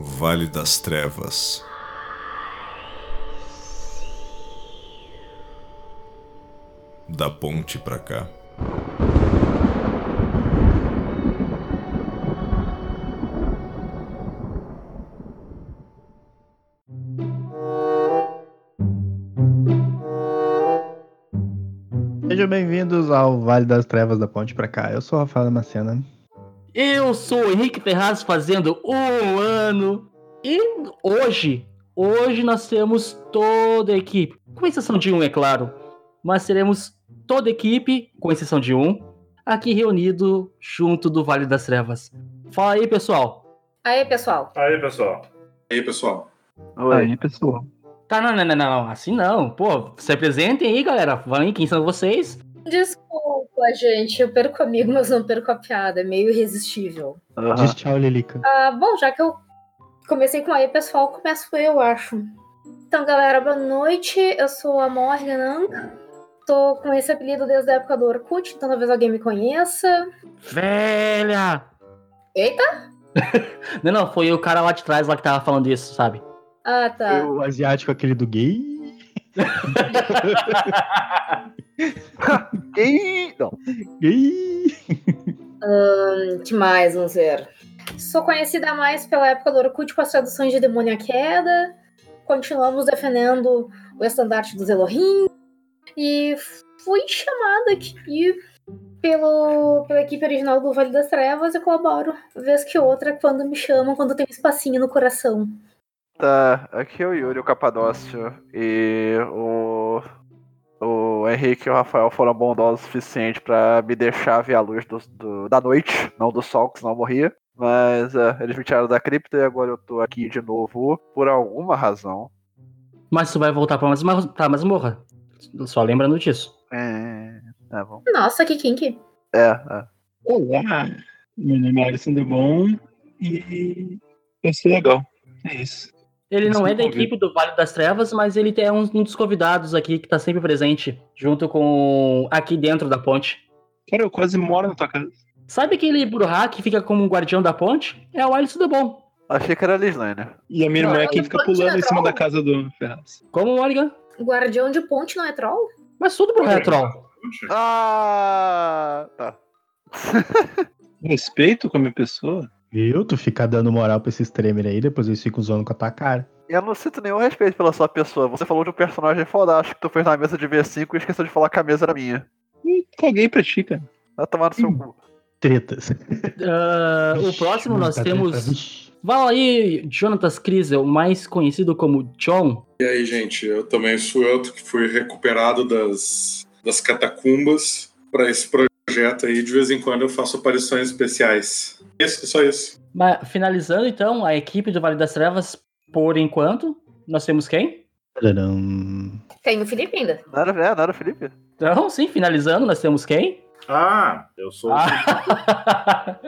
Vale das Trevas. Da ponte pra cá. Sejam bem-vindos ao Vale das Trevas da Ponte pra cá. Eu sou o Rafael Macena. Eu sou o Henrique Ferraz fazendo um ano. E hoje, hoje nós temos toda a equipe, com exceção de um, é claro, mas teremos toda a equipe, com exceção de um, aqui reunido junto do Vale das Trevas. Fala aí, pessoal. Aí, pessoal. Aí, pessoal. Aí, pessoal. Aí, pessoal. Tá, não, não, não, não, assim não. Pô, se apresentem aí, galera. Falem quem são vocês. Desculpa, gente. Eu perco amigo, mas não perco a piada. É meio irresistível. Uhum. Diz tchau, Lilica. Ah, bom, já que eu comecei com aí, pessoal, começo eu, acho. Então, galera, boa noite. Eu sou a Morgan. Tô com esse apelido desde a época do Orkut, então talvez alguém me conheça. Velha! Eita! não, não, foi o cara lá de trás lá que tava falando isso, sabe? Ah, tá. O asiático, aquele do gay. gay! Não. Gay! Hum, que mais, vamos ver? Sou conhecida mais pela época do Orkut com as traduções de Demônio à Queda. Continuamos defendendo o estandarte dos Elohim. E fui chamada aqui pelo, pela equipe original do Vale das Trevas e colaboro, vez que outra, quando me chamam, quando tem um espacinho no coração. Tá, aqui é o Yuri, o Capadócio, e o, o Henrique e o Rafael foram bondosos o suficiente para me deixar ver a luz do, do, da noite, não do sol, que senão eu morria. Mas é, eles me tiraram da cripta e agora eu tô aqui de novo por alguma razão. Mas tu vai voltar pra, masmorra, pra masmorra. Só lembrando disso. É, é bom. Nossa, que kinky. É, é. Olá, meu nome é Alisson Debon e vai ser legal. É isso. Ele não é da equipe do Vale das Trevas, mas ele é um, um dos convidados aqui que tá sempre presente, junto com aqui dentro da ponte. Cara, eu quase moro na tua casa. Sabe aquele Bruhá que fica como um guardião da ponte? É o Alisson do Bom. Achei que era a Lislane. E a minha irmã é quem ele fica pulando em cima da casa do Ferraz. Como, Morgan? Guardião de ponte não é troll? Mas tudo Bruhá é troll. Ah, tá. Respeito com a minha pessoa? Viu? Tu fica dando moral pra esse streamer aí, depois eles ficam zoando com a tua cara. Eu não sinto nenhum respeito pela sua pessoa. Você falou de um personagem fodástico que tu fez na mesa de V5 e esqueceu de falar que a mesa era minha. Hum, Caguei pra ti, cara. Vai tomar no seu cu. Tretas. Ah, o próximo nós Muita temos. treta. Fala aí, Jonatas Crisel, mais conhecido como John. E aí, gente, eu também sou outro que fui recuperado das, das catacumbas para esse projeto aí. De vez em quando eu faço aparições especiais. Isso, só isso. Mas, finalizando então, a equipe do Vale das Trevas, por enquanto, nós temos quem? Tem o Felipe ainda. Não era, é, não era o Felipe? Então, sim, finalizando, nós temos quem? Ah, eu sou, Ah.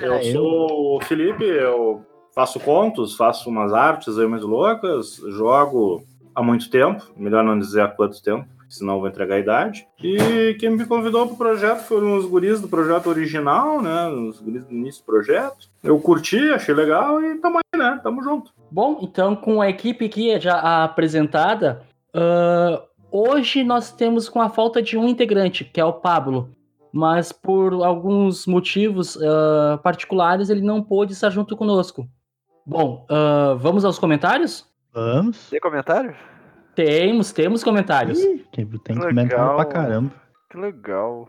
eu Ah, sou o Felipe, eu faço contos, faço umas artes aí mais loucas, jogo há muito tempo, melhor não dizer há quanto tempo, senão eu vou entregar a idade. E quem me convidou pro projeto foram os guris do projeto original, né? Os guris do início do projeto. Eu curti, achei legal e tamo aí, né? Tamo junto. Bom, então com a equipe aqui já apresentada, ah, hoje nós temos com a falta de um integrante, que é o Pablo. Mas por alguns motivos ah, particulares ele não pôde estar junto conosco. Bom, ah, vamos aos comentários? Vamos. Tem comentários? Temos, temos comentários. Ih, Tem, Legal. comentário pra caramba. Que legal.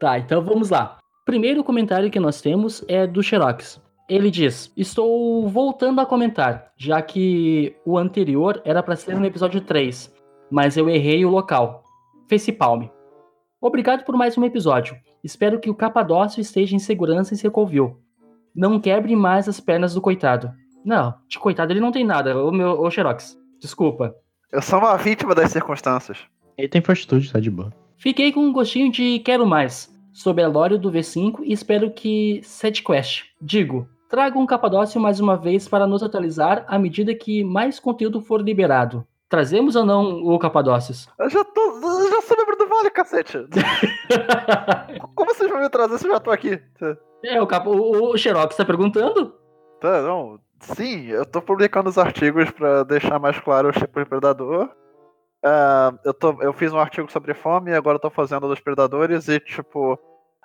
Tá, então vamos lá. Primeiro comentário que nós temos é do Xerox. Ele diz: Estou voltando a comentar, já que o anterior era para ser no episódio 3, mas eu errei o local. Facepalm. Obrigado por mais um episódio. Espero que o Capadócio esteja em segurança em Secovil. Não quebre mais as pernas do coitado. Não, de coitado ele não tem nada, ô meu ô Xerox. Desculpa. Eu sou uma vítima das circunstâncias. Ele tem fortitude, tá de boa. Fiquei com um gostinho de quero mais sobre a lore do V5 e espero que set quest. Digo, traga um Capadócio mais uma vez para nos atualizar à medida que mais conteúdo for liberado. Trazemos ou não o Capadócios? Eu já tô. Eu já sou membro do Vale, cacete. Como vocês vão me trazer se eu já tô aqui? é, o, Cap... o, o Xerox tá perguntando? Tá, não. Sim, eu tô publicando os artigos pra deixar mais claro os tipos de predador. Ah, eu, tô, eu fiz um artigo sobre fome e agora tô fazendo dos predadores e, tipo,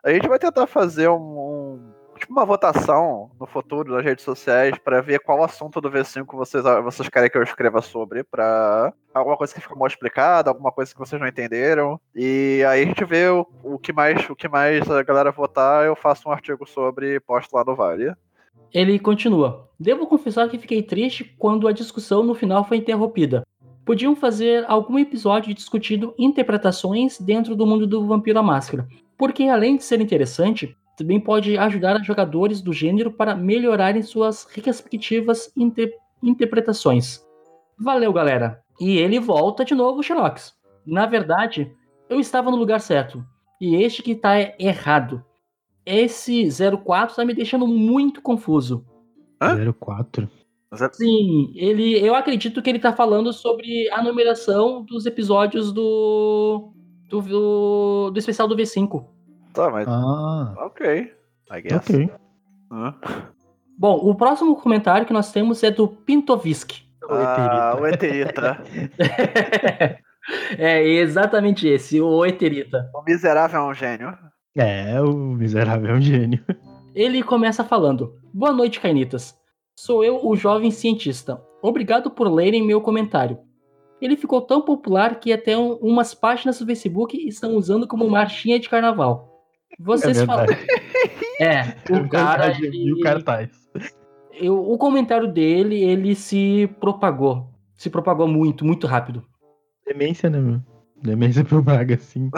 a gente vai tentar fazer um, um- tipo uma votação no futuro nas redes sociais pra ver qual assunto do V5 vocês, vocês querem que eu escreva sobre, pra alguma coisa que ficou mal explicada, alguma coisa que vocês não entenderam. E aí a gente vê o, o que mais o que mais a galera votar, eu faço um artigo sobre e posto lá no Vale. Ele continua. Devo confessar que fiquei triste quando a discussão no final foi interrompida. Podiam fazer algum episódio discutindo interpretações dentro do mundo do Vampiro à Máscara, porque além de ser interessante, também pode ajudar jogadores do gênero para melhorarem suas respectivas inter- interpretações. Valeu, galera. E ele volta de novo, Sherlock. Na verdade, eu estava no lugar certo, e este que está errado. Esse 04 tá me deixando muito confuso. Hã? 04. Sim, ele, eu acredito que ele tá falando sobre a numeração dos episódios do do, do, do especial do V5. Tá, mas Ah, ok. I guess. ok. Hã? Bom, o próximo comentário que nós temos é do Pintovisk. Ah, o Eterita. é exatamente esse, o Eterita. o miserável é um gênio. É, o miserável é um gênio. Ele começa falando: Boa noite, Cainitas. Sou eu, o jovem cientista. Obrigado por lerem meu comentário. Ele ficou tão popular que até um- umas páginas do Facebook estão usando como marchinha de carnaval. Vocês é falam. É, o cara. E o ele- cartaz. eu- o comentário dele, ele se propagou. Se propagou muito, muito rápido. Demência, né, meu? Demência pro Braga, assim.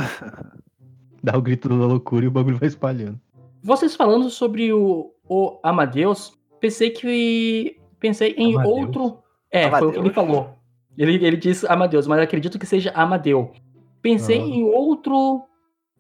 Dá o grito da loucura e o bagulho vai espalhando. Vocês falando sobre o, o Amadeus, pensei que. Pensei em Amadeus? outro. É, foi o que ele Amadeus? falou. Ele, ele disse Amadeus, mas acredito que seja Amadeu. Pensei Ah. em outro.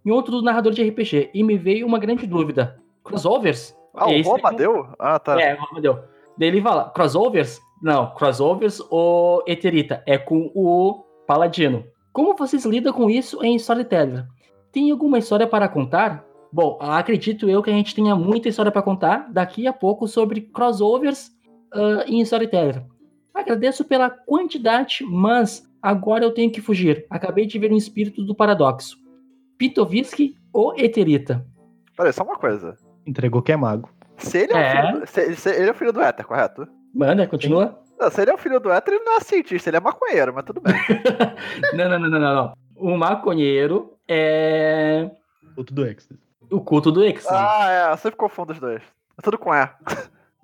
Em outro narrador de RPG. E me veio uma grande dúvida. Crossovers? Ah, Esse o aí- Romadeu? Ah, tá. É, o Amadeu. Daí ele fala, crossovers? Não, crossovers ou Eterita? É com o Paladino. Como vocês lidam com isso em Storyteller? Tem alguma história para contar? Bom, acredito eu que a gente tenha muita história para contar daqui a pouco sobre crossovers ah, em Storyteller. Agradeço pela quantidade, mas agora eu tenho que fugir. Acabei de ver um espírito do paradoxo. Pitovisky ou Eterita? Peraí, só uma coisa. Entregou que é mago. Se ele é, É. O filho do, se, se ele é o filho do Éter, correto? Manda, continua. Não, se ele é o filho do Éter, ele não é cientista, ele é maconheiro, mas tudo bem. Não, não, não, não, não, não. O maconheiro é Outro do Exodus. o culto do Ex. ah, é, eu sempre confundo os dois. É tudo com E.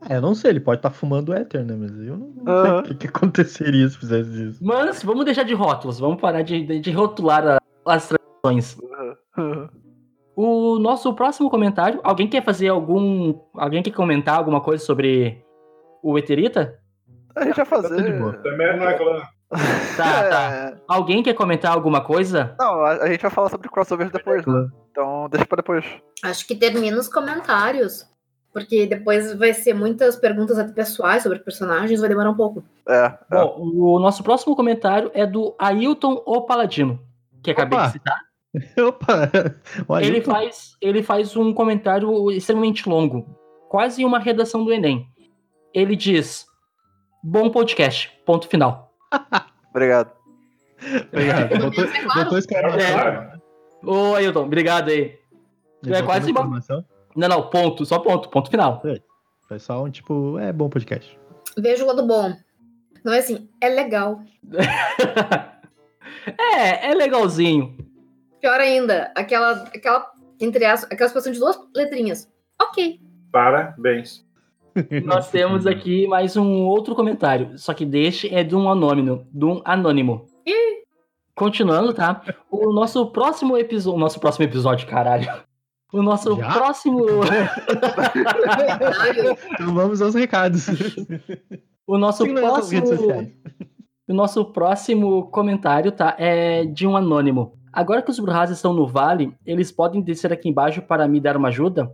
É, eu não sei, ele pode estar fumando éter, né? Mas eu não, não Aham. sei o que, que aconteceria se fizesse isso. Mas vamos deixar de rótulos, vamos parar de, de, de rotular a- as tradições. O nosso próximo comentário, alguém quer fazer algum. Alguém quer comentar alguma coisa sobre o Eterita? A gente vai Tá fazer. Também não é claro. Tá, tá. Alguém quer comentar alguma coisa? Não, a, a gente vai falar sobre crossovers depois, né? Então deixa pra depois. Acho que termina os comentários. Porque depois vai ser muitas perguntas até pessoais sobre personagens, vai demorar um pouco. É, é. Bom, o nosso próximo comentário é do Ailton O Paladino, que acabei Opa! de citar. Opa! Ele faz, ele faz um comentário extremamente longo, quase uma redação do Enem. Ele diz: Bom podcast. Ponto final. Obrigado. Obrigado. Botou, botou exclamação. É. Ô, Ailton, obrigado aí. Ele é quase exclamação. Não, não, ponto, só ponto, ponto final. Foi só um tipo, é bom podcast. Vejo o lado bom. Não é assim, é legal. é, é legalzinho. Pior ainda, aquela, aquela entre as, aquela expressão de duas letrinhas. Ok. Parabéns. Nós temos aqui mais um outro comentário, só que deste é de um anônimo, de um anônimo. Continuando, tá? O nosso próximo episódio, nosso próximo episódio, caralho. O nosso Já? próximo, Comentário. Então vamos aos recados. o nosso redes próximo, o nosso próximo comentário, tá? É de um anônimo. Agora que os Bruhas estão no vale, eles podem descer aqui embaixo para me dar uma ajuda?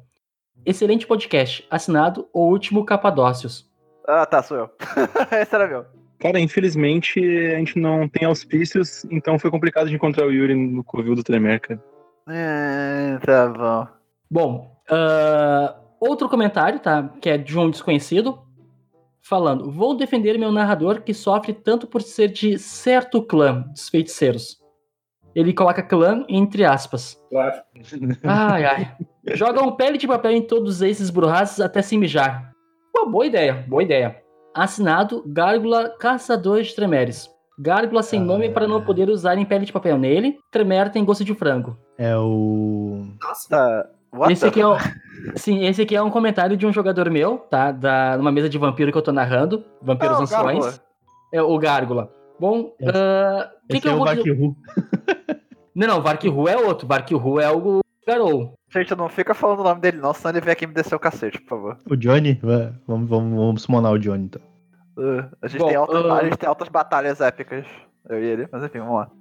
Excelente podcast. Assinado O Último Capadócios. Ah, tá, sou eu. Esse era meu. Cara, infelizmente a gente não tem auspícios, então foi complicado de encontrar o Yuri no Covil do Tremer, cara. É, tá bom. Bom, ah, outro comentário, tá? Que é de um desconhecido. falando: Vou defender meu narrador que sofre tanto por ser de certo clã dos feiticeiros. Ele coloca clã entre aspas. Claro. Ai, ai. Joga um pele de papel em todos esses burraços até se mijar. Uma boa ideia, boa ideia. Assinado Gárgula Caçador de Tremeres. Gárgula sem nome para não poder usar em pele de papel nele. Tremere tem gosto de frango. É o. Nossa. Tá. What Esse aqui é o... Sim, esse aqui é um comentário de um jogador meu, tá? Da, numa mesa de vampiro que eu tô narrando. Vampiros Ah, o Anciões. Gárgula. É o Gárgula. Bom, ah, o que, Esse que é eu o vou dizer? Vakiru. Não, não, Varkru é outro. Varkru é o Garou. Gente, não fica falando o nome dele não, senão ele vem aqui me descer o cacete, por favor. O Johnny? Vamos, vamos, vamos summonar o Johnny então. Uh, a, gente Bom, tem altas, ah, a gente tem altas batalhas épicas, eu e ele, mas enfim, vamos lá.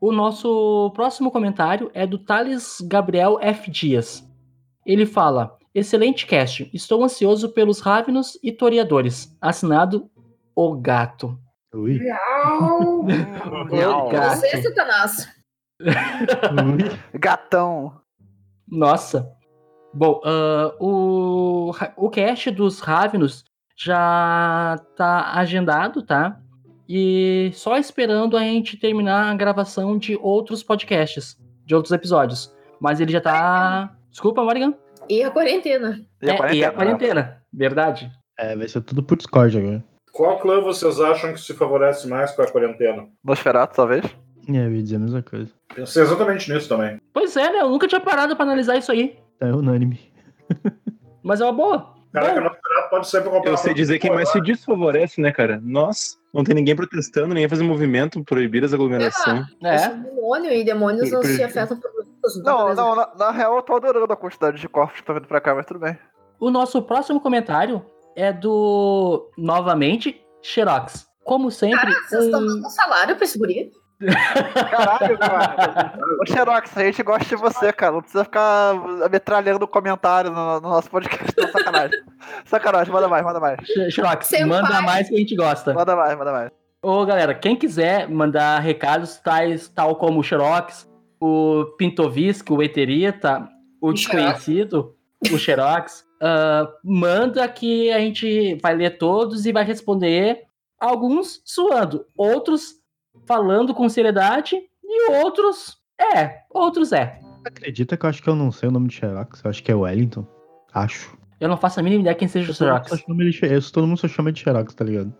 O nosso próximo comentário é do Thales Gabriel F. Dias. Ele fala: Excelente cast. Estou ansioso pelos Ravenos e Toreadores. Assinado O Gato. Ui. Miau. Gato. Você, Satanás. Ui. Gatão. Nossa. Bom, ah, o, o cast dos Ravenos já tá agendado, tá? E só esperando a gente terminar a gravação de outros podcasts, de outros episódios. Mas ele já tá. Desculpa, Morgan. E a quarentena. E a É, quarentena. e a quarentena, verdade. É, vai ser tudo por Discord agora. Qual clã vocês acham que se favorece mais com a quarentena? Nosferatu, talvez? É, eu ia dizer a mesma coisa. Pensei exatamente nisso também. Pois é, né? Eu nunca tinha parado pra analisar isso aí. É unânime. Mas é uma boa. Caraca, não pode ser pra comprar. Eu sei dizer quem mais se desfavorece, né, cara? Nossa, não tem ninguém protestando, ninguém fazendo movimento, proibir as aglomerações. Sou é. um demônio e demônios não se Por- afetam por. Não, não, na, na real eu tô adorando a quantidade de corpos que estão vindo pra cá, mas tudo bem. O nosso próximo comentário é do, novamente, Xerox. Como sempre, Cara, vocês estão um... dando um salário pra esse guri? Caralho, cara. Ô Xerox, a gente gosta de você, cara. Não precisa ficar metralhando comentário no, no nosso podcast. Não, sacanagem. Sacanagem, manda mais, manda mais. Xe- Xerox, manda mais que a gente gosta. Manda mais, manda mais. Ô, galera, quem quiser mandar recados tais, tal como o Xerox, o Pintovisc, o Eterita, o O desconhecido, o Xerox, ah, manda que a gente vai ler todos e vai responder alguns suando, outros falando com seriedade e outros é, outros é. Acredita que eu acho que eu não sei o nome de Xerox? Eu acho que é Wellington. Acho. Eu não faço a mínima ideia quem seja o Xerox. todo mundo só chama de Xerox, tá ligado?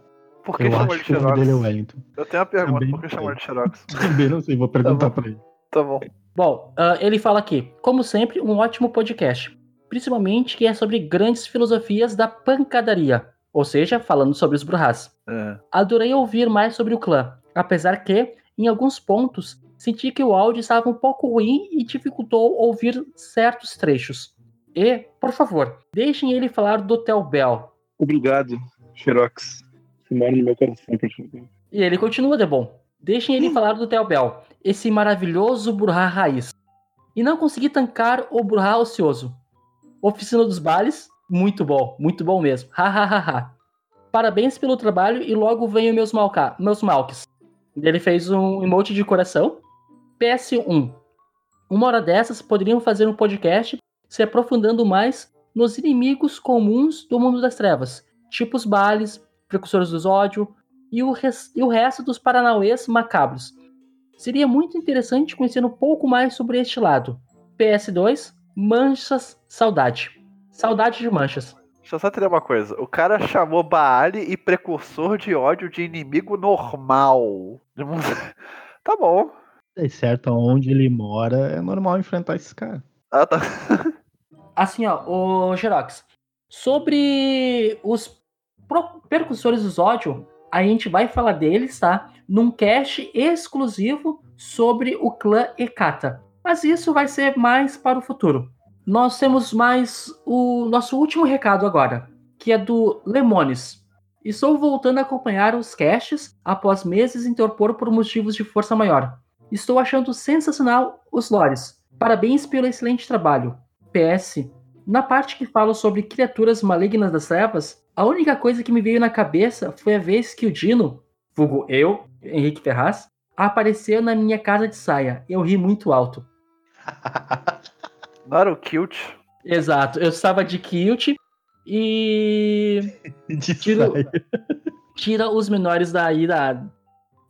Por que eu chamou acho de que o nome Xerox? dele é Wellington. Eu tenho uma pergunta, Também por que chamou de Xerox? Também não sei, vou perguntar Tá pra ele. Tá bom. Bom, ah, ele fala aqui, como sempre, um ótimo podcast. Principalmente que é sobre grandes filosofias da pancadaria. Ou seja, falando sobre os Bruhás. É. Adorei ouvir mais sobre o clã, apesar que, em alguns pontos, senti que o áudio estava um pouco ruim e dificultou ouvir certos trechos. E, por favor, deixem ele falar do Tel Bell. Obrigado, Xerox. Você mora no meu coração, por favor. E ele continua, de bom. Deixem ele falar do Tel Bell, esse maravilhoso Burra raiz. E não consegui tancar o Burra ocioso. Oficina dos Bales, muito bom, muito bom mesmo. Ha ha ha ha. Parabéns pelo trabalho e logo venham meus, malca meus malques. Ele fez um emote de coração. PS1. Uma hora dessas poderiam fazer um podcast se aprofundando mais nos inimigos comuns do mundo das trevas, tipo os Bales, precursores dos ódio, e o, e o resto dos paranauês macabros. Seria muito interessante conhecer um pouco mais sobre este lado. PS2, Manchas Saudade. Saudade de Manchas. Deixa eu só entender uma coisa. O cara chamou Baali e precursor de ódio de inimigo normal. Tá bom. É certo, onde ele mora, é normal enfrentar esses caras. Ah, tá. Assim, ó, o Xerox. Sobre os percussores dos ódio, a gente vai falar deles, tá? Num cast exclusivo sobre o clã Ekata. Mas isso vai ser mais para o futuro. Nós temos mais o nosso último recado agora, que é do Lemones. Estou voltando a acompanhar os casts após meses interpor por motivos de força maior. Estou achando sensacional os lores. Parabéns pelo excelente trabalho. PS. Na parte que falo sobre criaturas malignas das trevas, a única coisa que me veio na cabeça foi a vez que o Dino, vulgo eu, Henrique Ferraz, apareceu na minha casa de saia. Eu ri muito alto. Não era o Kilt? Exato, eu estava de kilt e saia. tira os menores daí da,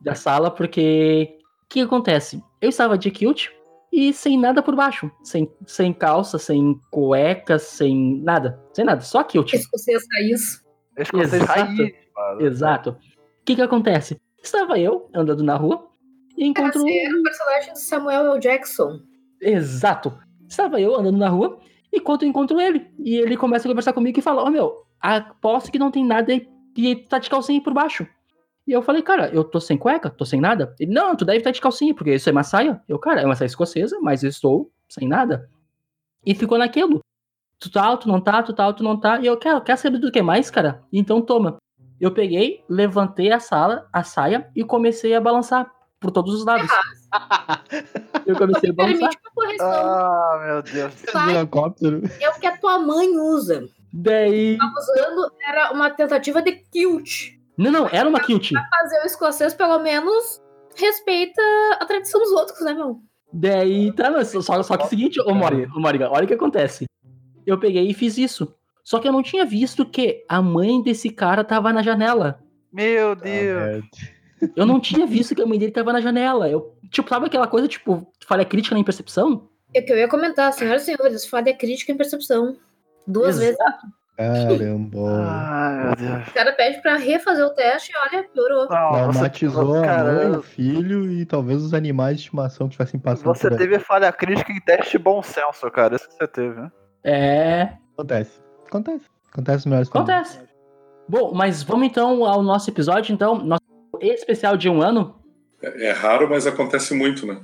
da sala, porque o que acontece? Eu estava de kilt e sem nada por baixo. Sem, sem calça, sem cueca, sem nada. Sem nada, só kilt. Escocês raiz. Escocês Exato. raiz. Exato. O que que acontece? Estava eu andando na rua e encontro. Você era o personagem do Samuel L. Jackson. Exato. Estava eu andando na rua enquanto eu encontro ele. E ele começa a conversar comigo e fala: Ô meu, aposto que não tem nada e tá de calcinha por baixo. E eu falei, cara, eu tô sem cueca, tô sem nada. Ele, não, tu deve estar de calcinha, porque isso é uma saia. Eu, cara, é uma saia escocesa, mas eu estou sem nada. E ficou naquilo. Tu tá, tu não tá, tu tá, tu não tá. E eu, quero, quer saber do que mais, cara? Então toma. Eu peguei, levantei a sala, a saia e comecei a balançar por todos os lados. eu comecei a balançar. Ah, meu Deus. Helicóptero. é o que a tua mãe usa. Daí. Tava usando, era uma tentativa de kilt. Não, não, era uma kilt. Fazer o escocês, pelo menos, respeita a tradição dos outros, né, meu? Daí, tá, mas só, só que é o seguinte, ô Mori, ô Moriga, olha o que acontece. Eu peguei e fiz isso. Só que eu não tinha visto que a mãe desse cara tava na janela. Meu Deus. merda. Eu não tinha visto que a mãe dele tava na janela. Eu, tipo, sabe aquela coisa, tipo, falha crítica na impercepção? É o que eu ia comentar, senhoras e senhores, falha crítica em percepção. Duas vezes. Exato. Caramba. Ai, Deus. O cara pede pra refazer o teste e olha, piorou. Traumatizou a mãe, o filho e talvez os animais de estimação que estivessem passando Você por aí. teve falha crítica em teste de bom senso, cara. Isso que você teve, né? É, Acontece. Acontece. Acontece famílias. acontece. Bom, mas vamos então ao nosso episódio, então. Nosso especial de um ano. É, é raro, mas acontece muito, né?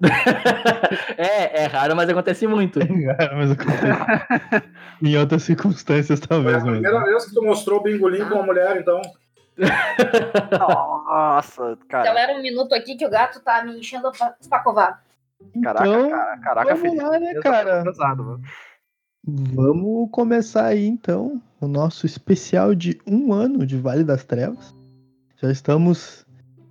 é, é raro, mas acontece muito. Cara, mas acontece. em outras circunstâncias, Foi a talvez mesmo. primeira vez que tu mostrou o bingolim com uma mulher, então. Nossa, cara. Galera, um minuto aqui que o gato tá me enchendo pra, pra covar. Caraca, Então, cara, caraca, vamos filho. lá, né, cara? foi pesado. Vamos começar aí então o nosso especial de um ano de Vale das Trevas. Já estamos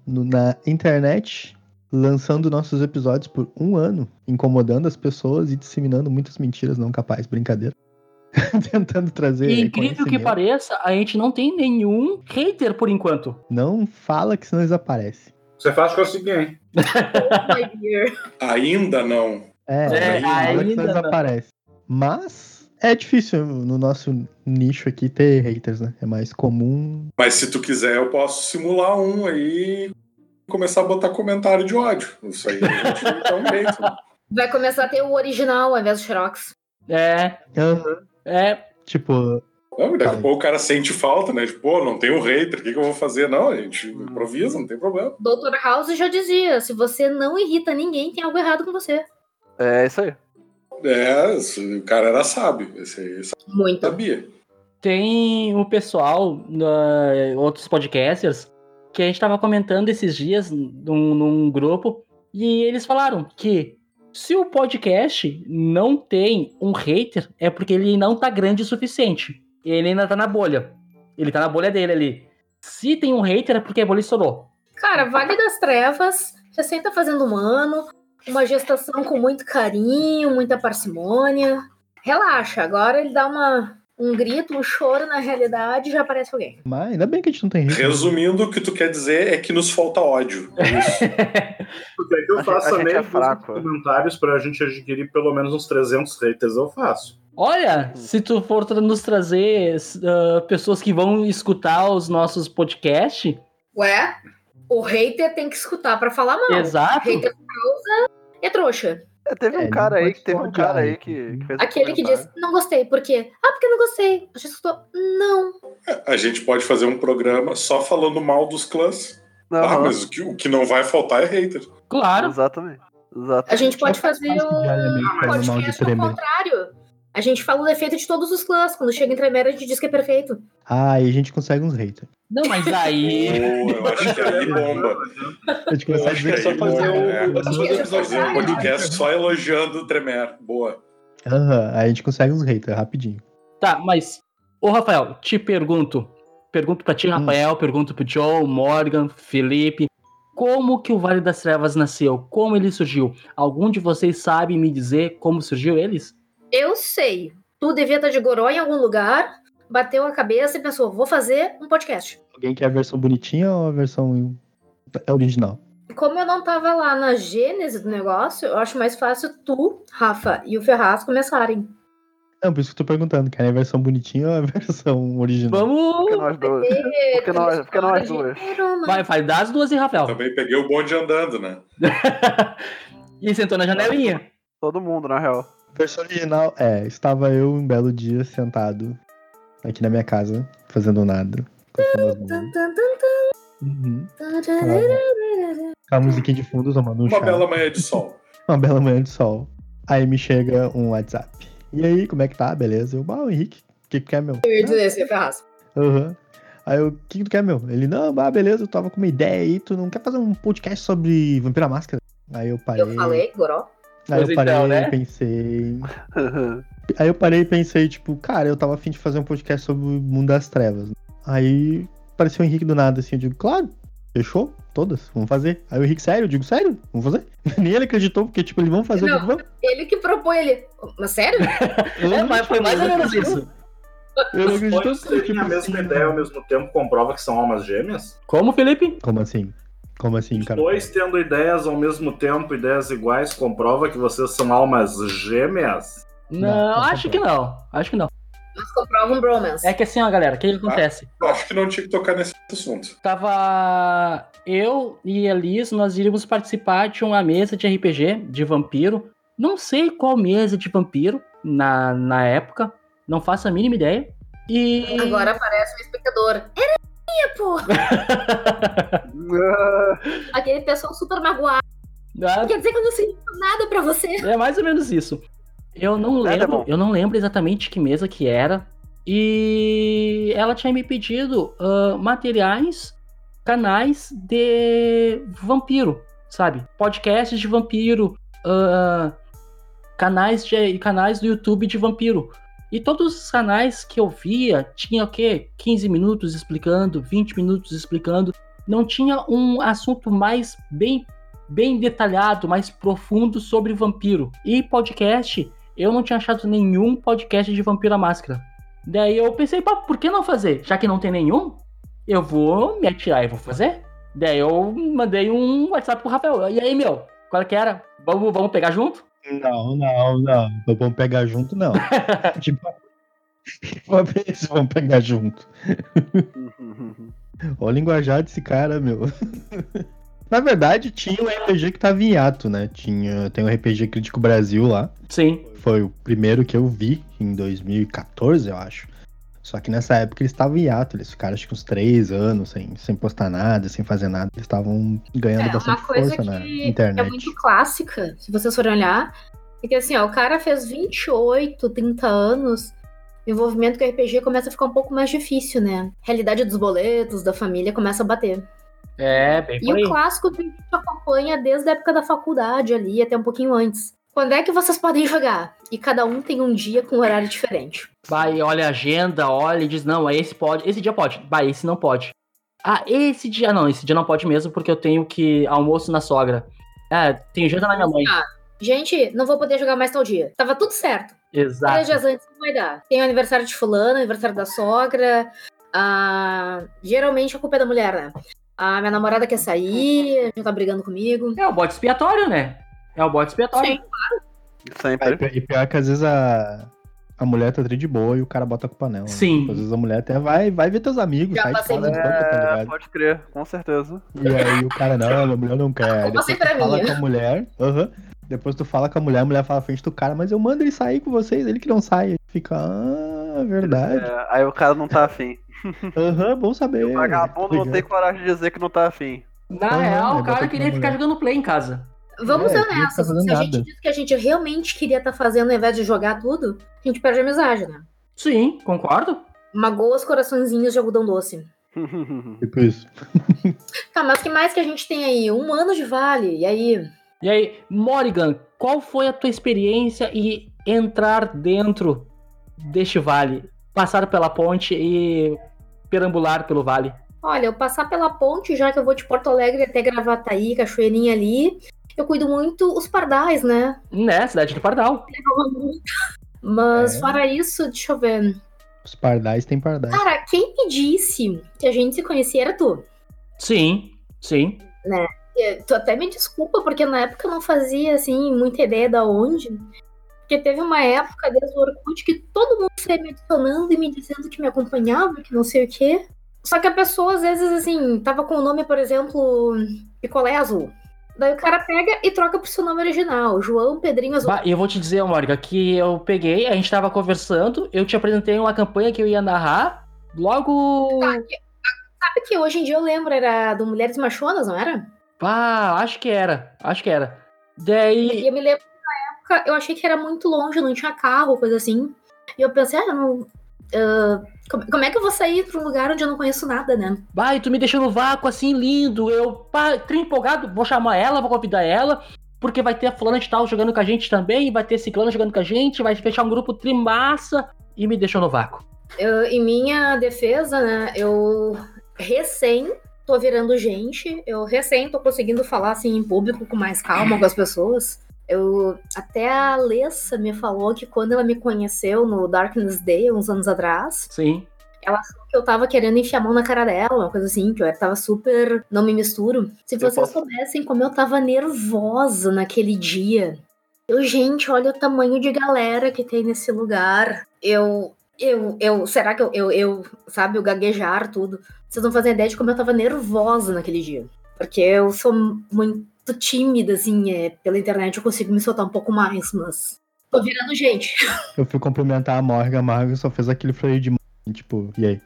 no- na internet lançando nossos episódios por um ano, incomodando as pessoas e disseminando muitas mentiras não capazes, brincadeira. Tentando trazer. E incrível que pareça, a gente não tem nenhum hater por enquanto. Não fala que senão eles aparecem. Você faz com o seguinte. Oh. Ainda não. É, É, ainda eles não. aparecem. Mas é difícil no nosso nicho aqui ter haters, né? É mais comum Mas se tu quiser, eu posso simular um aí e começar a botar comentário de ódio. Isso aí a gente dá um jeito. né? Vai começar a ter o original ao invés do Xerox. É, é. Tipo, Não, daqui a Fala. pouco o cara sente falta, né? Tipo, pô, não tem um hater, o que, que eu vou fazer? Não, a gente improvisa, não tem problema. Dr. House já dizia: se você não irrita ninguém, tem algo errado com você. É isso aí. É, o cara era sábio, esse aí Muito. sabia. Tem o pessoal, na- outros podcasters, que a gente tava comentando esses dias num, num grupo, e eles falaram que se o podcast não tem um hater, é porque ele não tá grande o suficiente. Ele ainda tá na bolha. Ele tá na bolha dele ali. Se tem um hater, é porque a bolha estourou. Cara, Vale das Trevas, recém tá fazendo um ano, uma gestação com muito carinho, muita parcimônia. Relaxa, agora ele dá uma, um grito, um choro na realidade e já aparece alguém. mas ainda bem que a gente não tem hater. Resumindo, o que tu quer dizer é que nos falta ódio. É isso. Porque aí eu A faço a também é fraco. comentários pra gente adquirir pelo menos uns 300 haters, eu faço. Olha, se tu for nos trazer ah, pessoas que vão escutar os nossos podcasts, Ué, o hater tem que escutar pra falar mal. exato. Hater causa é trouxa. É, teve um É, cara não aí que teve um cara aí né? que, que fez um Aquele que comentário. diz, não gostei, por quê? Ah, porque não gostei. Você escutou? Não. A gente pode fazer um programa só falando mal dos clãs. Ah, Aham, mas o que, o que não vai faltar é hater. Claro. Exatamente. Exatamente. A gente pode fazer o de podcast ao contrário. A gente fala o defeito de todos os clãs. Quando chega em Tremere, a gente diz que é perfeito. Ah, aí a gente consegue uns haters. Não, mas aí. Pô, eu acho que aí bomba. A gente Eu consegue acho que dizer que aí só fazer bomba, o. é. Fazer um podcast só elogiando o Tremer. Boa. Aham, aí a gente consegue uns haters rapidinho. Tá, mas. Ô, Rafael, te pergunto. Pergunto pra ti, Hum. Rafael, pergunto pro John, Morgan, Felipe. Como que o Vale das Trevas nasceu? Como ele surgiu? Algum de vocês sabe me dizer como surgiu eles? Eu sei. Tu devia estar de goró em algum lugar, bateu a cabeça e pensou, vou fazer um podcast. Alguém quer a versão bonitinha ou a versão é original? Como eu não tava lá na gênese do negócio, eu acho mais fácil tu, Rafa e o Ferraz começarem. Não, por isso que eu tô perguntando, querem a versão bonitinha ou a versão original? Vamos. nós dois. Porque Porque nós, porque nós duas. Vai, vai dar as duas e Rafael. Também peguei o bonde andando, né? e sentou na janelinha. Todo mundo, na real. Versão original é, estava eu um belo dia sentado aqui na minha casa, fazendo nada. mãos. Uhum. Com a musiquinha de fundo, tomando um Uma chá. bela manhã de sol. Uma bela manhã de sol. Aí me chega um WhatsApp. E aí, como é que tá? Beleza? Eu, bah, o Henrique, o que que quer, meu? Eu ia dizer assim, Ferraz. Aham. Aí eu, o que que tu quer, meu? Ele, não, bah, beleza, eu tava com uma ideia aí, tu não quer fazer um podcast sobre Vampira Máscara? Aí eu parei. Eu falei, Goró. Aí eu parei então, né? e pensei. Aí eu parei e pensei, tipo, cara, eu tava afim de fazer um podcast sobre o mundo das trevas. Aí apareceu o Henrique do nada, assim, eu digo, claro, fechou, todas, vamos fazer. Aí o Henrique, sério? Eu digo, sério? Vamos fazer? Nem ele acreditou, porque, tipo, eles vão fazer, eu Não. digo, vamos. Ele que propõe ele. Mas sério? É, mas foi mais ou menos isso. Eu não acredito, terem a mesma assim, ideia ao mesmo tempo comprova que são almas gêmeas? Como, Felipe? Como assim? Como assim, Os cara? dois tendo ideias ao mesmo tempo, ideias iguais, comprova que vocês são almas gêmeas? Não, Não, acho que não. Acho que não. Mas comprova um bromance. É que assim, ó, galera, o que, que acontece? Eu acho que não tinha que tocar nesse assunto. Tava eu e a Liz, nós iríamos participar de uma mesa de RPG de vampiro. Não sei qual mesa de vampiro na, na época, não faço a mínima ideia. E. Agora aparece o espectador. Era minha, porra! Aquele pessoal super magoado. Ah, Quer dizer que eu não sei nada pra você. É mais ou menos isso. Eu não lembro, eu não lembro exatamente que mesa que era. E ela tinha me pedido ah, materiais, canais de vampiro, sabe? Podcasts de vampiro, ah, canais de canais do YouTube de vampiro. E todos os canais que eu via tinha o quê? 15 minutos explicando, 20 minutos explicando. Não tinha um assunto mais bem bem detalhado, mais profundo sobre vampiro. E podcast, eu não tinha achado nenhum podcast de Vampiro à Máscara. Daí eu pensei, pá, por que não fazer? Já que não tem nenhum, eu vou me atirar e vou fazer. Daí eu mandei um WhatsApp pro Rafael. E aí, meu, qual que era? Vamos, vamos pegar junto? Não, não, não. Vamos pegar junto, não. tipo, se vamos pegar junto. Olha o linguajar desse cara, meu. Na verdade, tinha um RPG que tava em hiato, né? Tinha, tem o RPG Crítico Brasil lá. Sim. Foi o primeiro que eu vi em 2014, eu acho. Só que nessa época eles estavam em hiato, eles ficaram acho que uns três anos sem, sem postar nada, sem fazer nada. Eles estavam ganhando É, bastante uma coisa força na que internet. é muito clássica, se vocês forem olhar, é que assim, ó, o cara fez 28, 30 anos, o envolvimento com o RPG começa a ficar um pouco mais difícil, né? A realidade dos boletos, da família começa a bater. É, bem E o clássico que a gente acompanha desde a época da faculdade ali, até um pouquinho antes. Quando é que vocês podem jogar? E cada um tem um dia com um horário diferente. Vai, olha a agenda, olha e diz, não, esse pode, esse dia pode. Vai, esse não pode. Ah, esse dia não, esse dia não pode mesmo porque eu tenho que almoço na sogra. É, tenho janta na minha mãe. Ah, Gente, não vou poder jogar mais tal dia. Tava tudo certo. Três Exato. dias antes não vai dar. Tem o aniversário de fulano, aniversário da sogra. ah, geralmente a culpa é da mulher, né? A minha namorada quer sair, já tá brigando comigo. É o bote expiatório, né? É o bote expiatório. Sim. Sempre. Aí, e pior que às vezes a, a mulher tá de boa e o cara bota a culpa nela. né? Sim. Às vezes a mulher até vai, vai ver teus amigos, Já sai de passei casa, muito. toca, tá É, ligado? pode crer, com certeza. E aí o cara, não, a mulher não quer. Aí depois tu é fala com a mulher, aham. Depois tu fala com a mulher, a mulher fala à frente do cara, mas eu mando ele sair com vocês, ele que não sai. Fica, ah, verdade. É, aí o cara não tá afim. Aham, bom saber. O vagabundo não tem coragem de dizer que não tá afim. Na Aham, real, aí o cara queria com ficar jogando play em casa. Vamos É, ser tá honestos. Se a gente nada. diz que a gente realmente queria estar fazendo ao invés de jogar tudo, a gente perde a amizade, né? Sim, concordo. Magoa os coraçõezinhos de algodão doce. Tipo isso. Tá, mas o que mais que a gente tem aí? Um ano de vale, e aí? E aí, Morrigan, qual foi a tua experiência e entrar dentro deste vale? Passar pela ponte e perambular pelo vale. Olha, eu passar pela ponte, já que eu vou de Porto Alegre até Gravataí, Cachoeirinha ali, eu cuido muito os pardais, né? Né, cidade do Pardal. Mas É. fora isso, deixa eu ver. Os pardais tem pardais. Cara, quem me disse que a gente se conhecia era tu. Sim, sim. É, Tu até me desculpa, porque na época eu não fazia, assim, muita ideia da onde. Porque teve uma época desde o Orkut que todo mundo foi me adicionando e me dizendo que me acompanhava, que não sei o quê. Só que a pessoa, às vezes, assim, tava com o nome, por exemplo, Picolé Azul. Daí o cara pega e troca pro seu nome original, João Pedrinho Azul. Bah, eu vou te dizer, Mônica, que eu peguei, a gente tava conversando, eu te apresentei uma campanha que eu ia narrar, logo. Tá, Sabe que hoje em dia eu lembro, era do Mulheres Machonas, não era? Ah, acho que era, acho que era. Daí. E eu me lembro que na época eu achei que era muito longe, não tinha carro, coisa assim. E eu pensei, ah, não. Ah, como, como é que eu vou sair pra um lugar onde eu não conheço nada, né? Vai, tu me deixou no vácuo assim, lindo. Eu, pá, empolgado, vou chamar ela, vou convidar ela. Porque vai ter a fulana de tal jogando com a gente também, vai ter ciclano jogando com a gente, vai fechar um grupo trimassa e me deixou no vácuo. Eu- em minha defesa, né, eu recém tô virando gente, eu recém tô conseguindo falar assim em público com mais calma com as pessoas. Eu até a Alessa me falou que quando ela me conheceu no Darkness Day, uns anos atrás, Sim. que eu tava querendo enfiar a mão na cara dela, uma coisa assim, que eu tava super. Não me misturo. Se Eu vocês posso- soubessem como eu tava nervosa naquele dia. Eu, gente, olha o tamanho de galera que tem nesse lugar. Eu. Eu, eu, será que eu, eu, eu, sabe, o gaguejar, tudo. Vocês não fazem ideia de como eu tava nervosa naquele dia. Porque eu sou muito tímida, assim, é, pela internet eu consigo me soltar um pouco mais, mas. Tô virando gente. Eu fui cumprimentar a Morgan, a Morgan só fez aquele freio de mão. Tipo, e aí?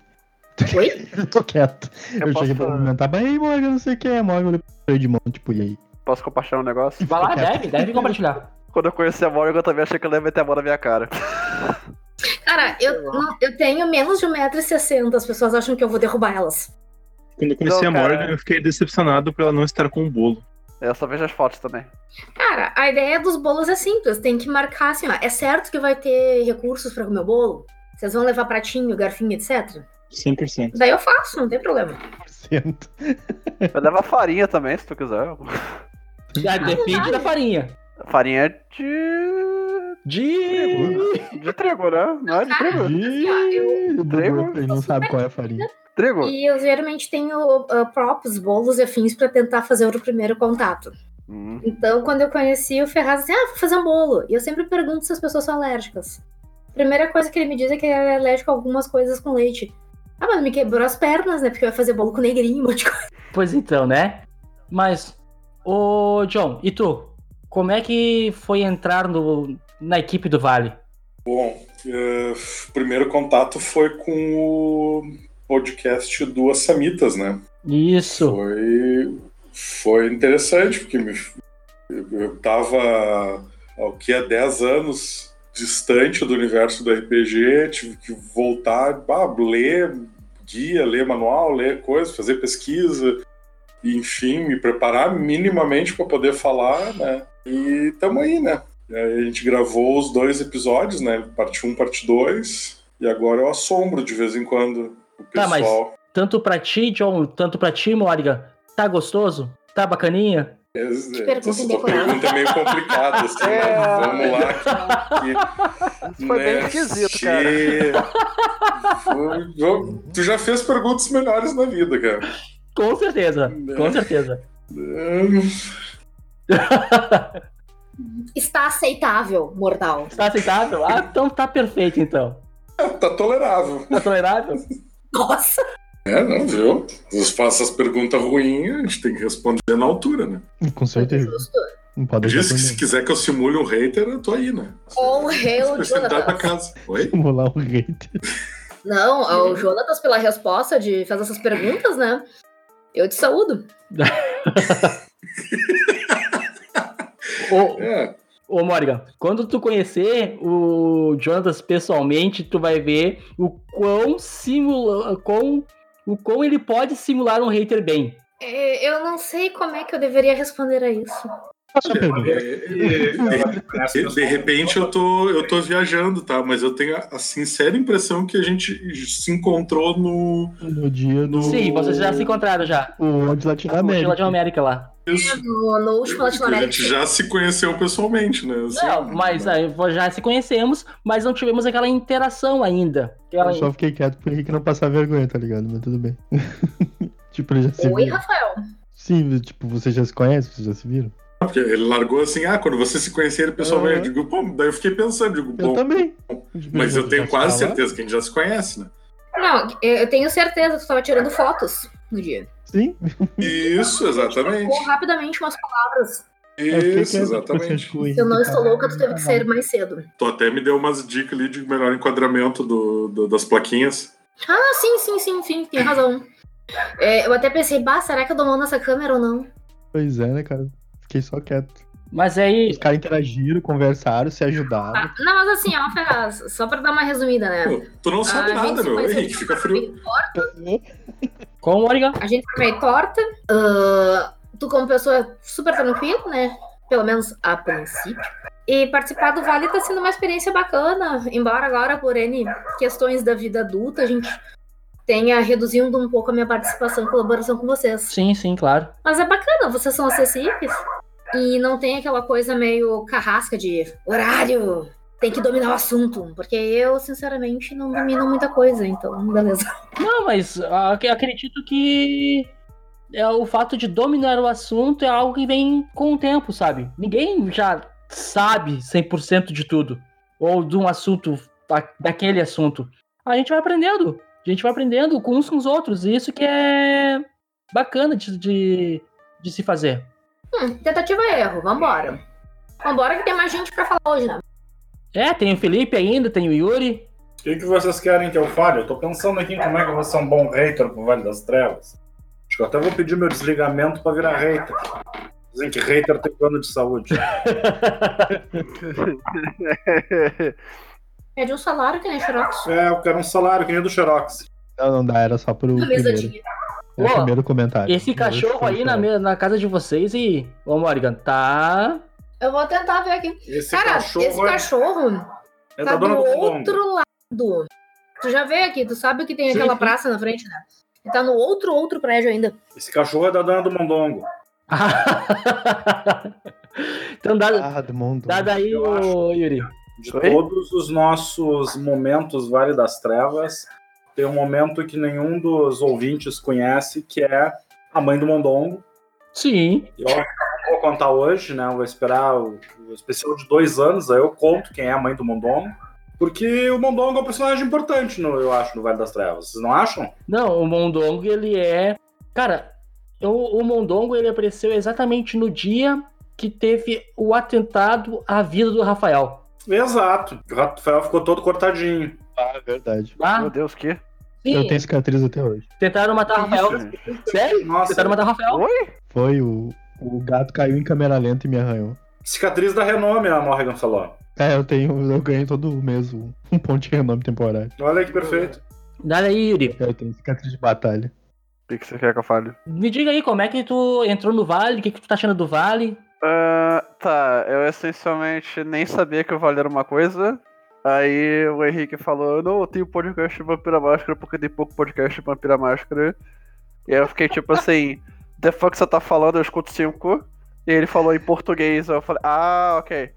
Oi? Eu tô quieto. Eu Eu, posso- cheguei pra cumprimentar, mas aí, Morgan, não sei o que é. Morgan olhou pro freio de mão, tipo, e aí? Posso compartilhar um negócio? Vai lá, deve, deve compartilhar. Quando eu conheci a Morgan, eu também achei que ela ia meter a mão na minha cara. Cara, eu, não- eu tenho menos de 1,60m, as pessoas acham que eu vou derrubar elas. Quando eu conheci Não, a cara. Morgan, eu fiquei decepcionado por ela não estar com o bolo. Eu só vejo as fotos também. Cara, a ideia dos bolos é simples, tem que marcar assim, ó. É certo que vai ter recursos pra comer o bolo? Vocês vão levar pratinho, garfinho, etc? 100%. Daí eu faço, não tem problema. Sento. Eu levo a farinha também, se tu quiser. Já depende da farinha. Farinha de. De. de trigo, né? Não é de trigo? Ih, o Trigo? Bubu, ele não sabe qual é a farinha. Trigo? E eu geralmente tenho uh, props, bolos e afins pra tentar fazer o primeiro contato. Hum. Então, quando eu conheci o Ferraz, assim, ah, vou fazer um bolo. E eu sempre pergunto se as pessoas são alérgicas. Primeira coisa que ele me diz é que ele é alérgico a algumas coisas com leite. Ah, mas me quebrou as pernas, né? Porque eu ia fazer bolo com negrinho, um monte de coisa. Pois então, né? Mas, ô John, e tu? Como é que foi entrar no, na equipe do Vale? Bom, o primeiro contato foi com o podcast Duas Samitas, né? Isso. Foi, foi interessante, porque me, eu, eu tava ao que há 10 anos distante do universo do RPG, tive que voltar, ah, ler guia, ler manual, ler coisas, fazer pesquisa, enfim, me preparar minimamente para poder falar, né? E tamo aí, né? A gente gravou os dois episódios, né? Parte 1, parte 2, e agora eu assombro de vez em quando o Tá, mas- pessoal. Tanto pra ti, John, tanto pra ti, Morgan. Tá gostoso? Tá bacaninha? É, é, pergunta essa pergunta é meio complicada, assim, É. né? Vamos lá. Que, Isso foi bem né, esquisito, que- cara. Foi- eu- Tu já fez perguntas melhores na vida, cara. Com certeza, com certeza. Está aceitável, mortal. Tá aceitável? Ah, então tá perfeito, então. Tá tolerável. Tá tolerável? Nossa! É, não, viu? Se faz essas perguntas ruins, a gente tem que responder na altura, né? Com certeza. Não pode deixar Diz que se quiser que eu simule um hater, eu tô aí, né? Ou eu, Especialidade da Jonatas. casa. Oi? Simular um hater. Não, o Jonatas, pela resposta de fazer essas perguntas, né? Eu te saúdo. É, ô Morgan, quando tu conhecer o Jonas pessoalmente, tu vai ver o quão simula... quão... o quão ele pode simular um hater bem. É, Eu não sei como é que eu deveria responder a isso. Faça a pergunta. É, De, de repente eu tô, eu tô viajando, tá? Mas eu tenho a, a sincera impressão que a gente se encontrou no. No dia do. Sim, vocês já se encontraram já. O de Na Latinoamérica. mochila de América lá. Isso. No, no último A gente já se conheceu pessoalmente, né? Assim, Não, mas aí já se conhecemos, mas não tivemos aquela interação ainda. Aquela- Eu só fiquei quieto pro Henrique não passar vergonha, tá ligado? Mas tudo bem. tipo, ele já se Oi, viram. Rafael. Sim, tipo, vocês já se conhecem? Vocês já se viram? Porque ele largou assim, ah, quando você se conhecer pessoalmente, Aham. eu digo, pô, daí eu fiquei pensando, digo, Eu bom, também. mas eu tenho quase certeza que a gente já se conhece, né? Não, eu eu tenho certeza que tu tava tirando fotos no dia. Sim. Isso, exatamente. Rapidamente umas palavras. Fiquei Isso, exatamente. Se eu não estou louca, tu teve que sair mais cedo. Tu até me deu umas dicas ali de melhor enquadramento do, do- das plaquinhas. Ah, sim, sim, sim, sim, tem razão. É, eu até pensei, bah, será que eu dou mão nessa câmera ou não? Pois é, né, cara? Fiquei só quieto. Mas aí, Os caras interagiram, conversaram, se ajudaram. Ah, não, mas assim, ó, Ferraz, só pra dar uma resumida, né? Pô, tu não sabe A gente nada, meu. Henrique, fica frio. Meio torta, com o. A gente foi meio torta. Ah, tu, como pessoa super tranquila, né? Pelo menos a princípio. E participar do Vale tá sendo uma experiência bacana. Embora agora, por N questões da vida adulta, a gente tenha reduzindo um pouco a minha participação e colaboração com vocês. Sim, sim, claro. Mas é bacana, vocês são acessíveis. E não tem aquela coisa meio carrasca de horário, tem que dominar o assunto. Porque eu, sinceramente, não domino muita coisa, então, beleza. Não, mas ah, ac- acredito que é o fato de dominar o assunto é algo que vem com o tempo, sabe? Ninguém já sabe 100% de tudo. Ou de um assunto, da- daquele assunto. A gente vai aprendendo. A gente vai aprendendo com uns com os outros. E isso que é bacana de, de, de se fazer. Hum, tentativa e erro, vambora. Vambora que tem mais gente pra falar hoje, né? É, tem o Felipe ainda, tem o Yuri. O que, que vocês querem que eu fale? Eu tô pensando aqui em como é que eu vou ser um bom hater pro Vale das Trevas. Acho que eu até vou pedir meu desligamento pra virar hater. Dizem que hater tem plano de saúde. Pede um salário que nem Xerox. É, eu quero um salário que nem do Xerox. Não, não dá, era só pro mesa primeiro. de. É o primeiro comentário. Esse Primeiro cachorro aí na, na casa de vocês e. Ô, Morgan, tá. Eu vou tentar ver aqui. Esse Cara, cachorro esse é- cachorro é tá do outro lado. Tu já veio aqui, tu sabe que tem Sim, aquela sim. praça na frente, né? E tá no outro, outro prédio ainda. Esse cachorro é da dona do Mondongo. então dá, Ah, do mundo. dá daí, Eu ô, Yuri. De Oi? todos os nossos momentos Vale das Trevas, tem um momento que nenhum dos ouvintes conhece, que é a mãe do Mondongo. Sim. Eu não vou contar hoje, né? Eu vou esperar o, o especial de dois anos, aí eu conto quem é a mãe do Mondongo. Porque o Mondongo é um personagem importante, no, eu acho, no Vale das Trevas. Vocês não acham? Não, o Mondongo, ele é. Cara, o, o Mondongo, ele apareceu exatamente no dia que teve o atentado à vida do Rafael. Exato. O Rafael ficou todo cortadinho. Ah, é verdade. Ah, Meu Deus, que? Eu sim. tenho cicatriz até hoje. Tentaram matar o Rafael. Sério? Nossa, Tentaram matar o Rafael? Oi? Foi o, o gato caiu em câmera lenta e me arranhou. cicatriz da renome, a Morrigan falou. É, eu tenho, eu ganho todo mês um, um ponto de renome temporário. Olha que perfeito. Dá aí, Yuri. Eu tenho cicatriz de batalha. O que que você quer que eu fale? Me diga aí como é que tu entrou no Vale, o que, que tu tá achando do Vale? Ah, tá, eu essencialmente nem sabia que o Vale era uma coisa. Aí o Henrique falou, não, eu tenho podcast de Vampira Máscara porque tem pouco podcast de Vampira Máscara. E aí eu fiquei tipo assim, the fuck você tá falando, eu escuto cinco. E ele falou em português, eu falei, ah, ok.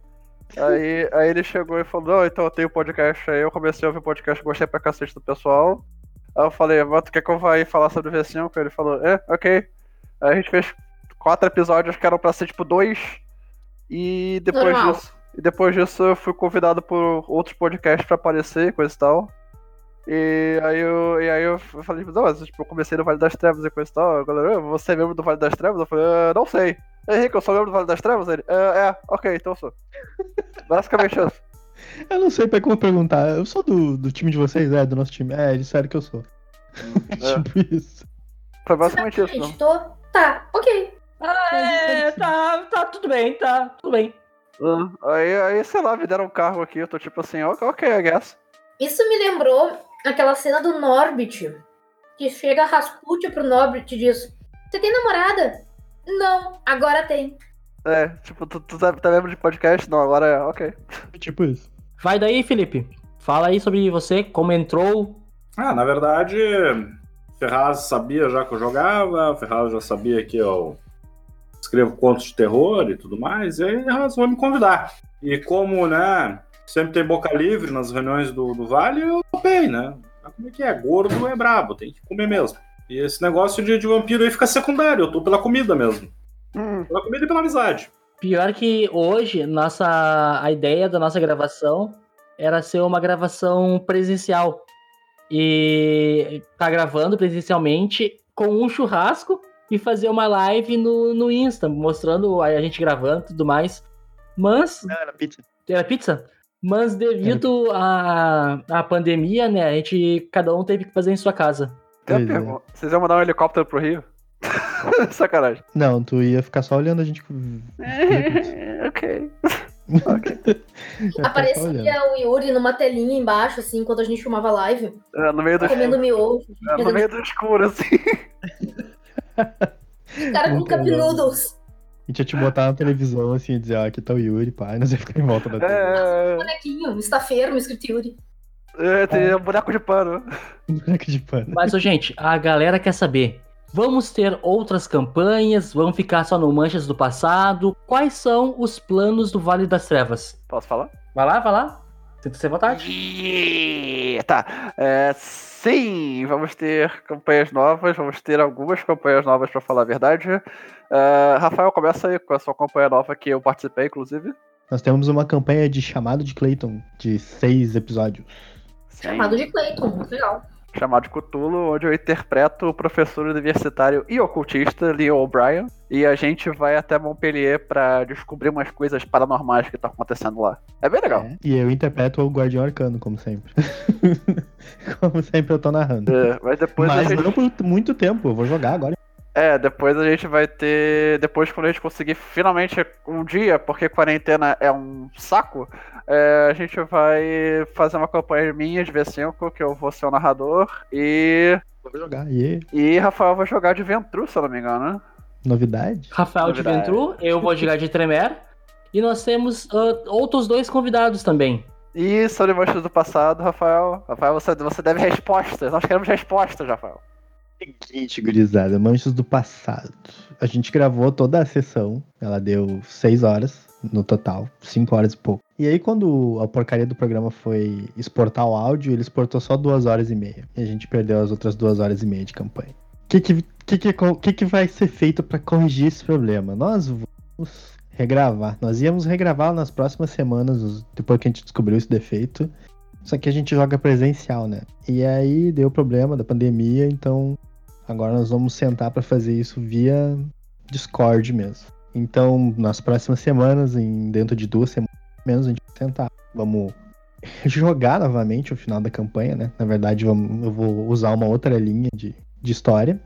Aí, aí ele chegou e falou, não, então eu tenho podcast. Aí eu comecei a ouvir podcast, gostei pra cacete do pessoal. Aí eu falei, mas tu quer que eu vá aí falar sobre o V5? Aí ele falou, é, ok. Aí a gente fez quatro episódios que eram pra ser tipo dois. E depois Normal. disso. E depois disso eu fui convidado por outros podcasts pra aparecer, coisa e tal. E aí eu, e aí eu falei, não, mas tipo, eu comecei no Vale das Trevas e coisa e tal. A galera, "Ah, você é membro do Vale das Trevas? Eu falei, "Ah, não sei. Henrique, eu sou membro do Vale das Trevas? Ele, "Ah, é, ok, então eu sou. Basicamente isso. Eu não sei pra como perguntar. Eu sou do, do time de vocês? É, do nosso time. É, disseram que eu sou. É. tipo isso. Foi basicamente isso, não. Tô. Tá, ok. Ah, é, tá, tá tudo bem, tá, tudo bem. Ah, Aí, aí, sei lá, me deram um cargo aqui, eu tô tipo assim, ok, ok, I guess. Isso me lembrou aquela cena do Norbit. Que chega a Rasputia pro Norbit e diz: Você tem namorada? Não, agora tem. É, tipo, tu, tu tá, tá lembra de podcast? Não, agora é, ok. Tipo isso. Vai daí, Felipe. Fala aí sobre você, como entrou. Ah, na verdade, Ferraz sabia já que eu jogava, Ferraz já sabia que eu escrevo contos de terror e tudo mais, e aí Ferraz vai me convidar. E como, né, sempre tem boca livre nas reuniões do, do Vale, eu topei, né? Mas como é que é? Gordo é brabo, tem que comer mesmo. E esse negócio de, de vampiro aí fica secundário, eu tô pela comida mesmo. Hum, Pela comida e pela amizade. Pior que hoje, nossa, a ideia da nossa gravação era ser uma gravação presencial. E tá gravando presencialmente com um churrasco e fazer uma live no, no Insta, mostrando a gente gravando e tudo mais. Mas Não, era pizza. Era pizza? Mas devido à à pandemia, né, a gente, cada um teve que fazer em sua casa. tem uma é. pergunta. Vocês iam mandar um helicóptero pro Rio? Sacanagem. Não, tu ia ficar só olhando a gente. ok. Olhando. Aparecia o Yuri numa telinha embaixo, assim, enquanto a gente filmava live, É, no meio do, comendo miojo. é, no meio do escuro, assim. Cara com cup noodles. A gente ia te botar na televisão assim e dizer, ó, aqui tá o Yuri, pai. Nós ia ficar em volta da TV. É, Bonequinho, estafeiro, escrito Yuri. é, tem um boneco de pano. Um boneco de pano. Mas, ô, gente, a galera quer saber. Vamos ter outras campanhas? Vamos ficar só no Manchas do Passado? Quais são os planos do Vale das Trevas? Posso falar? Vai lá, vai lá. Sinta-se à vontade. Yeah! Tá. É, sim, vamos ter campanhas novas, vamos ter algumas campanhas novas pra falar a verdade. É, Rafael, começa aí com a sua campanha nova que eu participei, inclusive. Nós temos uma campanha de chamado de Clayton, de seis episódios. Sim. Chamado de Clayton, muito legal. chamado de Cthulhu, onde eu interpreto o professor universitário e ocultista Leon O'Brien. E a gente vai até Montpellier pra descobrir umas coisas paranormais que estão acontecendo lá. É bem legal. É, E eu interpreto o Guardião Arcano, como sempre. como sempre eu tô narrando. É, mas depois Mas gente. não por muito tempo, eu vou jogar agora. É, depois a gente vai ter. Depois, quando a gente conseguir finalmente um dia, porque quarentena é um saco, é, a gente vai fazer uma campanha minha de V5, que eu vou ser o narrador, e. Vou jogar. E E Rafael vai jogar de Ventru, se eu não me engano, né? novidade? Rafael de Novidade. Ventru, eu vou jogar de Tremer. E nós temos ah, outros dois convidados também. E sobre manchas do passado, Rafael. Rafael, você, você deve respostas. Nós queremos respostas, Rafael. Seguinte, gurizada, Manchas do Passado. A gente gravou toda a sessão, ela deu seis horas no total, cinco horas e pouco. E aí, quando a porcaria do programa foi exportar o áudio, ele exportou só duas horas e meia. E a gente perdeu as outras duas horas e meia de campanha. O que, que, que, que, que vai ser feito para corrigir esse problema? Nós vamos regravar. Nós íamos regravar nas próximas semanas, depois que a gente descobriu esse defeito. Só que a gente joga presencial, né? E aí deu problema da pandemia, então Agora nós vamos sentar para fazer isso via Discord mesmo. Então, nas próximas semanas, em dentro de duas semanas menos, a gente vai sentar. Vamos jogar novamente o final da campanha, né? Na verdade, vamos- eu vou usar uma outra linha de, de história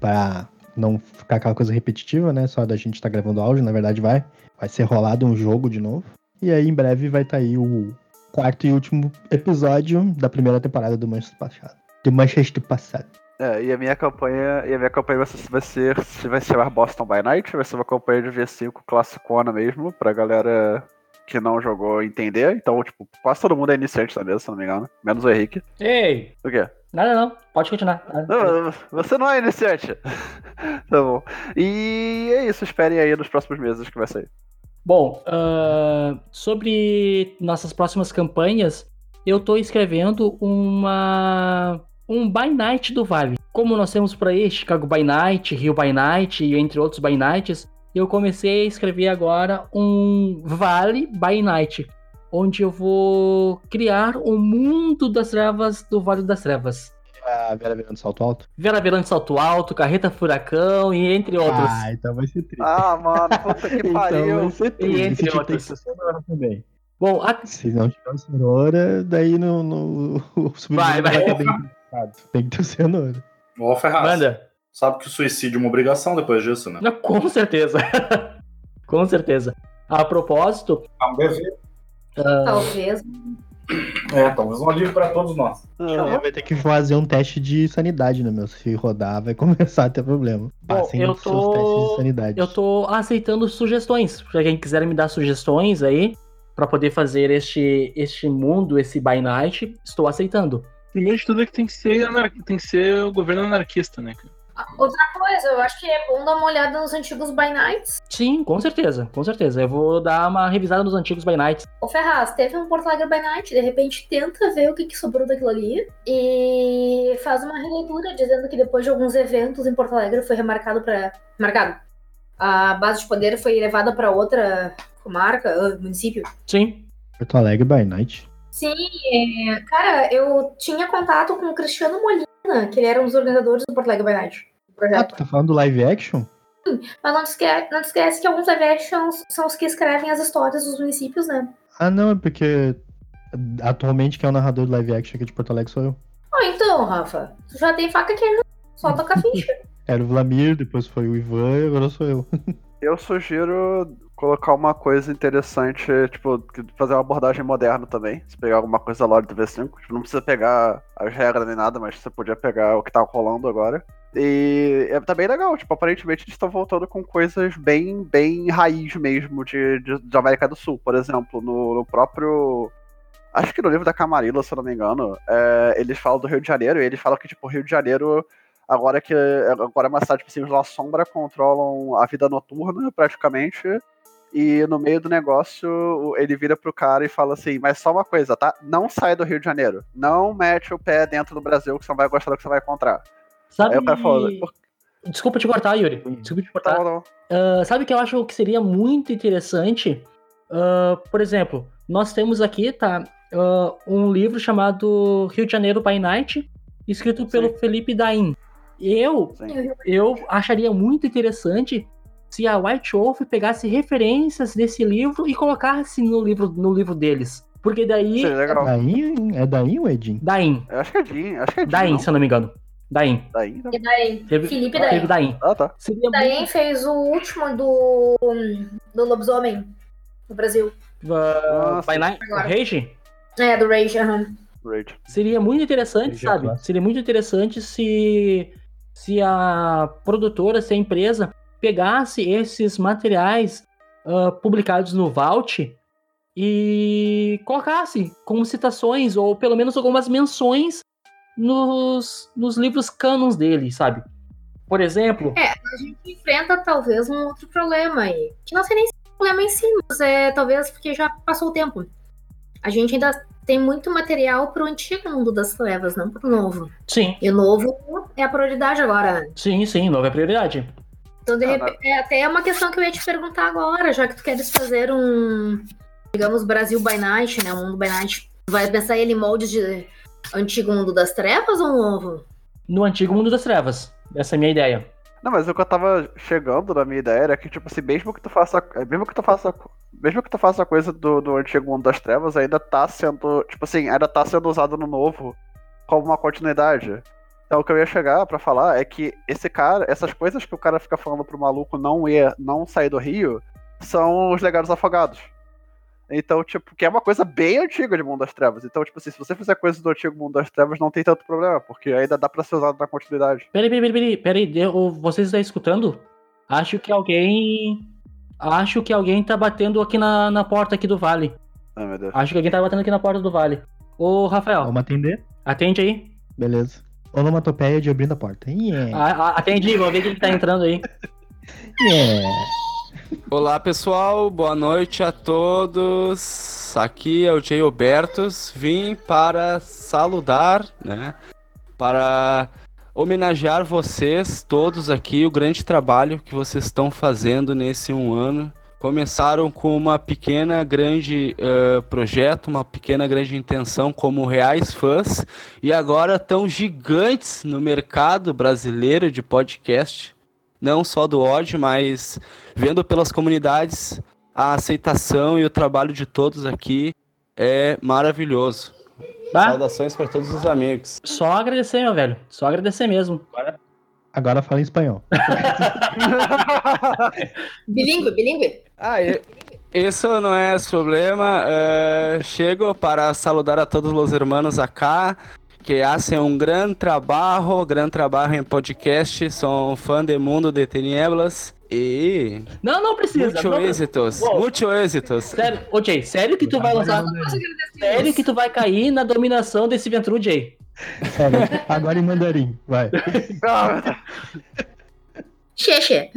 para não ficar aquela coisa repetitiva, né? Só da gente estar gravando áudio, na verdade vai vai ser rolado um jogo de novo. E aí em breve vai estar aí o quarto e último episódio da primeira temporada do Manchester Passado. Do Manchester Passado. É, e a minha campanha. E a minha campanha vai ser, vai ser. Vai se chamar Boston by Night, vai ser uma campanha de V5 classicona mesmo, pra galera que não jogou entender. Então, tipo, quase todo mundo é iniciante da mesa, se não me engano. Menos o Henrique. Ei, O quê? nada não, pode continuar. Não, você não é iniciante. tá bom. E é isso, esperem aí nos próximos meses que vai sair. Bom, ah, sobre nossas próximas campanhas, eu tô escrevendo uma um by night do Vale. Como nós temos por aí Chicago by Night, Rio by Night e entre outros by nights, eu comecei a escrever agora um Vale by Night, onde eu vou criar o mundo das trevas do Vale das Trevas. A Vera virando salto alto? Vera Verante Salto Alto, Carreta Furacão e entre outros. Ah, então vai ser triste. Ah, mano, puta que então pariu. vai ser triste. E entre Esse outros. também. Bom, a- Se não tiver cenoura, daí no, no, o Vai, submundo vai. Tem que ter o cenoura. Ô, Ferraz, manda. sabe que o suicídio é uma obrigação depois disso, né? Não, Com certeza. Com certeza. A propósito, É um dever. Talvez. É, talvez um alívio pra todos nós. É, vai ter que fazer um teste de sanidade, né, meu? Se rodar, vai começar a ter problema. Passem eu os seus testes tô- de sanidade. Eu tô aceitando sugestões. Pra quem quiser me dar sugestões aí, pra poder fazer este, este mundo, esse by night, estou aceitando. Primeiro de tudo é que tem que ser, anar- tem que ser o governo anarquista, né, cara? Outra coisa, eu acho que é bom dar uma olhada nos antigos By Nights. Sim, com certeza, com certeza. Eu vou dar uma revisada nos antigos by nights. Ô Ferraz, teve um Porto Alegre By Night, de repente tenta ver o que, que sobrou daquilo ali e faz uma releitura dizendo que depois de alguns eventos em Porto Alegre foi remarcado para marcado. A base de poder foi levada para outra comarca, ah, município. Sim. Porto Alegre by night. Sim, é, cara, eu tinha contato com o Cristiano Molina, que ele era um dos organizadores do Porto Alegre By Night. Ah, tu tá falando do live action? Mas não te, esquece, não esquece que alguns live actions são os que escrevem as histórias dos municípios, né? Ah, não, é porque atualmente quem é o narrador do live action aqui de Porto Alegre sou eu. Ah, então, Rafa, tu já tem faca aqui, só toca a ficha. Era o Vlamir, depois foi o Ivan e agora sou eu. Eu sugiro colocar uma coisa interessante, tipo, fazer uma abordagem moderna também. Se pegar alguma coisa da lore do V5. Tipo, não precisa pegar as regras nem nada, mas você podia pegar o que tá rolando agora. E é, tá bem legal, tipo, aparentemente eles estão voltando com coisas bem, bem raiz mesmo de, de, de América do Sul. Por exemplo, no, no próprio. Acho que no livro da Camarilla, se eu não me engano, é, eles falam do Rio de Janeiro, e eles falam que, tipo, o Rio de Janeiro agora que agora é uma cidade tipo assim, os La Sombra controlam a vida noturna praticamente. E no meio do negócio, ele vira pro cara e fala assim: Mas só uma coisa, tá? Não sai do Rio de Janeiro. Não mete o pé dentro do Brasil, que você não vai gostar do que você vai encontrar. Sabe... Aí o cara fala: "Por- Desculpa te cortar, Yuri. Desculpa te cortar. tá bom. Ah, sabe o que eu acho que seria muito interessante? Ah, por exemplo, nós temos aqui, tá? ah, um livro chamado Rio de Janeiro by Night, escrito pelo Felipe Daim. Eu, Sim. eu acharia muito interessante se a White Wolf pegasse referências desse livro e colocasse no livro, no livro deles. Porque daí. Seria legal. Daí, é daí o Edinho? Daim. Eu acho que é Jim, acho que é não? se eu não me engano. Daim. Daí, daí? Teve- Felipe Teve Daim. Daim. Ah, tá. Seria Daim fez o último do, do lobisomem no Brasil. muito. by. Agora. Rage? É, do Rage, aham. Rage. Seria muito interessante, já sabe? clássico. Seria muito interessante se, se a produtora, se a empresa pegasse esses materiais ah, publicados no Vault e colocasse como citações, ou pelo menos algumas menções nos, nos livros canons dele, sabe? Por exemplo, A gente enfrenta talvez um outro problema aí. Que não sei nem se é um problema em si, mas é talvez porque já passou o tempo. A gente ainda tem muito material pro antigo mundo das trevas, não pro novo. sim, E o novo é a prioridade agora. sim, sim, nova prioridade. Então, de Ah, repente, é até uma questão que eu ia te perguntar agora, já que tu queres fazer um, digamos, Brasil by Night, né? Um mundo by Night. Tu vai pensar ele em moldes de antigo mundo das trevas ou novo? No antigo mundo das trevas. Essa é a minha ideia. Não, mas o que eu tava chegando na minha ideia era que, tipo assim, mesmo que tu faça. Mesmo que tu faça. Mesmo que tu faça a coisa do, do antigo mundo das trevas, ainda tá sendo. Tipo assim, ainda tá sendo usado no novo como uma continuidade. Então o que eu ia chegar pra falar é que esse cara, essas coisas que o cara fica falando pro maluco não ir, não sair do Rio, são os legados afogados. Então, tipo, que é uma coisa bem antiga de Mundo das Trevas. Então, tipo assim, se você fizer coisas do antigo Mundo das Trevas, não tem tanto problema, porque ainda dá pra ser usado na continuidade. Peraí, peraí, peraí, peraí, deu- vocês estão escutando? Acho que alguém. Acho que alguém tá batendo aqui na, na porta aqui do vale. Ai, meu Deus. Acho que alguém tá batendo aqui na porta do vale. Ô, Rafael, Vamos atender? atende aí. Beleza. Onomatopeia de abrindo a porta. Yeah. A- a- atende aí, vamos ver quem tá entrando aí. Yeah. Olá pessoal, boa noite a todos. Aqui é o Jay Albertos. Vim para saludar, né? Para homenagear vocês todos aqui, o grande trabalho que vocês estão fazendo nesse um ano. Começaram com uma pequena, grande eh, projeto, uma pequena, grande intenção como reais fãs e agora estão gigantes no mercado brasileiro de podcast, não só do ódio, mas vendo pelas comunidades a aceitação e o trabalho de todos aqui é maravilhoso. Tá? Saudações para todos os amigos. Só agradecer, meu velho. Só agradecer mesmo. Agora fala em espanhol. Bilingue, bilingue. Ah, e- isso não é problema. Eh, chego para saludar a todos os irmãos acá que fazem um grande trabalho, grande trabalho em podcast. Sou fã do mundo de tinieblas e Não, não precisa. muito não, êxitos, Uou. muito êxitos. Sério, ô Jay, sério que tu vai lançar. Sério que tu vai cair na dominação desse Ventru, Jay? Sério, agora em mandarim, vai. Xexê.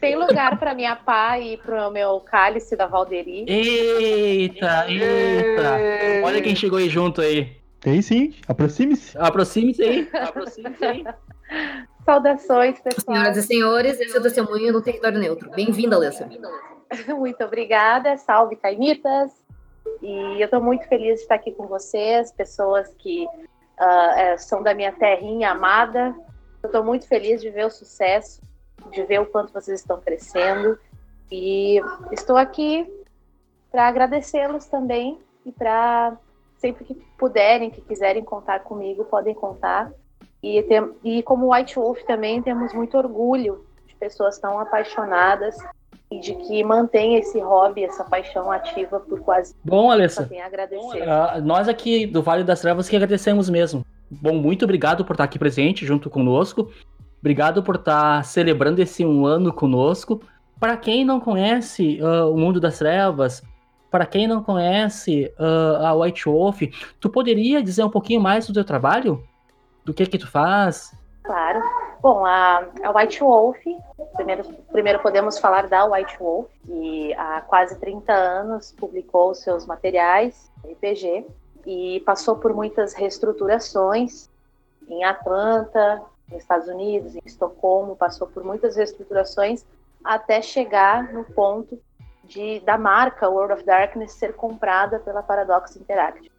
Tem lugar pra minha pá e pro meu cálice da Valderi. Eita, eita. Olha quem chegou aí junto aí. Tem sim, aproxime-se. Aproxime-se aí. Aproxime-se aí. Saudações, pessoal. Senhoras e senhores, esse é o testemunho no território neutro. Bem-vinda, Alessa. Muito obrigada. Salve, Caimitas. E eu tô muito feliz de estar aqui com vocês, pessoas que é, são da minha terrinha amada. Eu tô muito feliz de ver o sucesso, de ver o quanto vocês estão crescendo. E estou aqui para agradecê-los também e para sempre que puderem, que quiserem contar comigo, podem contar. E, tem, e como White Wolf também temos muito orgulho de pessoas tão apaixonadas e de que mantém esse hobby, essa paixão ativa por quase Bom, Alessa. agradecer. ah, nós aqui do Vale das Trevas que agradecemos mesmo. Bom, muito obrigado por estar aqui presente junto conosco. Obrigado por estar celebrando esse um ano conosco. Para quem não conhece ah, o mundo das trevas, para quem não conhece ah, a White Wolf, tu poderia dizer um pouquinho mais do teu trabalho? Do que que tu faz? Claro. Bom, a, a White Wolf, primeiro, primeiro podemos falar da White Wolf, que há quase 30 anos publicou seus materiais RPG e passou por muitas reestruturações em Atlanta, nos Estados Unidos, em Estocolmo, passou por muitas reestruturações até chegar no ponto de da marca World of Darkness ser comprada pela Paradox Interactive,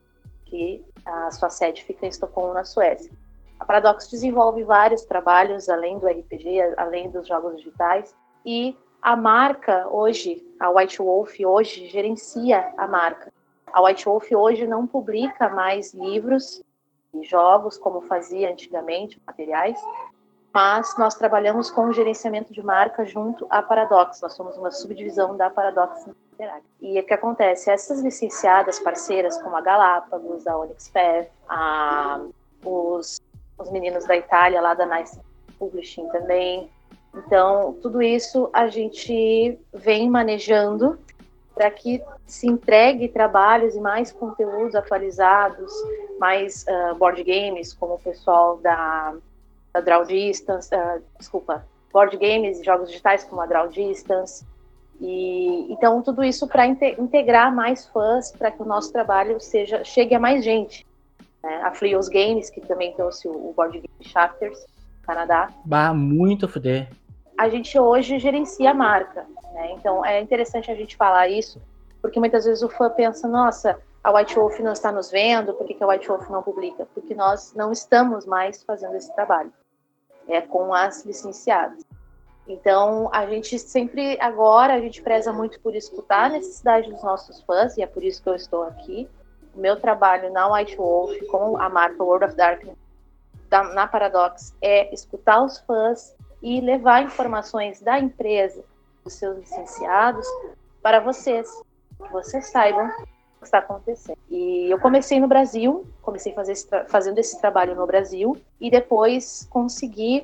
que a sua sede fica em Estocolmo, na Suécia. A Paradox desenvolve vários trabalhos além do RPG, além dos jogos digitais, e a marca hoje, a White Wolf hoje gerencia a marca. A White Wolf hoje não publica mais livros e jogos como fazia antigamente, materiais, mas nós trabalhamos com o gerenciamento de marca junto à Paradox. Nós somos uma subdivisão da Paradox Interactive. E o que acontece? Essas licenciadas parceiras, como a Galápagos, a Onyx Path, a, os, os meninos da Itália, lá da Nice Publishing também. Então, tudo isso a gente vem manejando para que se entregue trabalhos e mais conteúdos atualizados, mais uh, board games, como o pessoal da, da Draw Distance, uh, desculpa, board games e jogos digitais como a Draw Distance. E, então, tudo isso para inte integrar mais fãs, para que o nosso trabalho seja chegue a mais gente. Né? A Fleos Games, que também trouxe o, o board game Chapters, Canadá. Bah, muito fuder. A gente hoje gerencia a marca. Né? Então, é interessante a gente falar isso, porque muitas vezes o fã pensa, nossa, a White Wolf não está nos vendo, por que, que a White Wolf não publica? Porque nós não estamos mais fazendo esse trabalho. É com as licenciadas. Então, a gente sempre, agora, a gente preza muito por escutar a necessidade dos nossos fãs, e é por isso que eu estou aqui. O meu trabalho na White Wolf, com a marca World of Darkness, da, na Paradox, é escutar os fãs e levar informações da empresa, dos seus licenciados, para vocês, que vocês saibam o que está acontecendo. E eu comecei no Brasil, comecei esse fazendo esse trabalho no Brasil, e depois consegui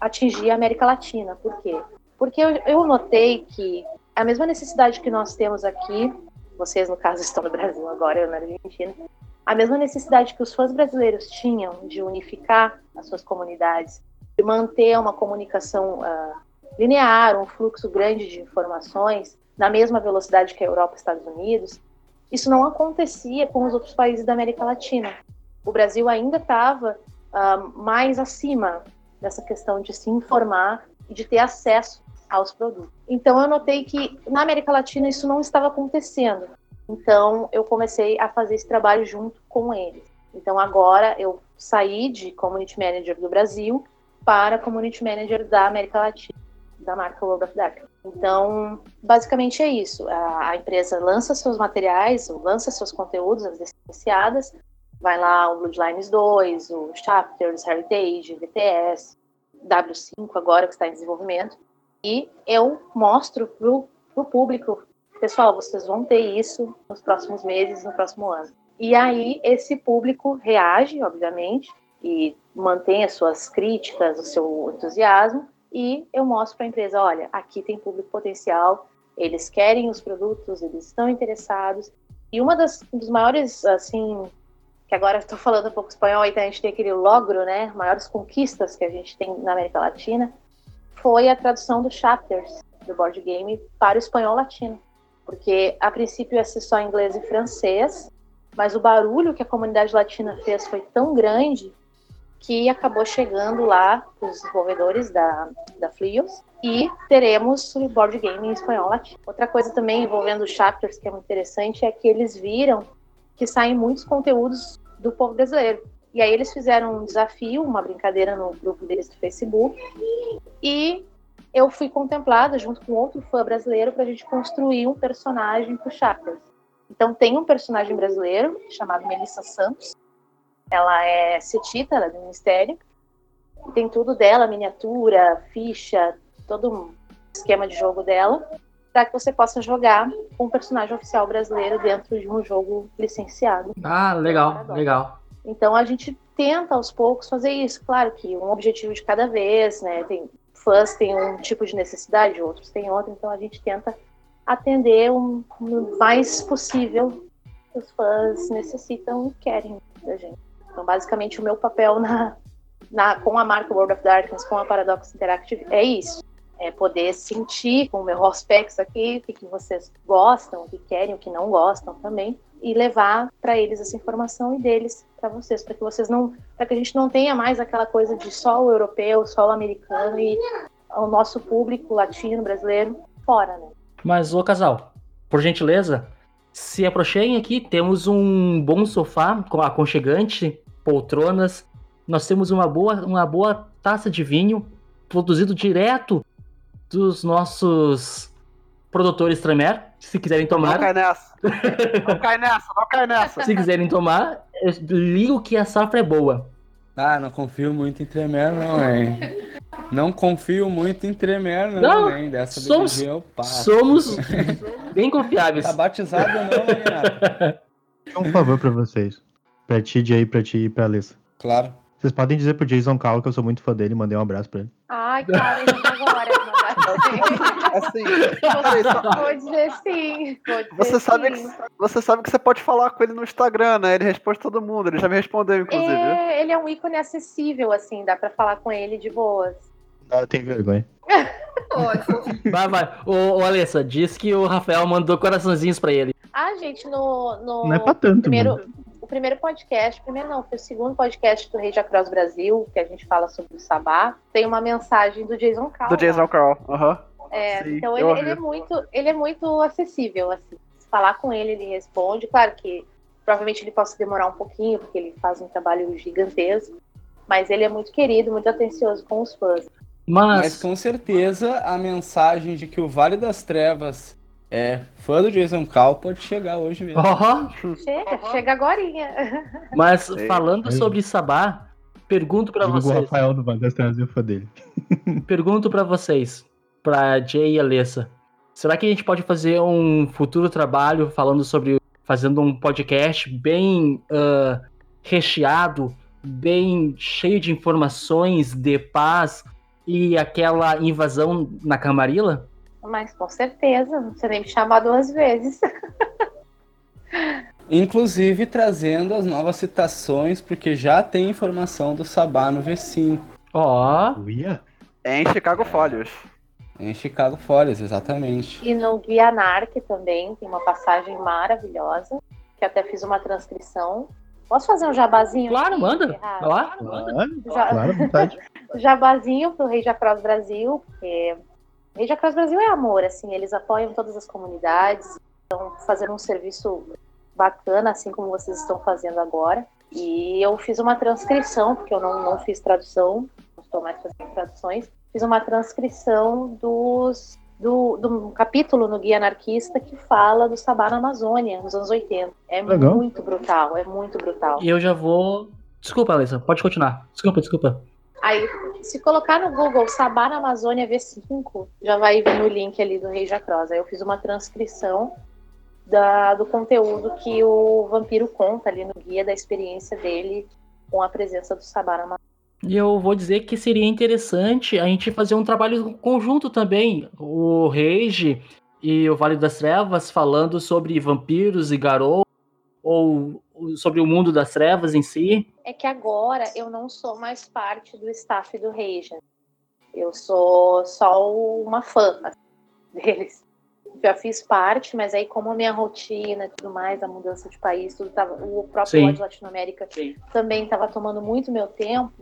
atingir a América Latina. Por quê? Porque eu, eu notei que a mesma necessidade que nós temos aqui, vocês no caso estão no Brasil agora, eu na Argentina, a mesma necessidade que os fãs brasileiros tinham de unificar as suas comunidades, de manter uma comunicação uh, linear, um fluxo grande de informações na mesma velocidade que a Europa e Estados Unidos, isso não acontecia com os outros países da América Latina. O Brasil ainda estava uh, mais acima dessa questão de se informar e de ter acesso aos produtos. Então eu notei que na América Latina isso não estava acontecendo. Então eu comecei a fazer esse trabalho junto com eles. Então agora eu saí de Community Manager do Brasil para Community Manager da América Latina, da marca World of Darkness. Então, basicamente é isso. A empresa lança seus materiais, lança seus conteúdos, as licenciadas, vai lá o Bloodlines 2, o Chapters, Heritage, VTS, W5 agora que está em desenvolvimento, e eu mostro para o público pessoal, vocês vão ter isso nos próximos meses, no próximo ano. E aí esse público reage, obviamente, e mantém as suas críticas, o seu entusiasmo, e eu mostro para a empresa, olha, aqui tem público potencial, eles querem os produtos, eles estão interessados. E uma das dos maiores, assim, que agora estou falando um pouco espanhol, então a gente tem aquele logro, né, maiores conquistas que a gente tem na América Latina, foi a tradução dos chapters do board game para o espanhol latino. Porque a princípio ia ser só inglês e francês, mas o barulho que a comunidade latina fez foi tão grande que acabou chegando lá os desenvolvedores da, da Flios e teremos o board game em espanhol latino. Outra coisa também envolvendo os chapters que é muito interessante é que eles viram que saem muitos conteúdos do povo brasileiro. E aí eles fizeram um desafio, uma brincadeira no grupo deles do Facebook e eu fui contemplada junto com outro fã brasileiro para a gente construir um personagem para o chapters. Então tem um personagem brasileiro chamado Melissa Santos, ela é cetita, ela é do Ministério. Tem tudo dela, miniatura, ficha, todo um esquema de jogo dela, para que você possa jogar um personagem oficial brasileiro dentro de um jogo licenciado. Ah, legal, legal. Então a gente tenta aos poucos fazer isso. Claro que um objetivo de cada vez, né? Tem fãs têm um tipo de necessidade, outros têm outro, então a gente tenta atender o um, mais possível que os fãs necessitam e querem da gente. Então, basicamente, o meu papel na, na, com a marca World of Darkness, com a Paradox Interactive, é isso. É poder sentir com o meu Rospex aqui o que, vocês gostam, o que querem, o que não gostam também, e levar para eles essa informação e deles para vocês, para que vocês não, para que a gente não tenha mais aquela coisa de só o europeu, só o americano e o nosso público latino, brasileiro fora, né? Mas ô casal, por gentileza, se aproximem aqui, temos um bom sofá aconchegante poltronas. Nós temos uma boa, uma boa taça de vinho produzido direto dos nossos produtores Tremer. Se quiserem tomar. Não cai nessa. Não cai nessa, não cai nessa. Se quiserem tomar, ligo que a safra é boa. Ah, não confio muito em Tremer, não, hein? Não confio muito em Tremer, não, Não, hein? Dessa somos- eu passo. Somos bem confiáveis. Tá batizado ou não, Renato? Um favor pra vocês. Pra ti, Jay, pra ti e pra Alissa. Claro. Vocês podem dizer pro Jason Cal que eu sou muito fã dele, mandei um abraço pra ele. Ai, cara, ainda agora. Assim, peraí, só- Vou dizer sim. Vou dizer você, sabe sim. que, você sabe que você pode falar com ele no Instagram, né? Ele responde todo mundo. Ele já me respondeu, inclusive. É, ele é um ícone acessível, assim, dá pra falar com ele de boas. Ah, tem vergonha. Vai, vai. Ô, ô, Alessa, diz que o Rafael mandou coraçãozinhos pra ele. Ah, gente, no, no Não é pra tanto, primeiro, mano. Primeiro podcast, primeiro não, foi o segundo podcast do Rei Cross Brasil, que a gente fala sobre o Sabá, tem uma mensagem do Jason Cal. Do Jason Carl. Aham. É, Sim, então ele, ele é muito, ele é muito acessível, assim. Se falar com ele, ele responde. Claro que provavelmente ele possa demorar um pouquinho, porque ele faz um trabalho gigantesco. Mas ele é muito querido, muito atencioso com os fãs. Mas, Mas com certeza a mensagem de que o Vale das Trevas é fã do Jason Cal pode chegar hoje mesmo. ó, Chega, chega agorinha. mas Sei. falando sobre Sabá, pergunto pra Digo que o vocês. Rafael do Trevas é fã dele. Pergunto pra vocês, pra Jay e Alessa. Será que a gente pode fazer um futuro trabalho falando sobre fazendo um podcast bem ah, recheado, bem cheio de informações, de paz e aquela invasão na Camarilla? Mas com certeza, não precisa nem me chamar duas vezes. Inclusive trazendo as novas citações, porque já tem informação do Sabá no V5. Ó, Uia? É em Chicago Folios. Em Chicago Folies, exatamente. E no Guianarque também tem uma passagem maravilhosa, que até fiz uma transcrição. Posso fazer um jabazinho? claro, aqui, manda. Lá. Claro, Já- claro, vontade. jabazinho pro Rei Jacross Brasil, porque o Rei Jacross Brasil é amor, assim, eles apoiam todas as comunidades, estão fazendo um serviço bacana, assim como vocês estão fazendo agora. E eu fiz uma transcrição, porque eu não, não fiz tradução, não estou mais fazendo traduções, fiz uma transcrição dos, do, do capítulo no Guia Anarquista que fala do Sabá na Amazônia, nos anos 80. É Legal. muito brutal, é muito brutal. E eu já vou. Desculpa, Alessa, pode continuar. Desculpa, desculpa. Aí, se colocar no Google Sabá na Amazônia V5, já vai vir no link ali do Rei Jacross. Aí eu fiz uma transcrição da, do conteúdo que o vampiro conta ali no guia da experiência dele com a presença do Sabá na Amazônia. E eu vou dizer que seria interessante a gente fazer um trabalho conjunto também. O Rage e o Vale das Trevas falando sobre vampiros e Garou, ou sobre o mundo das trevas em si. É que agora eu não sou mais parte do staff do Rage. Eu sou só uma fã deles. Já fiz parte, mas aí como a minha rotina e tudo mais, a mudança de país, tudo tava, o próprio Sim. Latinoamérica Sim. também estava tomando muito meu tempo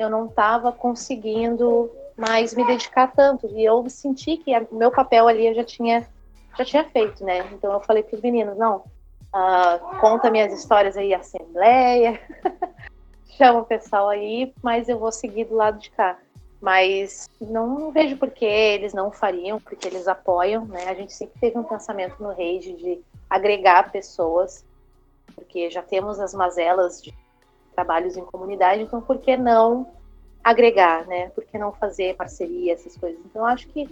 eu não estava conseguindo mais me dedicar tanto. E eu senti que o meu papel ali eu já tinha, já tinha feito, né? Então eu falei para os meninos, não, uh, conta minhas histórias aí, assembleia, chama o pessoal aí, mas eu vou seguir do lado de cá. Mas não vejo por que eles não fariam, porque eles apoiam, né? A gente sempre teve um pensamento no Rage de agregar pessoas, porque já temos as mazelas de trabalhos em comunidade, então por que não agregar, né? Por que não fazer parceria, essas coisas? Então acho que,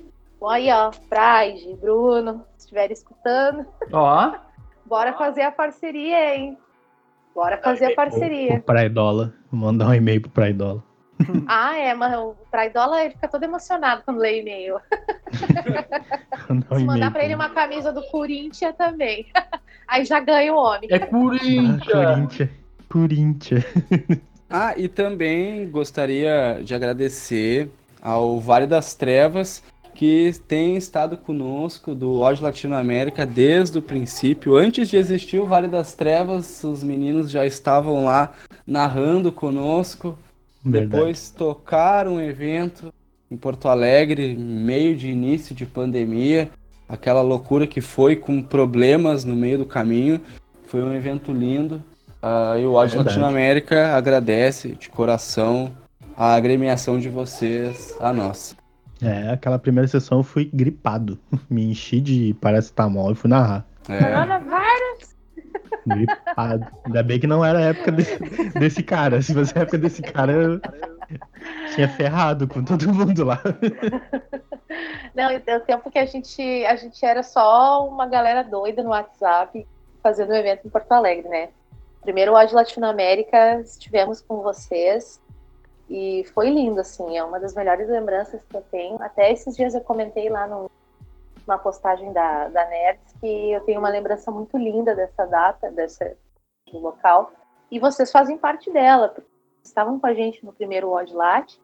aí ó, Pride, Bruno, se estiver escutando, ó, bora fazer a parceria, hein? Bora fazer a parceria. Praidola, vou mandar um e-mail pro Praidola. Ah, é, mas o Praidola ele fica todo emocionado quando lê e-mail. Se mandar pra ele uma camisa do Corinthians também. Aí já ganha o homem. É Corinthians! Ah, Corinthians. Corinthians. ah, e também gostaria de agradecer ao Vale das Trevas, que tem estado conosco do Ódio Latinoamérica desde o princípio. Antes de existir o Vale das Trevas, os meninos já estavam lá narrando conosco. Verdade. Depois tocaram um evento em Porto Alegre, meio de início de pandemia, aquela loucura que foi com problemas no meio do caminho. Foi um evento lindo. Uh, e o Ódio é Latinoamérica agradece de coração a agremiação de vocês a nós. É, aquela primeira sessão eu fui gripado. Me enchi de paracetamol e fui narrar. É. Coronavirus! Gripado. Ainda bem que não era a época desse, desse cara. Se fosse a época desse cara, eu tinha ferrado com todo mundo lá. Não, o tempo que a gente, a gente era só uma galera doida no WhatsApp fazendo um evento em Porto Alegre, né? primeiro Odd Latinoamérica estivemos com vocês e foi lindo, assim, é uma das melhores lembranças que eu tenho. Até esses dias eu comentei lá no, numa postagem da, da Nerds que eu tenho uma lembrança muito linda dessa data, dessa, do local, e vocês fazem parte dela, porque estavam com a gente no primeiro Odd Lat,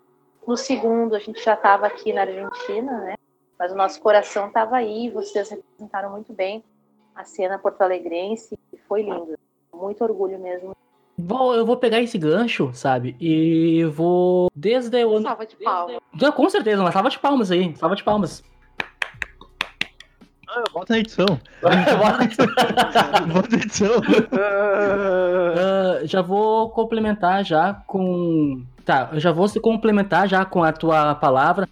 no segundo a gente já estava aqui na Argentina, né? Mas o nosso coração estava aí, vocês representaram muito bem a cena porto-alegrense e foi lindo muito orgulho mesmo. Vou, eu vou pegar esse gancho, sabe? E vou. Desde o. Salva de palmas. Já, com certeza, uma salva de palmas aí. Salva de palmas. Ah, bota na edição. bota na edição. uh, já vou complementar já com. Tá, eu já vou se complementar já com a tua palavra.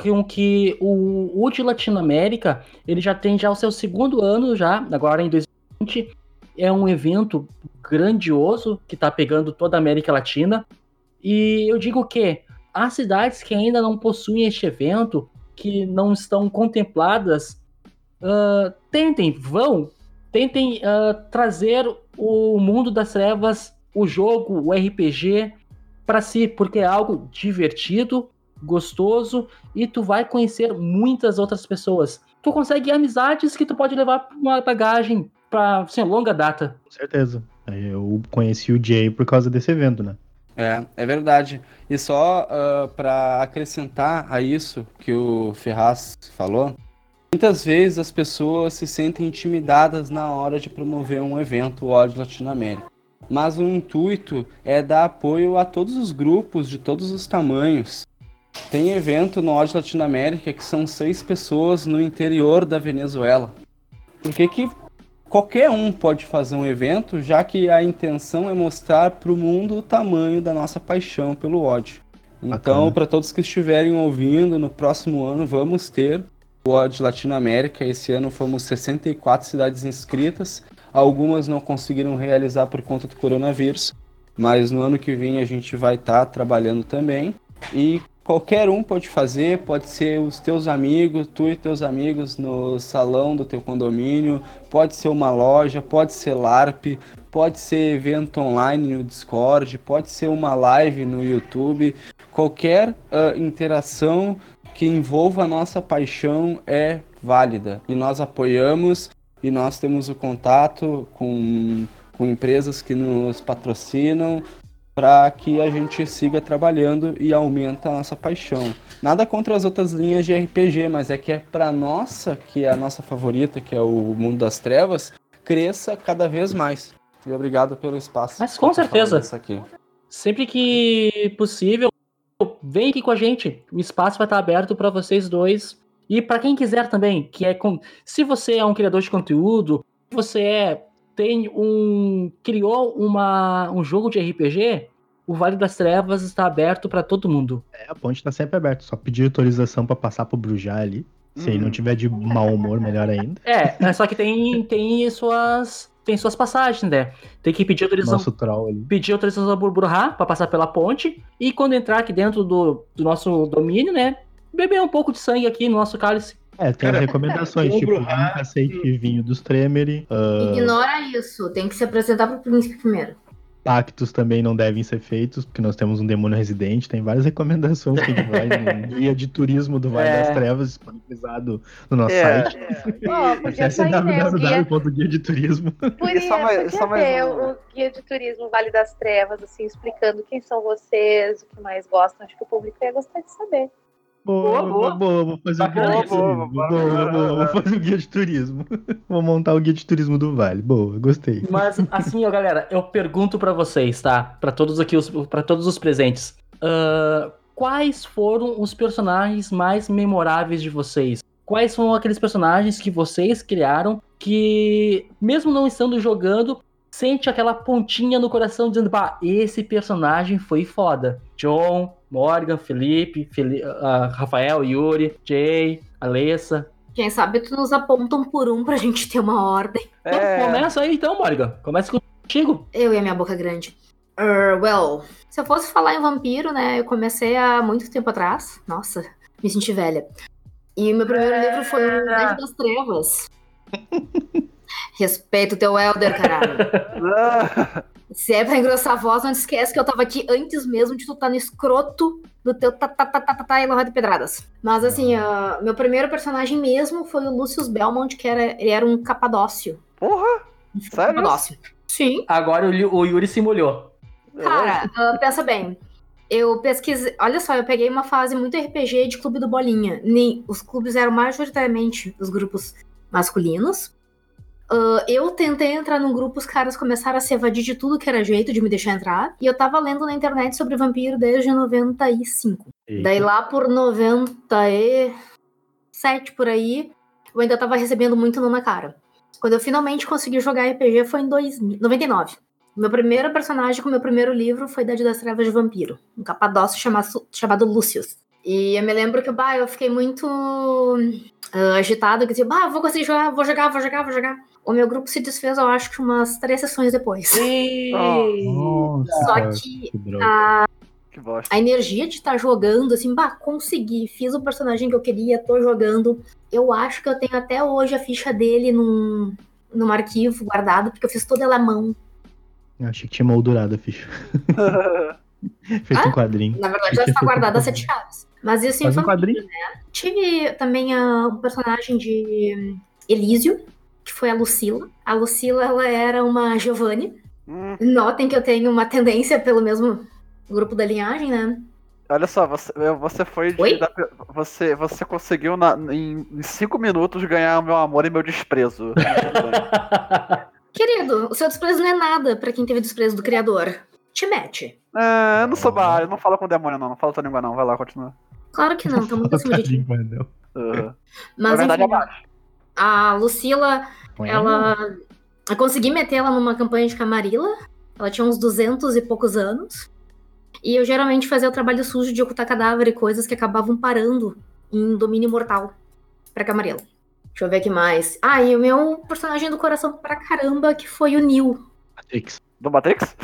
Com que o UD Latinoamérica, ele já tem já o seu segundo ano já, agora em 2020 é um evento grandioso que está pegando toda a América Latina. E eu digo que as cidades que ainda não possuem este evento, que não estão contempladas, uh, tentem, vão, tentem uh, trazer o mundo das trevas, o jogo, o RPG para si, porque é algo divertido, gostoso e tu vai conhecer muitas outras pessoas. Tu consegue amizades que tu pode levar para uma bagagem pra assim, longa data. Com certeza. Eu conheci o Jay por causa desse evento, né? É, é verdade. E só uh, ah, para acrescentar a isso que o Ferraz falou, muitas vezes as pessoas se sentem intimidadas na hora de promover um evento ódio Latinoamérica. Mas o intuito é dar apoio a todos os grupos de todos os tamanhos. Tem evento no ódio Latinoamérica que são seis pessoas no interior da Venezuela. Por que, que qualquer um pode fazer um evento, já que a intenção é mostrar para o mundo o tamanho da nossa paixão pelo ódio. Então, para todos que estiverem ouvindo, no próximo ano vamos ter o ódio Latinoamérica. Esse ano fomos 64 cidades inscritas. Algumas não conseguiram realizar por conta do coronavírus, mas no ano que vem a gente vai estar tá trabalhando também. E qualquer um pode fazer, pode ser os teus amigos, tu e teus amigos no salão do teu condomínio, pode ser uma loja, pode ser LARP, pode ser evento online no Discord, pode ser uma live no YouTube. Qualquer uh, interação que envolva a nossa paixão é válida e nós apoiamos e nós temos o contato com, com empresas que nos patrocinam para que a gente siga trabalhando e aumenta a nossa paixão. Nada contra as outras linhas de RPG, mas é que é para nossa, que é a nossa favorita, que é o Mundo das Trevas, cresça cada vez mais. E obrigado pelo espaço. Mas com certeza. Sempre que possível, vem aqui com a gente. O espaço vai estar aberto para vocês dois e para quem quiser também, que é com, se você é um criador de conteúdo, você é tem um criou uma, um jogo de RPG, o Vale das Trevas está aberto para todo mundo. É, a ponte está sempre aberta, só pedir autorização para passar pro Brujá ali. Se ele não tiver de mau humor, melhor ainda. É, só que tem tem suas tem suas passagens, né? Tem que pedir autorização. Nosso troll ali. Pedir autorização para passar pela ponte e quando entrar aqui dentro do, do nosso domínio, né? Beber um pouco de sangue aqui no nosso cálice. É, tem as recomendações, tipo, nunca aceite vinho dos Tremere. Uh, Ignora isso, tem que se apresentar pro príncipe primeiro. Pactos também não devem ser feitos, porque nós temos um demônio residente. Tem várias recomendações que a gente vai no guia de turismo do Vale É. das Trevas, disponibilizado no nosso É. site. Pô, podia Acesse sair, né, o guia. www.guiadeturismo. Podia, só mais- podia só mais ter um- o guia de turismo Vale das Trevas, assim, explicando quem são vocês, o que mais gostam. Acho que o público ia gostar de saber. Boa, Boa, boa, boa, vou fazer o guia boa, de boa, turismo. boa, vou fazer o guia de turismo. Vou montar o guia de turismo do Vale. Boa, gostei. Mas assim, ó, galera, eu pergunto pra vocês, tá? Pra todos aqui, os, para todos os presentes. Ahn, quais foram os personagens mais memoráveis de vocês? Quais são aqueles personagens que vocês criaram que, mesmo não estando jogando, sente aquela pontinha no coração dizendo, bah, esse personagem foi foda. John, Morgan, Felipe, Feli- ah, Rafael, Yuri, Jay, Alessa. Quem sabe tu nos aponta um por um pra gente ter uma ordem. Então, É, começa aí então, Morgan. Começa contigo. Eu e a minha boca grande. Uh, well, se eu fosse falar em vampiro, né? Eu comecei há muito tempo atrás. Nossa, me senti velha. E o meu primeiro livro foi o Idade das Trevas. Respeito o teu Elder, caralho. Se é pra engrossar a voz, não te esquece que eu tava aqui antes mesmo de tu estar no escroto do teu tá, tá, tá, tá, tá, tá, e lavado de pedradas. Mas assim, ah, meu primeiro personagem mesmo foi o Lucius Belmont, que era, ele era um capadócio. Porra! Sério? Capadócio. Sim. Agora o, o Yuri se molhou. Cara, ah, pensa bem. Eu pesquisei. Olha só, eu peguei uma fase muito RPG de Clube do Bolinha. Nem, os clubes eram majoritariamente os grupos masculinos. Ah, eu tentei entrar num grupo, os caras começaram a se evadir de tudo que era jeito de me deixar entrar. E eu tava lendo na internet sobre vampiro desde 95. Daí lá por 97 por aí, eu ainda tava recebendo muito não na cara. Quando eu finalmente consegui jogar RPG foi em 2000, 99. Meu primeiro personagem com meu primeiro livro foi Idade das Trevas de Vampiro, um capadócio chamado, chamado Lucius. E eu me lembro que bah, eu fiquei muito ah, agitada, que dizia, bah, vou conseguir jogar, vou jogar, vou jogar, vou jogar. O meu grupo se desfez, eu acho que umas três sessões depois. Nossa, Só que que a, Que bosta. a energia de estar jogando, assim, bah, consegui, fiz o personagem que eu queria, tô jogando. Eu acho que eu tenho até hoje a ficha dele num, num arquivo guardado, porque eu fiz toda ela à mão. Eu achei que tinha moldurado a ficha. Feito Ah? um quadrinho. Na verdade, ela está guardada a sete chaves. Mas isso em Faz um quadrinho. né? Tive também a, o personagem de Elísio, que foi a Lucila. A Lucila, ela era uma Giovanni. Hum, Notem que eu tenho uma tendência pelo mesmo grupo da linhagem, né? olha só, você, você foi de. Da- você, você conseguiu na- em, em cinco minutos ganhar meu amor e meu desprezo. Querido, o seu desprezo não é nada pra quem teve desprezo do criador. Te mete. É, eu não sou baralho, não falo com demônio, não. Não falo tua língua, não. Vai lá, continua. Claro que não, tá muito acima de ti. Uhum. Mas Na verdade, enfim, é baixo. A Lucila, ela. Eu consegui meter ela numa campanha de Camarilla. Ela tinha uns 200 e poucos anos. E eu geralmente fazia o trabalho sujo de ocultar cadáver e coisas que acabavam parando em domínio mortal pra Camarilla. Deixa eu ver aqui mais. Ah, e o meu personagem do coração pra caramba, que foi o Neil. Matrix. Do Matrix?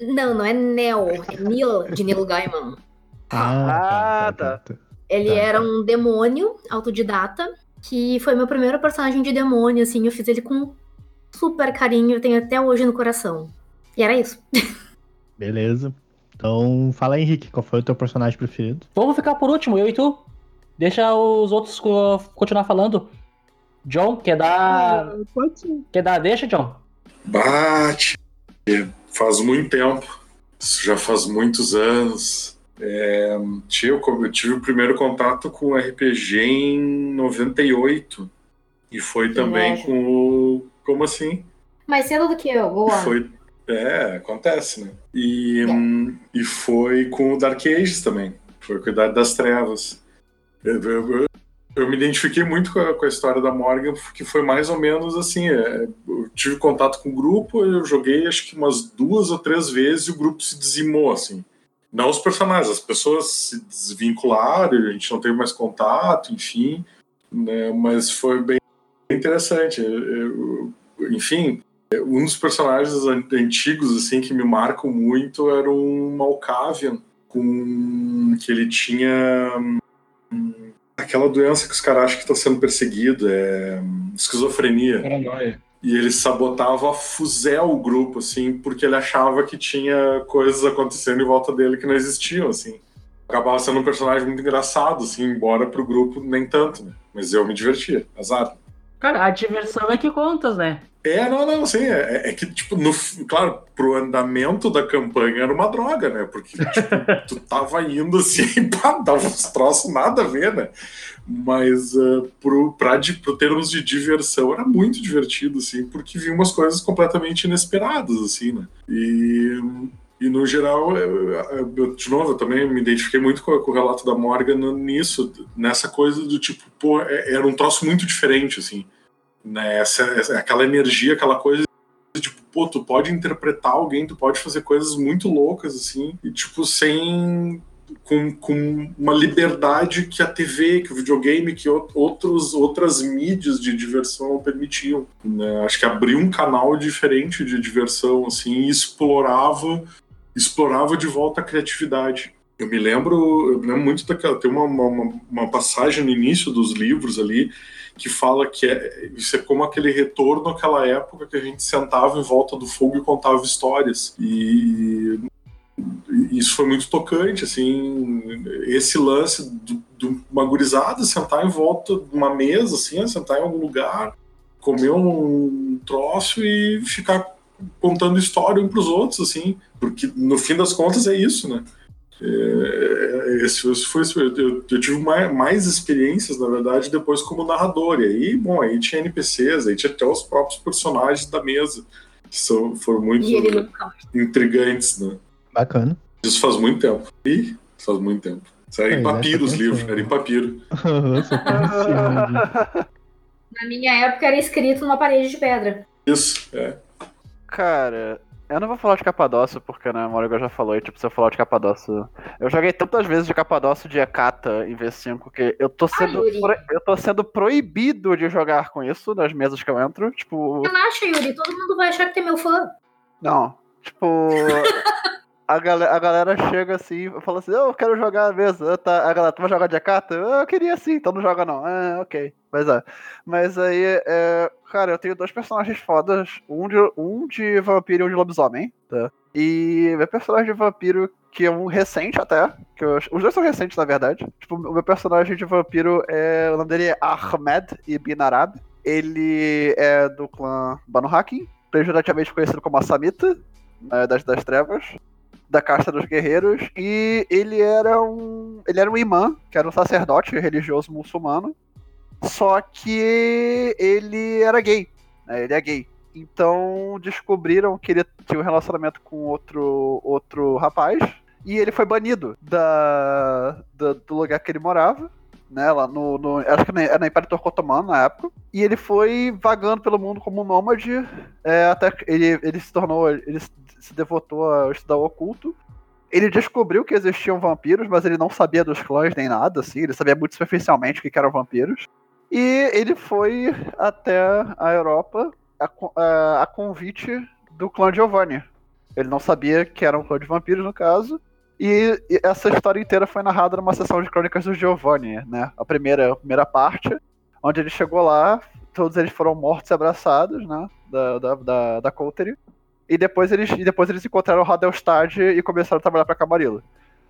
Não, não é Neo, é Neil, de Neil Gaiman. Ah, tá. Ele Tá, era tá. um demônio autodidata, que foi meu primeiro personagem de demônio, assim, eu fiz ele com super carinho, eu tenho até hoje no coração. E era isso. Beleza. Então, fala aí, Henrique, qual foi o teu personagem preferido? Vamos ficar por último, eu e tu. Deixa os outros co- continuar falando. John, quer dar. Pode ser. Quer dar deixa, John? Bate. Faz muito tempo. Isso já faz muitos anos. É, eu tive o primeiro contato com RPG em 98. E foi também Inveja. com o. Como assim? Mais cedo do que eu, boa. Foi. É, acontece, né? E, É. hum, e foi com o Dark Ages também. Foi com a Idade das Trevas. Eu, eu- eu- eu me identifiquei muito com a, com a história da Morgan, porque foi mais ou menos assim: é, eu tive contato com o grupo, eu joguei acho que umas duas ou três vezes e o grupo se dizimou, assim. Não os personagens, as pessoas se desvincularam, a gente não teve mais contato, enfim. né, mas foi bem interessante. Eu- eu- enfim, um dos personagens an- antigos assim que me marcam muito era um Malkavian com que ele tinha hum, aquela doença que os caras acham que está sendo perseguido, é esquizofrenia. Paranoia. E ele sabotava a fuzel o grupo, assim, porque ele achava que tinha coisas acontecendo em volta dele que não existiam, assim. Acabava sendo um personagem muito engraçado, assim, embora pro grupo nem tanto, né? Mas eu me divertia, azar. Cara, a diversão é que contas, né? É, não, não, sim, é, é que, tipo, no, claro, pro andamento da campanha era uma droga, né? Porque, tipo, tu tava indo assim, pá, dava uns troços nada a ver, né? Mas uh, pro, pra, di- pro termos de diversão era muito divertido, assim, porque vinha umas coisas completamente inesperadas, assim, né? E, e no geral, eu, eu- eu- de novo, eu também me identifiquei muito com, com o relato da Morgan nisso, nessa coisa do tipo, pô, é- era um troço muito diferente, assim né? Essa, essa- aquela energia, aquela coisa tipo, pô, tu pode interpretar alguém, tu pode fazer coisas muito loucas, assim, e tipo, sem. Com, com uma liberdade que a TV, que o videogame, que outros, outras mídias de diversão não permitiam. Né? Acho que abriu um canal diferente de diversão, assim, e explorava, explorava de volta a criatividade. Eu me lembro, eu me lembro muito daquela. Tem uma, uma, uma passagem no início dos livros ali que fala que é, isso é como aquele retorno àquela época que a gente sentava em volta do fogo e contava histórias. E, isso foi muito tocante, assim, esse lance de uma gurizada sentar em volta de uma mesa, assim, sentar em algum lugar, comer um troço e ficar contando história um para os outros, assim, porque no fim das contas é isso, né? É, esse, esse foi, eu, eu tive mais, mais experiências, na verdade, depois como narrador. E aí, bom, aí tinha NPCs, aí tinha até os próprios personagens da mesa, que são, foram muito E intrigantes, né? Bacana. Isso faz muito tempo. Ih, faz muito tempo. Isso era em Pois é, papiro os livros, era em papiro. Na minha época era escrito numa parede de pedra. Isso, é. Cara, eu não vou falar de Capadócio, porque né, Morgan já falou, e tipo, se eu falar de Capadócio. Eu joguei tantas vezes de Capadócio de Ekata em V5 que eu tô sendo. Yuri. pro- eu tô sendo proibido de jogar com isso nas mesas que eu entro. Tipo, Relaxa, Yuri, todo mundo vai achar que tem meu fã. não. Tipo. A galera, a galera chega assim e fala assim, eu quero jogar mesa. Ah, Tá, a galera, tu vai jogar de Akata? Eu queria sim, então não joga não. Ah, ok. Mas é. Mas aí, é, cara, eu tenho dois personagens fodas, um de, um de vampiro e um de lobisomem, tá? E meu personagem de vampiro, que é um recente até, que eu- os dois são recentes, na verdade. Tipo, o meu personagem de vampiro, é, o nome dele é Ahmed Ibn Arab. Ele é do clã Banu Hakim, pejorativamente conhecido como a Samita, né, das, das trevas da casta dos guerreiros e ele era um ele era um imã que era um sacerdote religioso muçulmano só que ele era gay né, ele é gay. Então descobriram que ele tinha um relacionamento com outro outro rapaz e ele foi banido da, da- do lugar que ele morava né, lá no, no acho que era na Império Turco Otomano na época e ele foi vagando pelo mundo como um nômade é, até ele, ele se tornou ele se devotou a estudar o oculto ele descobriu que existiam vampiros, mas ele não sabia dos clãs nem nada, assim. Ele sabia muito superficialmente o que eram vampiros. E ele foi até a Europa a, a- a convite do clã Giovanni. Ele não sabia que era um clã de vampiros, no caso. E, essa história inteira foi narrada numa sessão de crônicas do Giovanni, né? A primeira, a primeira parte, onde ele chegou lá, todos eles foram mortos e abraçados, né? Da, da, da, da Coulter. E depois eles, e depois eles encontraram o Radelstad e começaram a trabalhar pra Camarillo.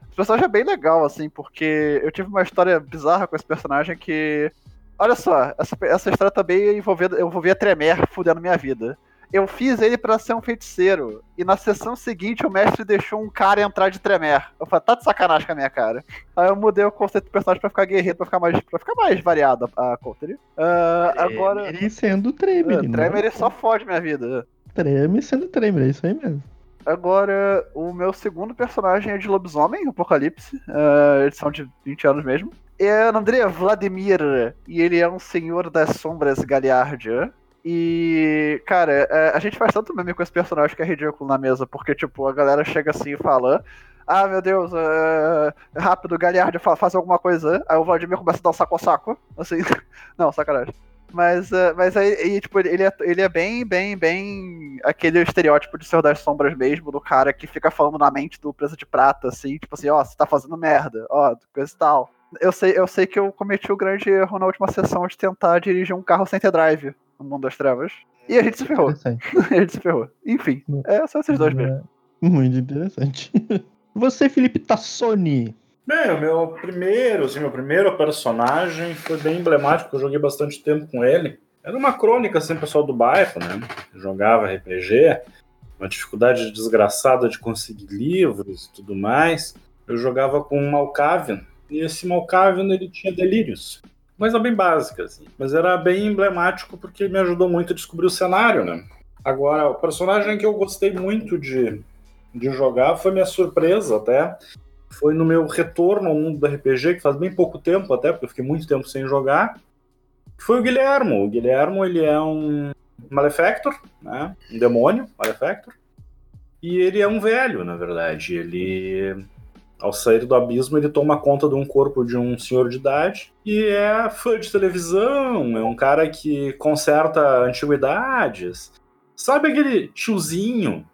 Esse personagem é bem legal, assim, porque eu tive uma história bizarra com esse personagem que. Olha só, essa, essa história também envolvia, envolvia Tremere fudendo minha vida. Eu fiz ele pra ser um feiticeiro. E na sessão seguinte o mestre deixou um cara entrar de Tremere. Eu falei, tá de sacanagem com a minha cara. Aí eu mudei o conceito do personagem pra ficar guerreiro, pra ficar mais, pra ficar mais variado a, a Coulter. Uh, agora. Ele sendo Tremere. Uh, Tremere só fode minha vida. Tremere sendo Tremere, é isso aí mesmo. Agora, o meu segundo personagem é de Lobisomem, Apocalipse, uh, edição de 20 anos mesmo. É o nome dele é Vladimir, e ele é um senhor das sombras Galiardia. E, cara, é, a gente faz tanto meme com esse personagem que é ridículo na mesa, porque, tipo, a galera chega assim e fala: Ah, meu Deus, é, rápido, Galiardia, faz alguma coisa. Aí o Vladimir começa a dar um saco a saco. Assim, não, sacanagem. Mas, uh, mas aí, e, tipo, ele é, ele é bem, bem, bem aquele estereótipo de Senhor das Sombras mesmo, do cara que fica falando na mente do Presa de Prata, assim, tipo assim, ó, oh, você tá fazendo merda, ó, oh, coisa e tal. Eu sei, eu sei que eu cometi o grande erro na última sessão de tentar dirigir um carro sem ter drive Mundo das Trevas. E a gente se ferrou. a gente se ferrou. Enfim, é só esses dois mesmo. Muito interessante. Você, Felipe Tassoni, Bem, o meu primeiro, assim, meu primeiro personagem foi bem emblemático, eu joguei bastante tempo com ele. Era uma crônica, assim, pessoal do bairro, né? Jogava RPG, uma dificuldade desgraçada de conseguir livros e tudo mais. Eu jogava com um Malkavian, e esse Malkavian, ele tinha delírios. Coisa bem básica, assim. Mas era bem emblemático porque me ajudou muito a descobrir o cenário, né? Agora, o personagem que eu gostei muito de, de jogar foi minha surpresa até foi no meu retorno ao mundo do RPG, que faz bem pouco tempo até, porque eu fiquei muito tempo sem jogar, foi o Guilhermo. O Guilhermo, ele é um Malefactor, né? Um demônio, Malefactor. E ele é um velho, na verdade. Ele, ao sair do abismo, ele toma conta de um corpo de um senhor de idade e é fã de televisão, é um cara que conserta antiguidades. Sabe aquele tiozinho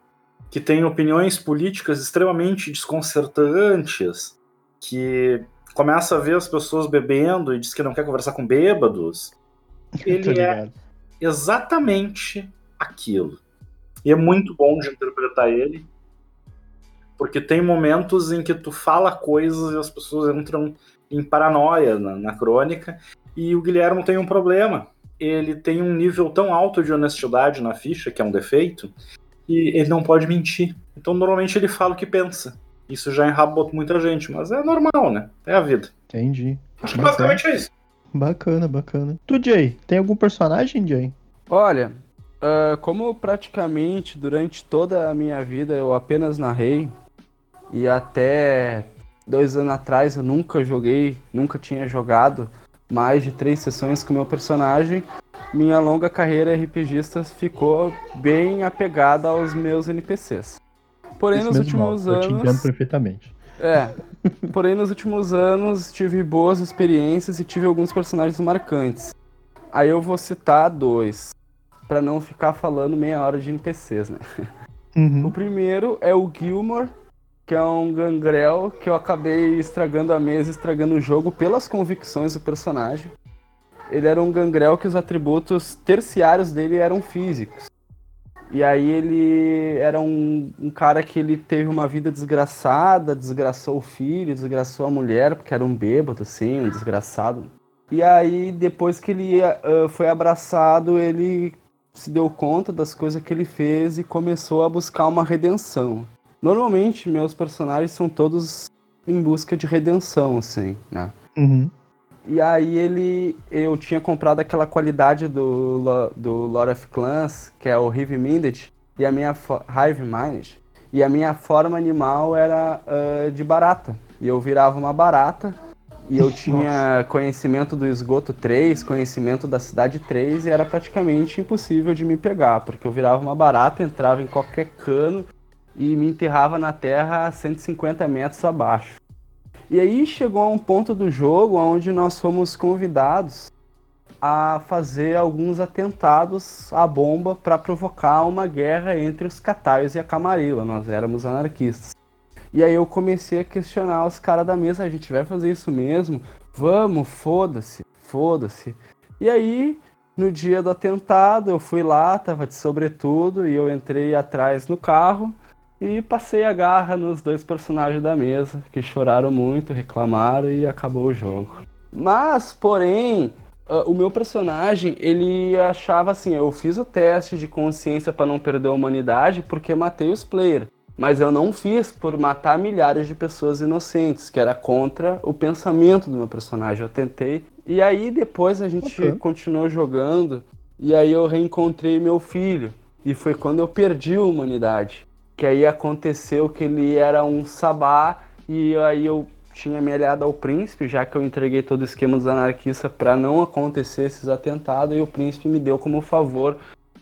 que tem opiniões políticas extremamente desconcertantes, que começa a ver as pessoas bebendo e diz que não quer conversar com bêbados. Ele é exatamente aquilo. E é muito bom de interpretar ele, porque tem momentos em que tu fala coisas e as pessoas entram em paranoia na, na crônica, e o Guilherme tem um problema. Ele tem um nível tão alto de honestidade na ficha, que é um defeito, e ele não pode mentir. Então, normalmente, ele fala o que pensa. Isso já enrabou muita gente, mas é normal, né? É a vida. Entendi. Acho que basicamente é isso. Bacana, bacana. Tu, Jay, tem algum personagem, Jay? Olha, uh, como praticamente durante toda a minha vida eu apenas narrei, e até dois anos atrás eu nunca joguei, nunca tinha jogado mais de três sessões com o meu personagem, minha longa carreira RPGista ficou bem apegada aos meus NPCs. Porém, Isso nos últimos mal, anos. Eu te entendo perfeitamente. É. Porém, nos últimos anos tive boas experiências e tive alguns personagens marcantes. Aí eu vou citar dois, para não ficar falando meia hora de NPCs, né? Uhum. O primeiro é o Gilmore, que é um gangrel que eu acabei estragando a mesa, estragando o jogo pelas convicções do personagem ele era um gangrel que os atributos terciários dele eram físicos. E aí ele era um, um, cara que ele teve uma vida desgraçada, desgraçou o filho, desgraçou a mulher, porque era um bêbado, assim, um desgraçado. E aí, depois que ele uh, foi abraçado, ele se deu conta das coisas que ele fez e começou a buscar uma redenção. Normalmente, meus personagens são todos em busca de redenção, assim, né? Uhum. E aí ele. Eu tinha comprado aquela qualidade do, do Lord of Clans, que é o Hive Minded, e a minha Hive Minded. E a minha forma animal era uh, de barata. E eu virava uma barata. E eu tinha conhecimento do esgoto 3, conhecimento da cidade 3, e era praticamente impossível de me pegar, porque eu virava uma barata, entrava em qualquer cano e me enterrava na terra a 150 metros abaixo. E aí chegou a um ponto do jogo onde nós fomos convidados a fazer alguns atentados à bomba para provocar uma guerra entre os Cataios e a Camarilla. Nós éramos anarquistas. E aí eu comecei a questionar os caras da mesa, a gente vai fazer isso mesmo? Vamos, foda-se, foda-se. E aí, no dia do atentado, eu fui lá, tava de sobretudo, e eu entrei atrás no carro e passei a garra nos dois personagens da mesa, que choraram muito, reclamaram e acabou o jogo. Mas, porém, uh, o meu personagem, ele achava assim, eu fiz o teste de consciência para não perder a humanidade porque matei os players. Mas eu não fiz por matar milhares de pessoas inocentes, que era contra o pensamento do meu personagem. Eu tentei. E aí depois a gente okay. continuou jogando. E aí eu reencontrei meu filho. E foi quando eu perdi a humanidade. Que aí aconteceu que ele era um sabá. E aí eu tinha me aliado ao príncipe, já que eu entreguei todo o esquema dos anarquistas para não acontecer esses atentados. E o príncipe me deu como favor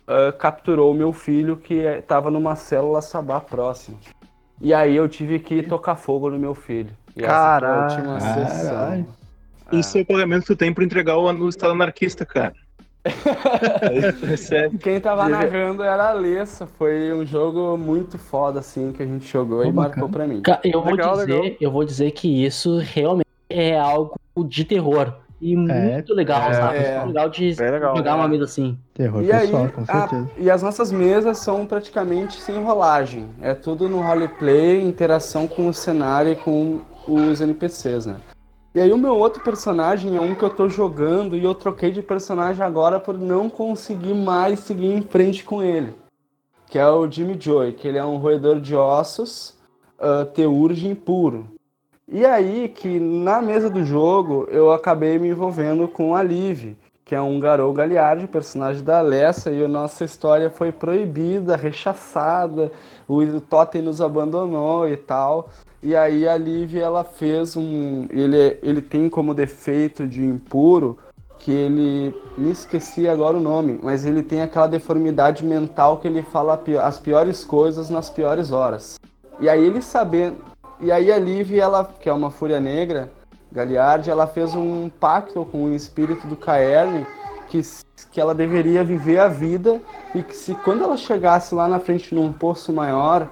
uh, capturou meu filho que estava numa célula sabá próxima. E aí eu tive que tocar fogo no meu filho. E Caralho. essa foi a última sessão. Isso é o pagamento que tu tem para entregar o, Estado anarquista, cara. Quem tava narrando era a Alessa. Foi um jogo muito foda, assim, que a gente jogou e marcou pra mim. Eu vou, legal, dizer, legal. eu vou dizer que isso realmente é algo de terror. E é, muito legal, é, sabe? É, muito legal de legal, jogar uma mesa assim. Terror e pessoal, aí, com certeza. A, e as nossas mesas são praticamente sem rolagem. É tudo no roleplay, interação com o cenário e com os NPCs, né? E aí o meu outro personagem é um que eu tô jogando e eu troquei de personagem agora por não conseguir mais seguir em frente com ele. Que é o Jimmy Joy, que ele é um roedor de ossos, uh, teurgem puro. E aí que na mesa do jogo eu acabei me envolvendo com a Liv, que é um Garou Galiardi, personagem da Alessa, e a nossa história foi proibida, rechaçada, o Totem nos abandonou e tal. E aí a Liv ela fez um. Ele, ele tem como defeito de impuro que ele. Me esqueci agora o nome, mas ele tem aquela deformidade mental que ele fala as piores coisas nas piores horas. E aí ele sabendo, e aí a Liv, ela, que é uma fúria negra, Galiard, ela fez um pacto com o espírito do Caerne que, que ela deveria viver a vida e que se quando ela chegasse lá na frente num poço maior,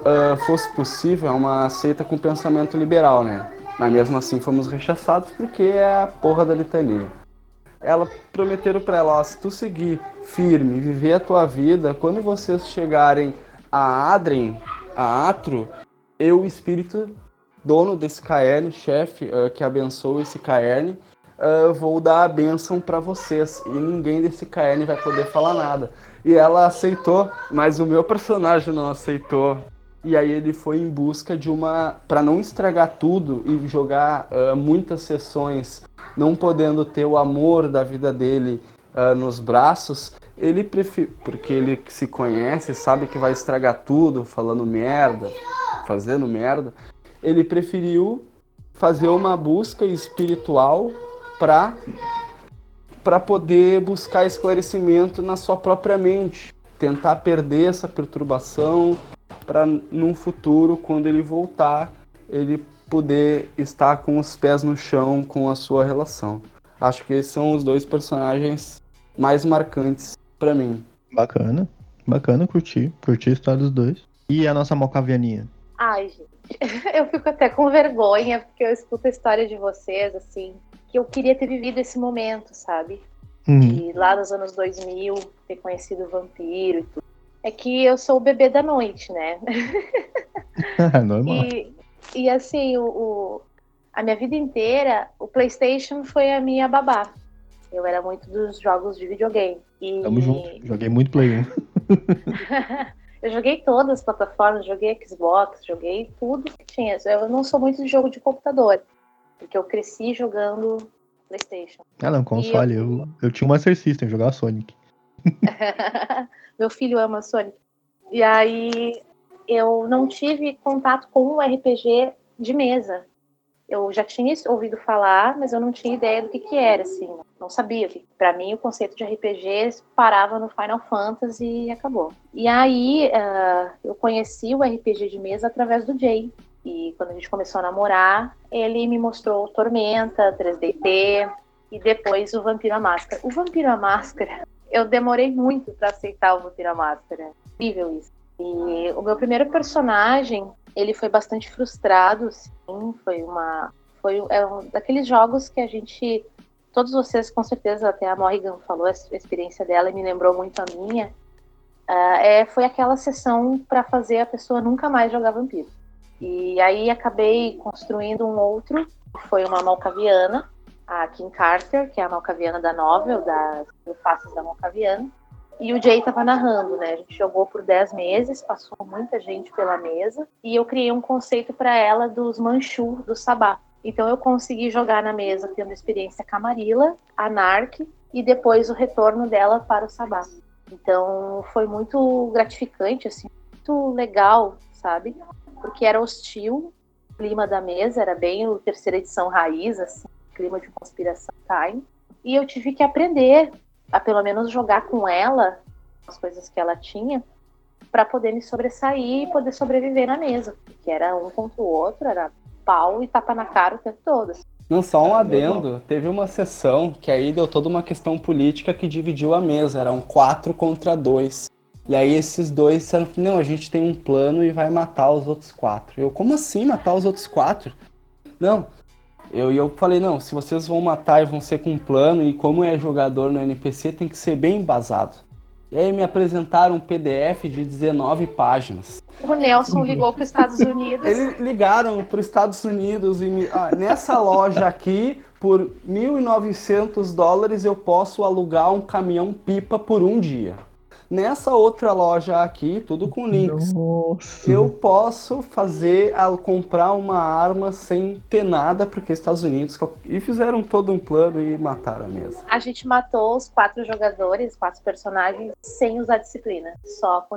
uh, fosse possível, é uma seita com pensamento liberal, né? Mas mesmo assim fomos rechaçados porque é a porra da litania. Ela prometeram para ela, ó, se tu seguir firme, viver a tua vida, quando vocês chegarem a Adrien, a Atro, eu, espírito dono desse caerne, chefe uh, que abençoa esse caerne, uh, vou dar a bênção para vocês e ninguém desse caerne vai poder falar nada. E ela aceitou, mas o meu personagem não aceitou. E aí ele foi em busca de uma, para não estragar tudo e jogar uh, muitas sessões, não podendo ter o amor da vida dele nos braços, ele prefere, porque ele se conhece, sabe que vai estragar tudo, falando merda, fazendo merda, ele preferiu fazer uma busca espiritual para para poder buscar esclarecimento na sua própria mente, tentar perder essa perturbação para num futuro quando ele voltar, ele poder estar com os pés no chão com a sua relação. Acho que esses são os dois personagens mais marcantes para mim. Bacana. Bacana, curti. Curti a história dos dois. E a nossa mocavianinha? Ai, gente, eu fico até com vergonha, porque eu escuto a história de vocês, assim, que eu queria ter vivido esse momento, sabe? Uhum. De lá nos anos 2000, ter conhecido o vampiro e tudo. É que eu sou o bebê da noite, né? Normal. E, e assim, o, o, a minha vida inteira, o PlayStation foi a minha babá. Eu era muito dos jogos de videogame. E... Tamo junto. Joguei muito Play 1. Eu joguei todas as plataformas, joguei Xbox, joguei tudo que tinha. Eu não sou muito de jogo de computador, porque eu cresci jogando PlayStation. Ah, não, console. Eu... eu... Eu, tinha um Master System, jogava Sonic. Meu filho ama Sonic. E aí eu não tive contato com o RPG de mesa. Eu já tinha ouvido falar, mas eu não tinha ideia do que, que era, assim. Não sabia. Para mim, o conceito de RPG parava no Final Fantasy e acabou. E aí, uh, eu conheci o RPG de mesa através do Jay. E quando a gente começou a namorar, ele me mostrou Tormenta, 3DT e depois o Vampiro à Máscara. O Vampiro à Máscara, eu demorei muito para aceitar o Vampiro à Máscara. Incrível isso. E o meu primeiro personagem, ele foi bastante frustrado, sim, foi uma foi é um daqueles jogos que a gente todos vocês com certeza até a Morrigan falou a experiência dela e me lembrou muito a minha. Uh, é, foi aquela sessão para fazer a pessoa nunca mais jogar vampiro. E aí acabei construindo um outro, que foi uma malcaviana, a Kim Carter, que é a malcaviana da novel, das faces da malcaviana. E o Jay estava narrando, né? A gente jogou por 10 meses, passou muita gente pela mesa, e eu criei um conceito para ela dos Manchu, do Sabá. Então eu consegui jogar na mesa tendo experiência Camarilla, Anark e depois o retorno dela para o Sabá. Então foi muito gratificante, assim, muito legal, sabe? Porque era hostil, o clima da mesa era bem o terceira edição raiz, assim, clima de conspiração time. E eu tive que aprender a pelo menos jogar com ela as coisas que ela tinha para poder me sobressair e poder sobreviver na mesa, que era um contra o outro, era pau e tapa na cara o tempo todo. Assim. Não, só um adendo. Teve uma sessão que aí deu toda uma questão política que dividiu a mesa. Eram quatro contra dois. E aí esses dois disseram que não, a gente tem um plano e vai matar os outros quatro. Eu, como assim matar os outros quatro? Não. Eu, eu falei, não, se vocês vão matar e vão ser com um plano, e como é jogador no NPC, tem que ser bem embasado. E aí me apresentaram um PDF de 19 páginas. O Nelson ligou para os Estados Unidos. Eles ligaram para os Estados Unidos e me... ah, nessa loja aqui, por 1.900 dólares, eu posso alugar um caminhão pipa por um dia. Nessa outra loja aqui, tudo com links, Nossa. eu posso fazer, comprar uma arma sem ter nada, porque Estados Unidos. E fizeram todo um plano e mataram mesmo. A gente matou os quatro jogadores, quatro personagens, sem usar disciplina. Só com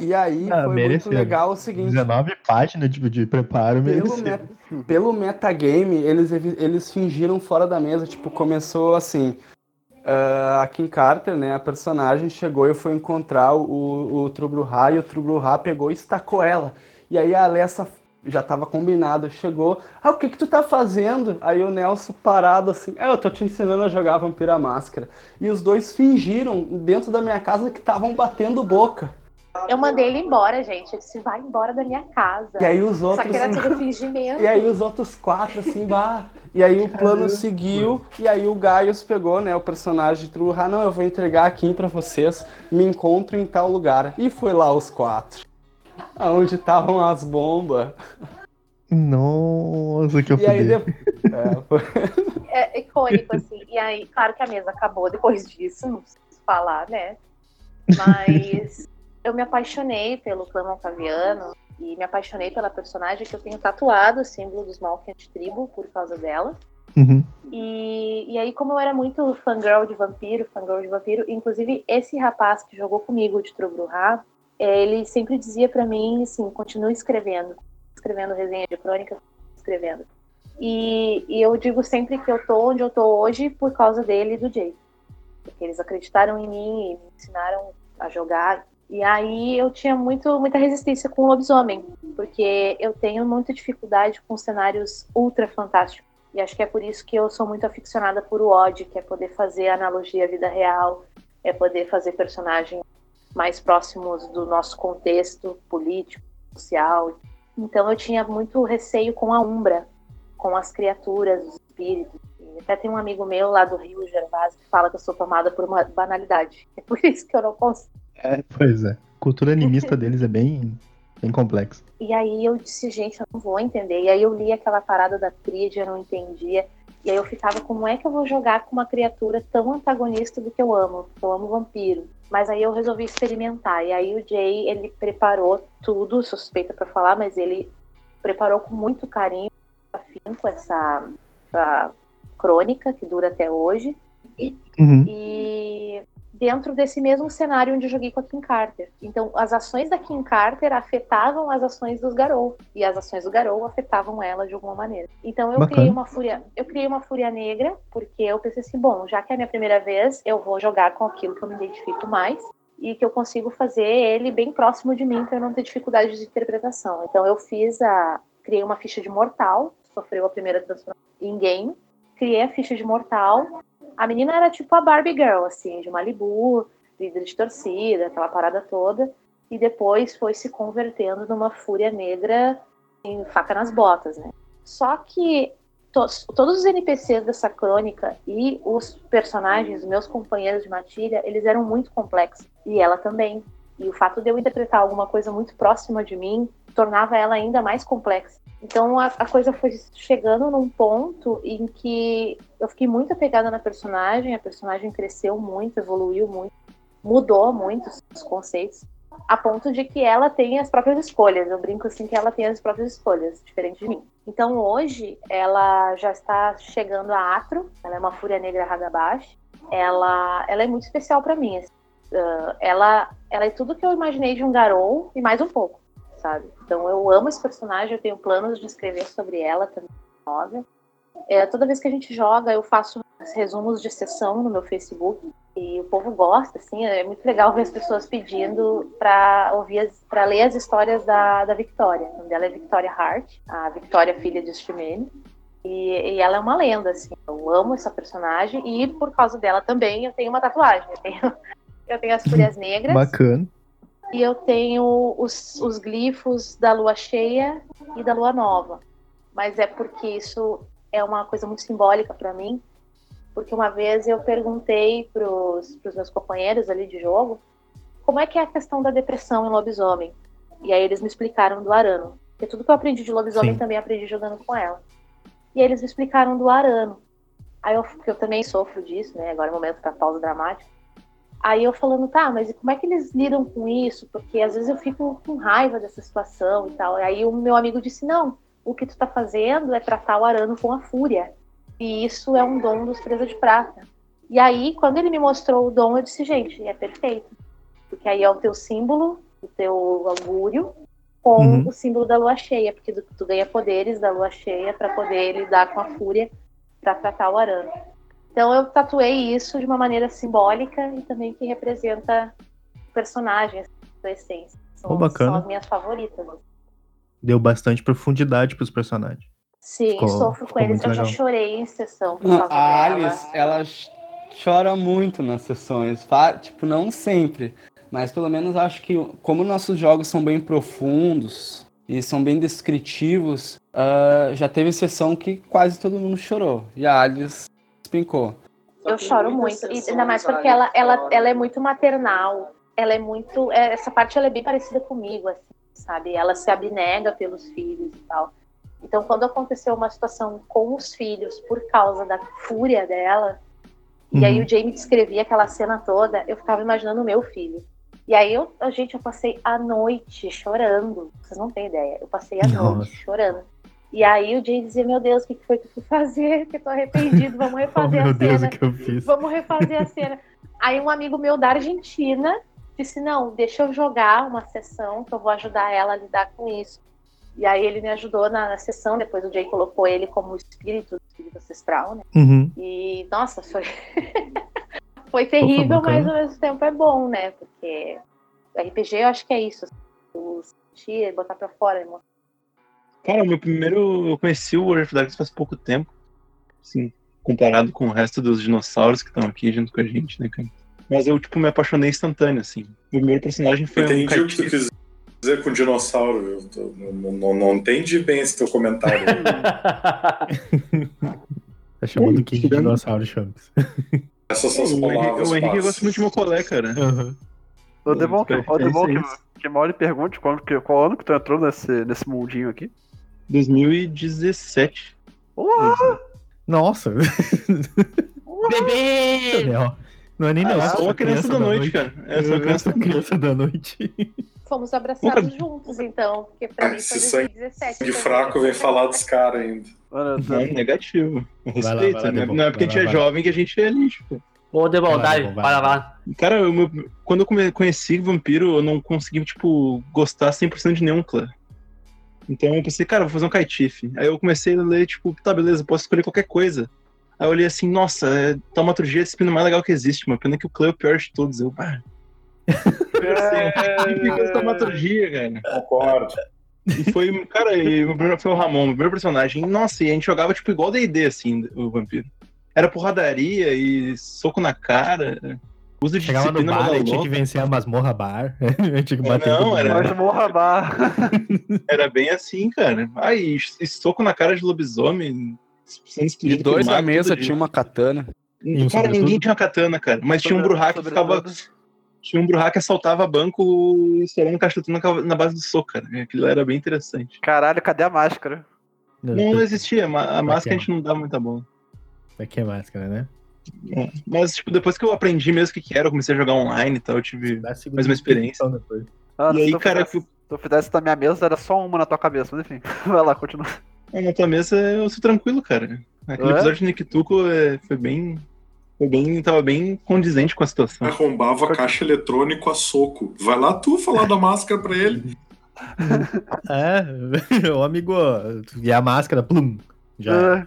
e aí ah, foi mereceu. muito legal o seguinte. 19 páginas de, de preparo pelo, met, pelo metagame, eles, eles fingiram fora da mesa. Tipo, começou assim. Uh, a Kim Carter, né, a personagem, chegou e foi encontrar o, o Trubruhá e o Trubruhá pegou e estacou ela. E aí a Alessa já estava combinado, chegou, ah, o que que tu tá fazendo? Aí o Nelson parado assim, ah, eu tô te ensinando a jogar Vampira Máscara. E os dois fingiram dentro da minha casa que estavam batendo boca. Eu mandei ele embora, gente. Ele disse, vai embora da minha casa. E aí os outros. Só que era tudo fingimento. E aí os outros quatro, assim, bah. E aí o plano seguiu, e aí o Gaius pegou, né, o personagem de True. Ah, não, eu vou entregar aqui para vocês, me encontro em tal lugar. E foi lá os quatro. Aonde estavam as bombas. Nossa, que eu E aí depois... é, foi... é icônico, assim. E aí, claro que a mesa acabou depois disso, não preciso falar, né? Mas eu me apaixonei pelo clã Malkaviano e me apaixonei pela personagem que eu tenho tatuado o símbolo dos Malkiant Tribo por causa dela. Uhum. E, e aí, como eu era muito fangirl de vampiro, fangirl de vampiro, inclusive esse rapaz que jogou comigo de Trubruhá, é, ele sempre dizia para mim assim: continue escrevendo, escrevendo resenha de crônica, escrevendo. E, e, eu digo sempre que eu tô onde eu tô hoje por causa dele e do Jay. Porque eles acreditaram em mim e me ensinaram a jogar e aí eu tinha muito, muita resistência com o lobisomem, porque eu tenho muita dificuldade com cenários ultra fantásticos. E acho que é por isso que eu sou muito aficionada por o Odd, que é poder fazer analogia à vida real, é poder fazer personagens mais próximos do nosso contexto político, social. Então eu tinha muito receio com a Umbra, com as criaturas, os espíritos. Até tem um amigo meu lá do Rio, Gervásio, que fala que eu sou tomada por uma banalidade. É por isso que eu não consigo é, pois é. A cultura animista deles é bem, bem complexa. E aí eu disse, gente, eu não vou entender. E aí eu li aquela parada da tríade, eu não entendia. E aí eu ficava, como é que eu vou jogar com uma criatura tão antagonista do que eu amo? Eu amo vampiro. Mas aí eu resolvi experimentar. E aí o Jay, ele preparou tudo, suspeita para falar, mas ele preparou com muito carinho, afinco, essa, essa crônica que dura até hoje. Uhum. E dentro desse mesmo cenário onde eu joguei com a Kim Carter. Então, as ações da Kim Carter afetavam as ações dos Garou, e as ações do Garou afetavam ela de alguma maneira. Então, eu Bacana. criei uma fúria, eu criei uma fúria negra, porque eu pensei assim, bom, já que é a minha primeira vez, eu vou jogar com aquilo que eu me identifico mais e que eu consigo fazer ele bem próximo de mim para eu não ter dificuldade de interpretação. Então, eu fiz a criei uma ficha de mortal, sofreu a primeira transformação em game, criei a ficha de mortal a menina era tipo a Barbie Girl, assim, de Malibu, líder de torcida, aquela parada toda. e depois foi se convertendo numa fúria negra em faca nas botas, né? Só que to todos os NPCs dessa crônica e os personagens, meus companheiros de matilha, eles eram muito complexos. E ela também. E o fato de eu interpretar alguma coisa muito próxima de mim tornava ela ainda mais complexa. Então a, a, coisa foi chegando num ponto em que eu fiquei muito apegada na personagem, a personagem cresceu muito, evoluiu muito, mudou muito os conceitos, a ponto de que ela tem as próprias escolhas. Eu brinco assim que ela tem as próprias escolhas, diferente de mim. Então hoje ela já está chegando a Atro, ela é uma fúria negra Hagabashi. Ela, ela é muito especial para mim. Assim. Uh, ela, ela é tudo que eu imaginei de um Garou e mais um pouco sabe? Então eu amo esse personagem, eu tenho planos de escrever sobre ela também. É, toda vez que a gente joga, eu faço resumos de sessão no meu Facebook e o povo gosta, assim, é muito legal ver as pessoas pedindo para ouvir, para ler as histórias da, da Victoria. O nome dela é Victoria Hart, a Victoria filha de Stimene. E, e, ela é uma lenda, assim. Eu amo essa personagem e por causa dela também eu tenho uma tatuagem. Eu tenho, eu tenho as folhas negras. Bacana. E eu tenho os, os glifos da lua cheia e da lua nova. Mas é porque isso é uma coisa muito simbólica para mim. Porque uma vez eu perguntei para os meus companheiros ali de jogo como é que é a questão da depressão em lobisomem. E aí eles me explicaram do arano. Porque tudo que eu aprendi de lobisomem Sim. também aprendi jogando com ela. E aí eles me explicaram do arano. Aí eu, eu também sofro disso, né? Agora é o momento da pausa dramática. Aí eu falando, tá, mas como é que eles lidam com isso? Porque às vezes eu fico com raiva dessa situação e tal. Aí o meu amigo disse, não, o que tu tá fazendo é tratar o arano com a fúria. E isso é um dom dos Presa de Prata. E aí, quando ele me mostrou o dom, eu disse, gente, é perfeito. Porque aí é o teu símbolo, o teu augúrio, com uhum. o símbolo da lua cheia, porque tu, tu ganha poderes da lua cheia para poder lidar com a fúria para tratar o arano. Então eu tatuei isso de uma maneira simbólica e também que representa personagens da essência. São, oh, bacana. são as minhas favoritas. Deu bastante profundidade para os personagens. Sim, ficou, sofro com eles. Eu já chorei em sessão. a Alice, ela chora muito nas sessões. Tipo, não sempre. Mas pelo menos acho que, como nossos jogos são bem profundos e são bem descritivos, uh, já teve sessão que quase todo mundo chorou. E a Alice despencou. Eu choro muito, e ainda mais porque ela, ela, ela é muito maternal. Ela é muito. É, essa parte ela é bem parecida comigo, assim, sabe? Ela se abnega pelos filhos e tal. Então, quando aconteceu uma situação com os filhos por causa da fúria dela, uhum. e aí uhum. o Jamie descrevia aquela cena toda, eu ficava imaginando o meu filho. E aí, eu, gente, eu passei a noite chorando. Vocês não têm ideia. Eu passei a Nossa. noite chorando. E aí o Jay dizia, meu Deus, o que foi que eu fui fazer? Que eu tô arrependido, vamos refazer oh, a Deus, cena. Que eu fiz. Vamos refazer a cena. Aí um amigo meu da Argentina disse, não, deixa eu jogar uma sessão que eu vou ajudar ela a lidar com isso. E aí ele me ajudou na, na sessão, depois o Jay colocou ele como espírito, espírito ancestral, né? Uhum. E, nossa, foi... foi terrível, Opa, mas ao mesmo tempo é bom, né? Porque RPG eu acho que é isso. Assim, sentir, botar pra fora, emoção Cara, meu primeiro. Eu conheci o World of Darkness faz pouco tempo. Assim, comparado com o resto dos dinossauros que estão aqui junto com a gente, né, cara? Mas eu, tipo, me apaixonei instantâneo, assim. O primeiro personagem foi Entendi um. Entendi o que tu quis dizer com dinossauro. Eu tô, não, não, não entendi bem esse teu comentário. tá chamando quem de dinossauro, Champs. Essas são as palavras. O Henrique gosta muito de Mocolé, cara. Uhum. O Demon, que, o Demon que, que mal lhe pergunte qual, que, qual ano que tu entrou nesse, nesse mundinho aqui? 2017. Olá! Nossa! Bebê! Não é nem não. Ah, é só uma criança, criança da, noite, noite, cara. É só uma criança, criança da noite. Fomos abraçados juntos, então. Porque pra mim foi 2017. De fraco vem falar dos caras ainda. Não, é negativo. Respeito, né? Não é porque a gente é jovem que a gente é lixo. Ô, Debol, vai, vai lá. Cara, eu, quando eu conheci Vampiro, eu não consegui, tipo, gostar 100% de nenhum clã. Então eu pensei, cara, vou fazer um kaitif. Aí eu comecei a ler, tipo, tá, beleza, posso escolher qualquer coisa. Aí eu olhei assim, nossa, é, taumaturgia é a disciplina mais legal que existe, mano. Pena que o Cleo é o pior de todos. Eu, pá. É... taumaturgia, cara. Concordo. E foi, cara, e o primeiro foi o Ramon, o primeiro personagem. Nossa, e a gente jogava, tipo, igual D&D, assim, o vampiro. Era porradaria e soco na cara. Uso de Chegava no disciplina bar manda e tinha que vencer a masmorra bar. tinha que É, bater não, era- mundo. Mas morra bar. Era bem assim, cara. Ai, e soco na cara de lobisomem. E dois na mesa tinha uma katana. Cara, ninguém tinha katana, cara. Mas tinha um Bruhá que ficava. Tinha um Bruhá que assaltava banco estourando caixa na, na base do soco, cara. Aquilo era bem interessante. Caralho, cadê a máscara? Não, não existia. A máscara a gente não dá muita bola. Vai que é máscara, né? É. Mas, tipo, depois que eu aprendi mesmo o que que era, eu comecei a jogar online e tal, eu tive mais uma experiência. depois. Ah, E aí, tu cara, fizesse- Se tu fizesse na minha mesa, era só uma na tua cabeça, mas enfim. Vai lá, continua. Ah, Na tua mesa eu sou tranquilo, cara. Aquele É? episódio de Nikituko é, foi bem. Foi bem. Tava bem condizente com a situação. Arrombava a caixa eletrônico a soco. Vai lá tu falar da máscara pra ele. É, ô amigo, e a máscara, plum, já, É.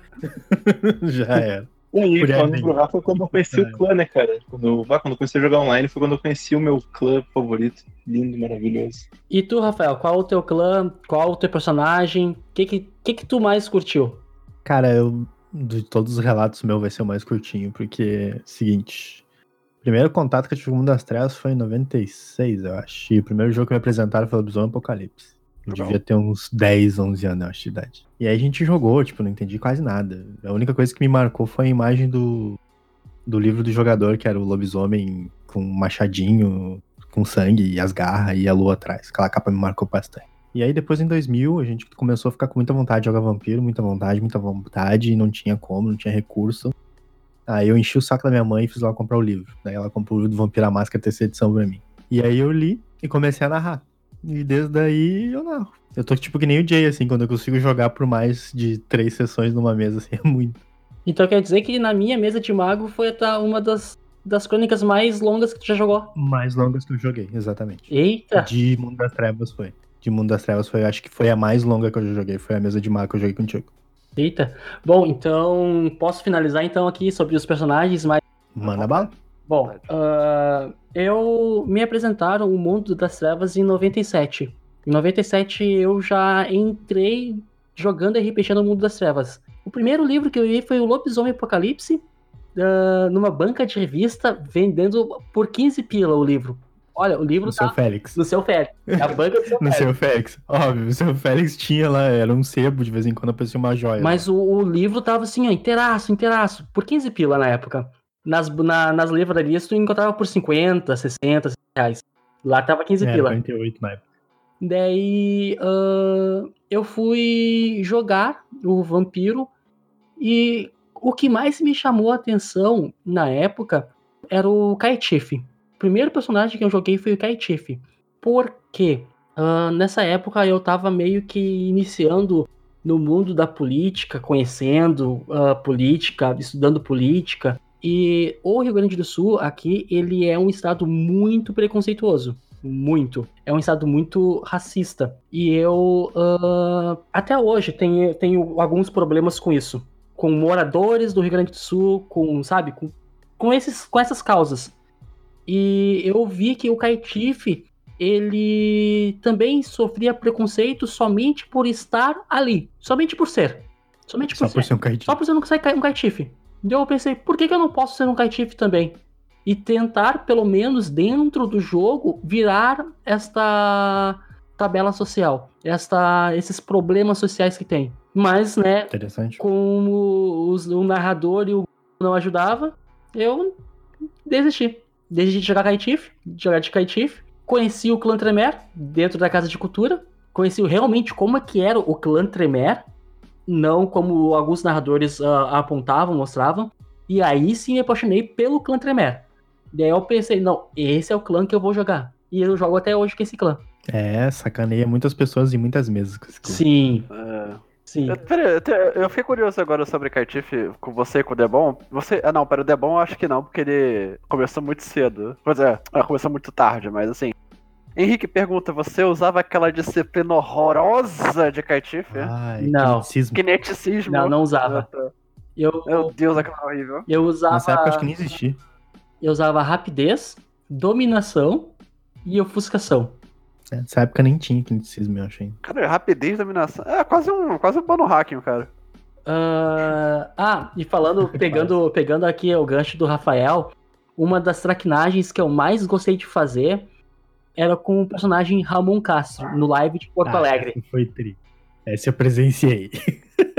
já era. E falando Bruhá, foi quando eu conheci É. o clã, né, cara? Quando eu, ah, quando eu comecei a jogar online foi quando eu conheci o meu clã favorito. Lindo, maravilhoso. E tu, Rafael, qual o teu clã? Qual o teu personagem? O que que, que que tu mais curtiu? Cara, eu, de todos os relatos, meu vai ser o mais curtinho, porque, seguinte, o primeiro contato que eu tive com o Mundo das Trevas foi em 96, eu acho, e o primeiro jogo que me apresentaram foi o Lobisomem Apocalipse. Legal. devia ter uns 10, 11 anos, eu acho, de idade. E aí a gente jogou, tipo, não entendi quase nada. A única coisa que me marcou foi a imagem do, do livro do jogador, que era o lobisomem com machadinho, com sangue e as garras e a lua atrás. Aquela capa me marcou bastante. E aí depois em 2000 a gente começou a ficar com muita vontade de jogar vampiro, muita vontade, muita vontade, e não tinha como, não tinha recurso. Aí eu enchi o saco da minha mãe e fiz ela comprar o livro. Daí ela comprou o livro do Vampiro à Máscara, terceira edição pra mim. E aí eu li e comecei a narrar. E desde aí eu narro. Eu tô tipo que nem o Jay, assim, quando eu consigo jogar por mais de três sessões numa mesa, assim, é muito. Então quer dizer que na minha mesa de mago foi até uma das, das crônicas mais longas que tu já jogou. Mais longas que eu joguei, exatamente. Eita! De Mundo das Trevas foi. De Mundo das Trevas foi, eu acho que foi a mais longa que eu já joguei. Foi a mesa de mago que eu joguei contigo. Eita. Bom, então posso finalizar então aqui sobre os personagens, mas Manda bala. Bom, ah, eu me apresentaram o mundo das trevas em 97. Em 97 eu já entrei jogando RPG no mundo das trevas. O primeiro livro que eu li foi o Lobisomem Apocalipse, ah, numa banca de revista, vendendo por 15 pila o livro. Olha, o livro No tá seu Félix. no seu Félix. A banca do seu No Félix. seu Félix. Óbvio, o seu Félix tinha lá, era um sebo, de vez em quando aparecia uma joia. Mas o, o livro tava assim, ó, inteiraço, inteiraço, por 15 pila na época. Nas, na- nas livrarias tu encontrava por 50, 60 reais. Lá tava 15 Era pila. 48 na época. Daí ah, eu fui jogar o vampiro e o que mais me chamou a atenção na época era o Kaitif. O primeiro personagem que eu joguei foi o Kaitif. Por quê? Ah, nessa época eu tava meio que iniciando no mundo da política, conhecendo a política, estudando política. E o Rio Grande do Sul, aqui, ele é um estado muito preconceituoso. Muito. É um estado muito racista. E eu, ah, até hoje, tenho, tenho alguns problemas com isso. Com moradores do Rio Grande do Sul, com, sabe, com, com, esses, com essas causas. E eu vi que o Caetife, ele também sofria preconceito somente por estar ali. Somente por ser. Somente por Só ser. por ser um. Só por ser um um caetife. Daí eu pensei, por que, que eu não posso ser um caetife também? E tentar, pelo menos dentro do jogo, virar esta tabela social. Esta, esses problemas sociais que tem. Mas, né, Interessante. como os- o narrador e o não ajudava, eu desisti. Desisti de jogar Kaitif, de jogar de Kaitif. Conheci o clã Tremer dentro da Casa de Cultura. Conheci realmente como é que era o clã Tremer. Não como alguns narradores ah, apontavam, mostravam. E aí sim me apaixonei pelo clã Tremer. Daí eu pensei, não, esse é o clã que eu vou jogar. E eu jogo até hoje com esse clã. É, sacaneia muitas pessoas em muitas mesas. com esse clube. Sim, É. sim. Eu, pera, eu, fiquei curioso agora sobre Cartiff com você e com o Debon. Você. Ah, não, para o Debon eu acho que não, porque ele começou muito cedo. Pois é, ah, começou muito tarde, mas assim. Henrique pergunta: você usava aquela disciplina horrorosa de Cartiff? Ai, Não. kineticismo. Kineticismo? Não, não usava. Eu, Meu Deus, aquela é horrível. eu usava. Nessa época acho que nem existia. Eu usava rapidez, dominação e ofuscação. É, Nessa época nem tinha kineticismo, eu achei. Cara, rapidez, dominação. É quase um, quase um bano hacking, cara. Ah, ah, e falando, pegando, pegando aqui o gancho do Rafael, uma das traquinagens que eu mais gostei de fazer era com o personagem Ramon Castro, no live de Porto Ah, Alegre. Foi tri. Essa eu presenciei.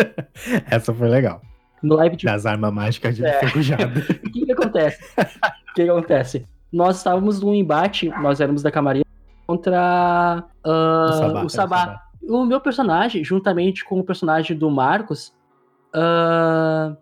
essa foi legal. No live de Das armas mágicas de É. O que, que acontece? O que, que acontece? Nós estávamos num embate, nós éramos da Camarinha contra ah, O Sabá, o o Sabá. Sabá. O meu personagem, juntamente com o personagem do Marcos, ah,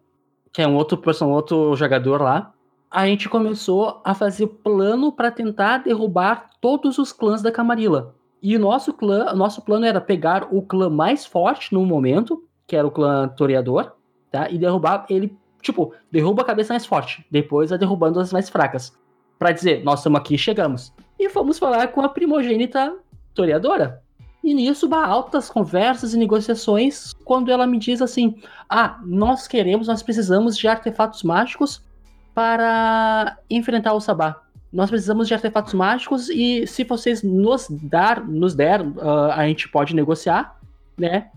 que é um outro, um outro jogador lá, a gente começou a fazer plano para tentar derrubar todos os clãs da Camarilla. E o nosso clã, nosso plano era pegar o clã mais forte no momento, que era o clã Toreador, tá? E derrubar ele, tipo, derruba a cabeça mais forte, depois vai derrubando as mais fracas. Pra dizer, nós estamos aqui, chegamos. E fomos falar com a primogênita Toreadora. E nisso, bah, altas conversas e negociações, quando ela me diz assim: Ah, nós queremos, nós precisamos de artefatos mágicos para enfrentar o Sabá. Nós precisamos de artefatos mágicos e se vocês nos dar, nos der, ah, a gente pode negociar, né?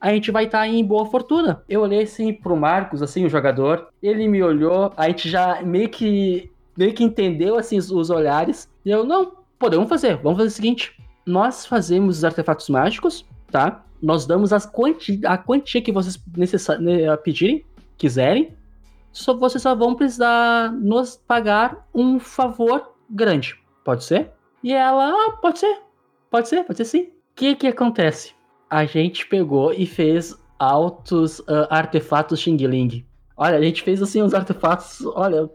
A gente vai estar em boa fortuna. Eu olhei assim pro Marcos, assim, o jogador. Ele me olhou, a gente já meio que meio que entendeu assim os, olhares. E eu, não, podemos fazer. Vamos fazer o seguinte: nós fazemos os artefatos mágicos, tá? Nós damos as quanti a quantia que vocês necessa- né, pedirem, quiserem. Só vocês só vão precisar nos pagar um favor grande. Pode ser? E ela, ah, pode ser. Pode ser, pode ser sim. O que que acontece? A gente pegou e fez altos ah, artefatos Xing Ling. Olha, a gente fez assim uns artefatos, olha,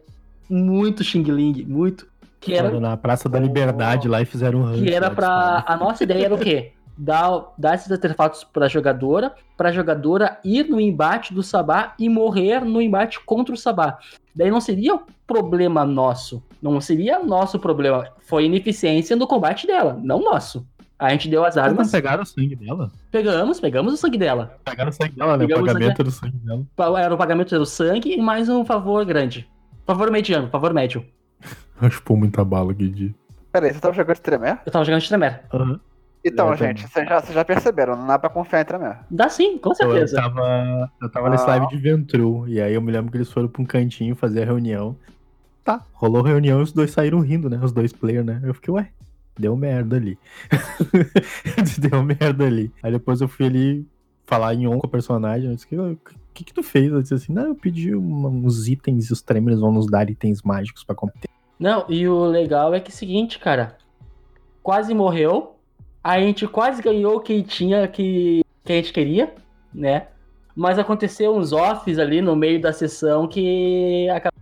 muito Xing Ling, muito. Que era, na Praça da Liberdade lá e fizeram um rancho. que era pra. A nossa ideia era o quê? Dar, dar esses artefatos pra jogadora, pra jogadora ir no embate do Sabá e morrer no embate contra o Sabá. Daí não seria o problema nosso. Não seria nosso problema. Foi ineficiência no combate dela, não nosso. A gente deu as Vocês não armas, pegaram o sangue dela? pegamos, pegamos o sangue dela. Pegaram o sangue dela, né? O Pegamos o sangue pagamento do sangue dela. Era o pagamento do sangue e mais um favor grande. Favor mediano, favor médio. Chupou muita bala dia. Peraí, você tava jogando de Tremere? Eu tava jogando de Tremere. Aham. Então, Eu gente, vocês já, vocês já perceberam, não dá pra confiar em. Dá sim, com Eu certeza. tava, eu tava nesse Ah. live de Ventru, e aí eu me lembro que eles foram pra um cantinho fazer a reunião. Tá, rolou reunião e os dois saíram rindo, né? Os dois players, né? Eu fiquei, ué, deu merda ali. deu merda ali. Aí depois eu fui ali falar em on com o personagem, eu disse, o que que tu fez? Eu disse assim, não, eu pedi uma- uns itens e os tremers vão nos dar itens mágicos pra competir. Não, e o legal é que é o seguinte, cara. Quase morreu. A gente quase ganhou o que tinha que, que a gente queria, né? Mas aconteceu uns offs ali no meio da sessão que acabou.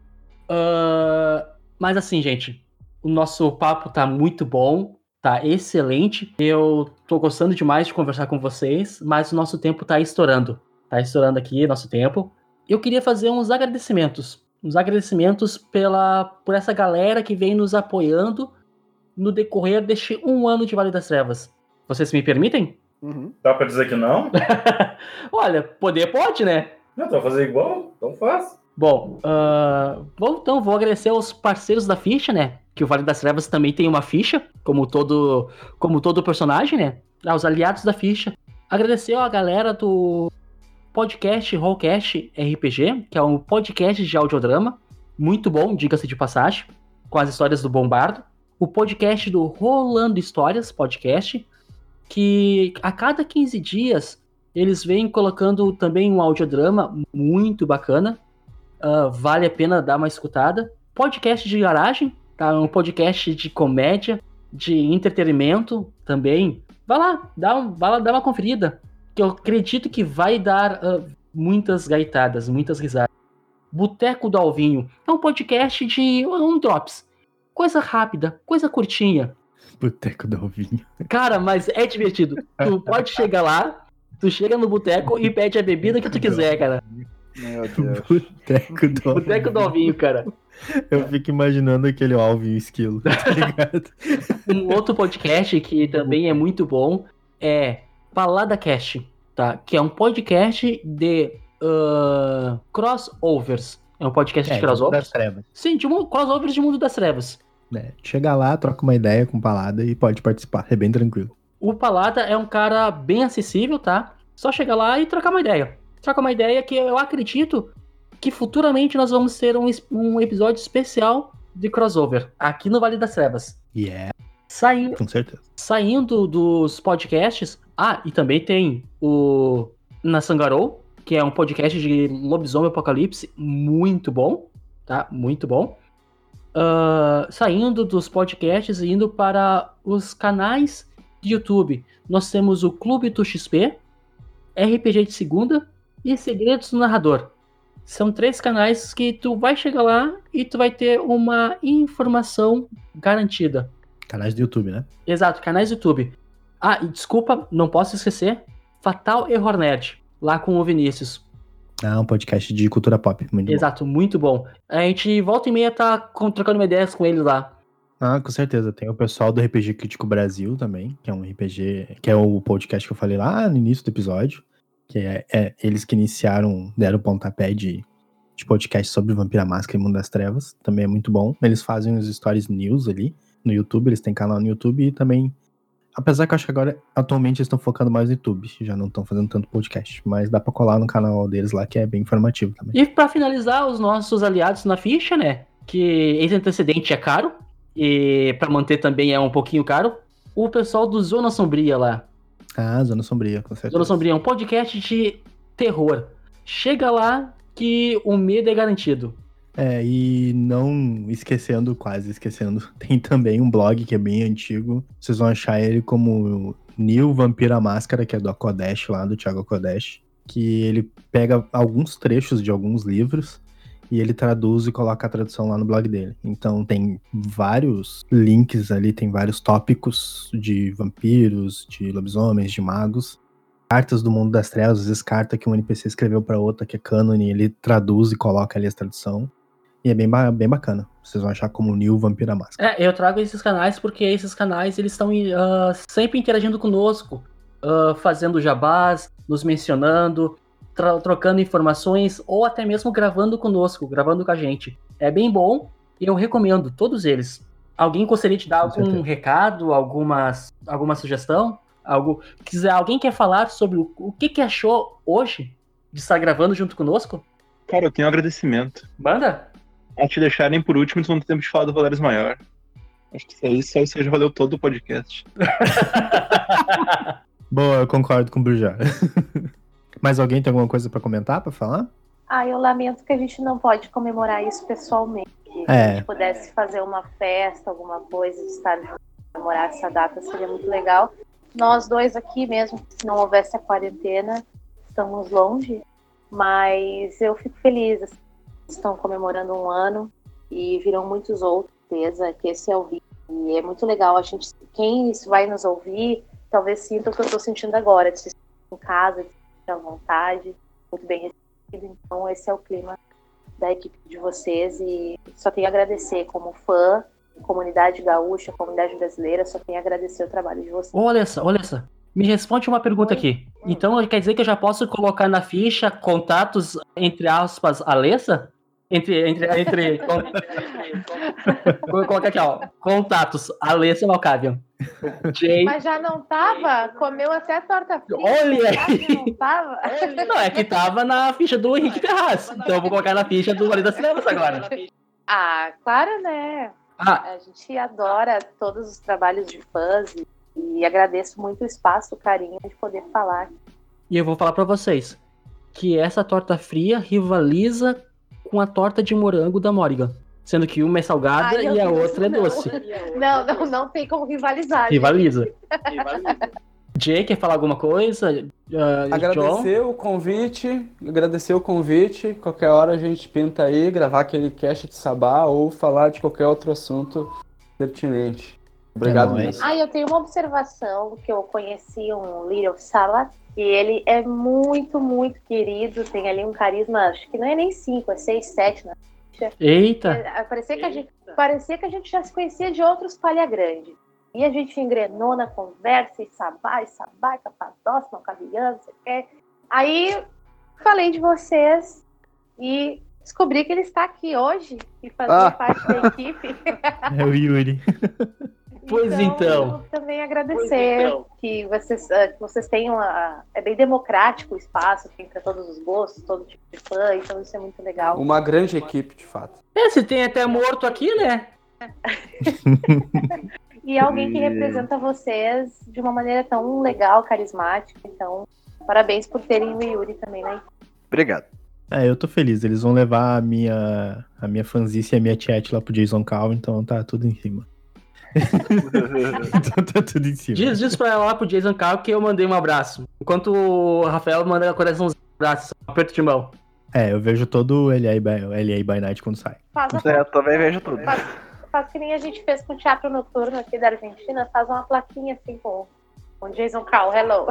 Ah, mas assim, gente, o nosso papo tá muito bom, tá excelente. Eu tô gostando demais de conversar com vocês, mas o nosso tempo tá estourando. Tá estourando aqui nosso tempo. Eu queria fazer uns agradecimentos. Uns agradecimentos pela, por essa galera que vem nos apoiando no decorrer deste um ano de Vale das Trevas. Vocês me permitem? Uhum. Dá pra dizer que não? Olha, poder pode, né? Não, tu vai fazer igual? Então faz. Bom, ah, bom, então vou agradecer aos parceiros da ficha, né? Que o Vale das Trevas também tem uma ficha, como todo, como todo personagem, né? Aos aliados da ficha. Agradecer a galera do podcast Rollcast RPG, que é um podcast de audiodrama, muito bom, diga-se de passagem, com as histórias do Bombardo. O podcast do Rolando Histórias Podcast, que a cada 15 dias eles vêm colocando também um audiodrama muito bacana. Ah, vale a pena dar uma escutada. Podcast de garagem, tá? Um podcast de comédia, de entretenimento também. Vai lá, dá, um, vai lá, dá uma conferida. Que eu acredito que vai dar ah, muitas gaitadas, muitas risadas. Boteco do Alvinho é um podcast de um drops. Coisa rápida, coisa curtinha. Boteco do Alvinho. Cara, mas é divertido. Tu pode chegar lá, tu chega no boteco e pede a bebida que tu quiser, cara. Meu Deus. Boteco do Alvinho. Boteco do Alvinho, cara. Eu fico imaginando aquele Alvinho esquilo, tá ligado? Um outro podcast que também é muito bom é Palada Cast, tá? Que é um podcast de ah, crossovers. É um podcast de É, das crossovers? trevas. Sim, de mu- crossovers de Mundo das Trevas. Né? Chega lá, troca uma ideia com Palada e pode participar. É bem tranquilo. O Palada é um cara bem acessível, tá? Só chegar lá e trocar uma ideia. Trocar uma ideia que eu acredito que futuramente nós vamos ter um, um episódio especial de crossover aqui no Vale das Trevas. Yeah, Saindo, com certeza. saindo dos podcasts. Ah, e também tem o Nassangarou, que é um podcast de lobisomem apocalipse muito bom, tá? Muito bom. Ah, saindo dos podcasts e indo para os canais de YouTube. Nós temos o Clube do XP, RPG de Segunda e Segredos do Narrador. São três canais que tu vai chegar lá e tu vai ter uma informação garantida. Canais do YouTube, né? Exato, canais do YouTube. Ah, e desculpa, não posso esquecer. Fatal Error Nerd, lá com o Vinícius. Ah, um podcast de cultura pop. Muito bom. Exato, muito bom. A gente volta e meia tá trocando uma ideias com ele lá. Ah, com certeza. Tem o pessoal do RPG Crítico Brasil também, que é um RPG, que é o podcast que eu falei lá no início do episódio, que é, é eles que iniciaram, deram o pontapé de, de podcast sobre Vampira Máscara e Mundo das Trevas. Também é muito bom. Eles fazem os stories news ali no YouTube, eles têm canal no YouTube e também, apesar que eu acho que agora, atualmente, eles estão focando mais no YouTube, já não estão fazendo tanto podcast, mas dá pra colar no canal deles lá, que é bem informativo também. E pra finalizar, os nossos aliados na ficha, né? Que esse antecedente é caro. E pra manter também é um pouquinho caro. O pessoal do Zona Sombria lá. Ah, Zona Sombria, com certeza. Zona Sombria é um podcast de terror. Chega lá que o medo é garantido. É, e não esquecendo, quase esquecendo, tem também um blog que é bem antigo. Vocês vão achar ele como New Vampira Máscara, que é do Akodesh lá, do Thiago Akodesh. Que ele pega alguns trechos de alguns livros e ele traduz e coloca a tradução lá no blog dele. Então tem vários links ali, tem vários tópicos de vampiros, de lobisomens, de magos. Cartas do mundo das trevas, às vezes carta que um NPC escreveu pra outra que é cânone, ele traduz e coloca ali a tradução. E é bem, bem bacana. Vocês vão achar como New Vampira Máscara. É, eu trago esses canais porque esses canais eles estão ah, sempre interagindo conosco, ah, fazendo jabás, nos mencionando, trocando informações ou até mesmo gravando conosco, gravando com a gente. É bem bom e eu recomendo todos eles. Alguém gostaria de dar Com algum certeza. recado, alguma, alguma sugestão? Algo, quiser, alguém quer falar sobre o, o que, que achou hoje de estar gravando junto conosco? Cara, eu tenho um agradecimento. Manda! A te deixarem por último, eles vão ter tempo de falar do Valério Maior. Acho que isso aí, só isso aí já valeu todo o podcast. Boa, eu concordo com o Brujá. Mais alguém tem alguma coisa pra comentar, pra falar? Ah, eu lamento que a gente não pode comemorar isso pessoalmente. Se É. a gente pudesse fazer uma festa, alguma coisa, de estar junto, comemorar essa data, seria muito legal. Nós dois aqui, mesmo se não houvesse a quarentena, estamos longe, mas eu fico feliz. assim, estão comemorando um ano e virão muitos outros, certeza que esse é o ritmo. E é muito legal a gente, quem vai nos ouvir, talvez sinta o que eu estou sentindo agora, de se sentir em casa, de se sentir à vontade, muito bem recebido. Então esse é o clima da equipe de vocês e só tenho a agradecer como fã, comunidade gaúcha, comunidade brasileira, só tenho a agradecer o trabalho de vocês. Ô, Alessa, ô, Alessa, me responde uma pergunta aqui. Então quer dizer que eu já posso colocar na ficha contatos, entre aspas, Alessa? Entre. entre, entre Vou colocar aqui, ó. Contatos, Alessa Malkavian. Jay. Mas já não tava? Comeu até torta frita? Olha aí. Não tava? Não, é que tava na ficha do Henrique Ferraz. Então eu vou colocar na ficha do Vale das Trevas agora. Ah, claro, né? Ah, A gente adora todos os trabalhos de fãs e, e agradeço muito o espaço, o carinho de poder falar. e eu vou falar pra vocês que essa torta fria rivaliza com a torta de morango da Morrigan. Sendo que uma é salgada Ai, e a Deus, outra é não. doce. Não, não, não tem como rivalizar. Rivaliza. Jay, quer falar alguma coisa? Ah, John? Agradecer o convite, agradecer o convite. Qualquer hora a gente pinta aí, gravar aquele cast de sabá ou falar de qualquer outro assunto pertinente. Obrigado nóis. mesmo. Ah, eu tenho uma observação que eu conheci um Little Salad e ele é muito, muito querido, tem ali um carisma, acho que não é nem 5, é 6, 7, né? Eita! É, Parecia que, a gente, parecia que a gente já se conhecia de outros palha grande. E a gente engrenou na conversa, e sabá, e sabá, e capadócia, não caviando, não sei o quê. Aí falei de vocês e descobri que ele está aqui hoje e fazia Ah. parte da equipe. É o Yuri. Pois então. eu também agradecer que vocês, ah, que vocês tenham a, é bem democrático o espaço, tem para todos os gostos, todo tipo de fã, então isso é muito legal. Uma grande equipe, de fato. É, se tem até morto aqui, né? E alguém que representa vocês de uma maneira tão legal, carismática, então parabéns por terem o Yuri também, né? Obrigado. É, eu tô feliz. Eles vão levar a minha, a minha fanzice e a minha chat lá pro Jason Cal, então tá tudo em cima. Tá tudo em cima. Diz, diz pra lá pro Jason Carl que eu mandei um abraço. Enquanto o Rafael manda coraçãozinho, abraço, um aperto de mão. É, eu vejo todo o LA by, LA by Night quando sai. Faz, a- É, eu também vejo tudo. faz, faz que nem a gente fez com o Teatro Noturno aqui da Argentina, faz uma plaquinha assim com, com Jason Carl, hello.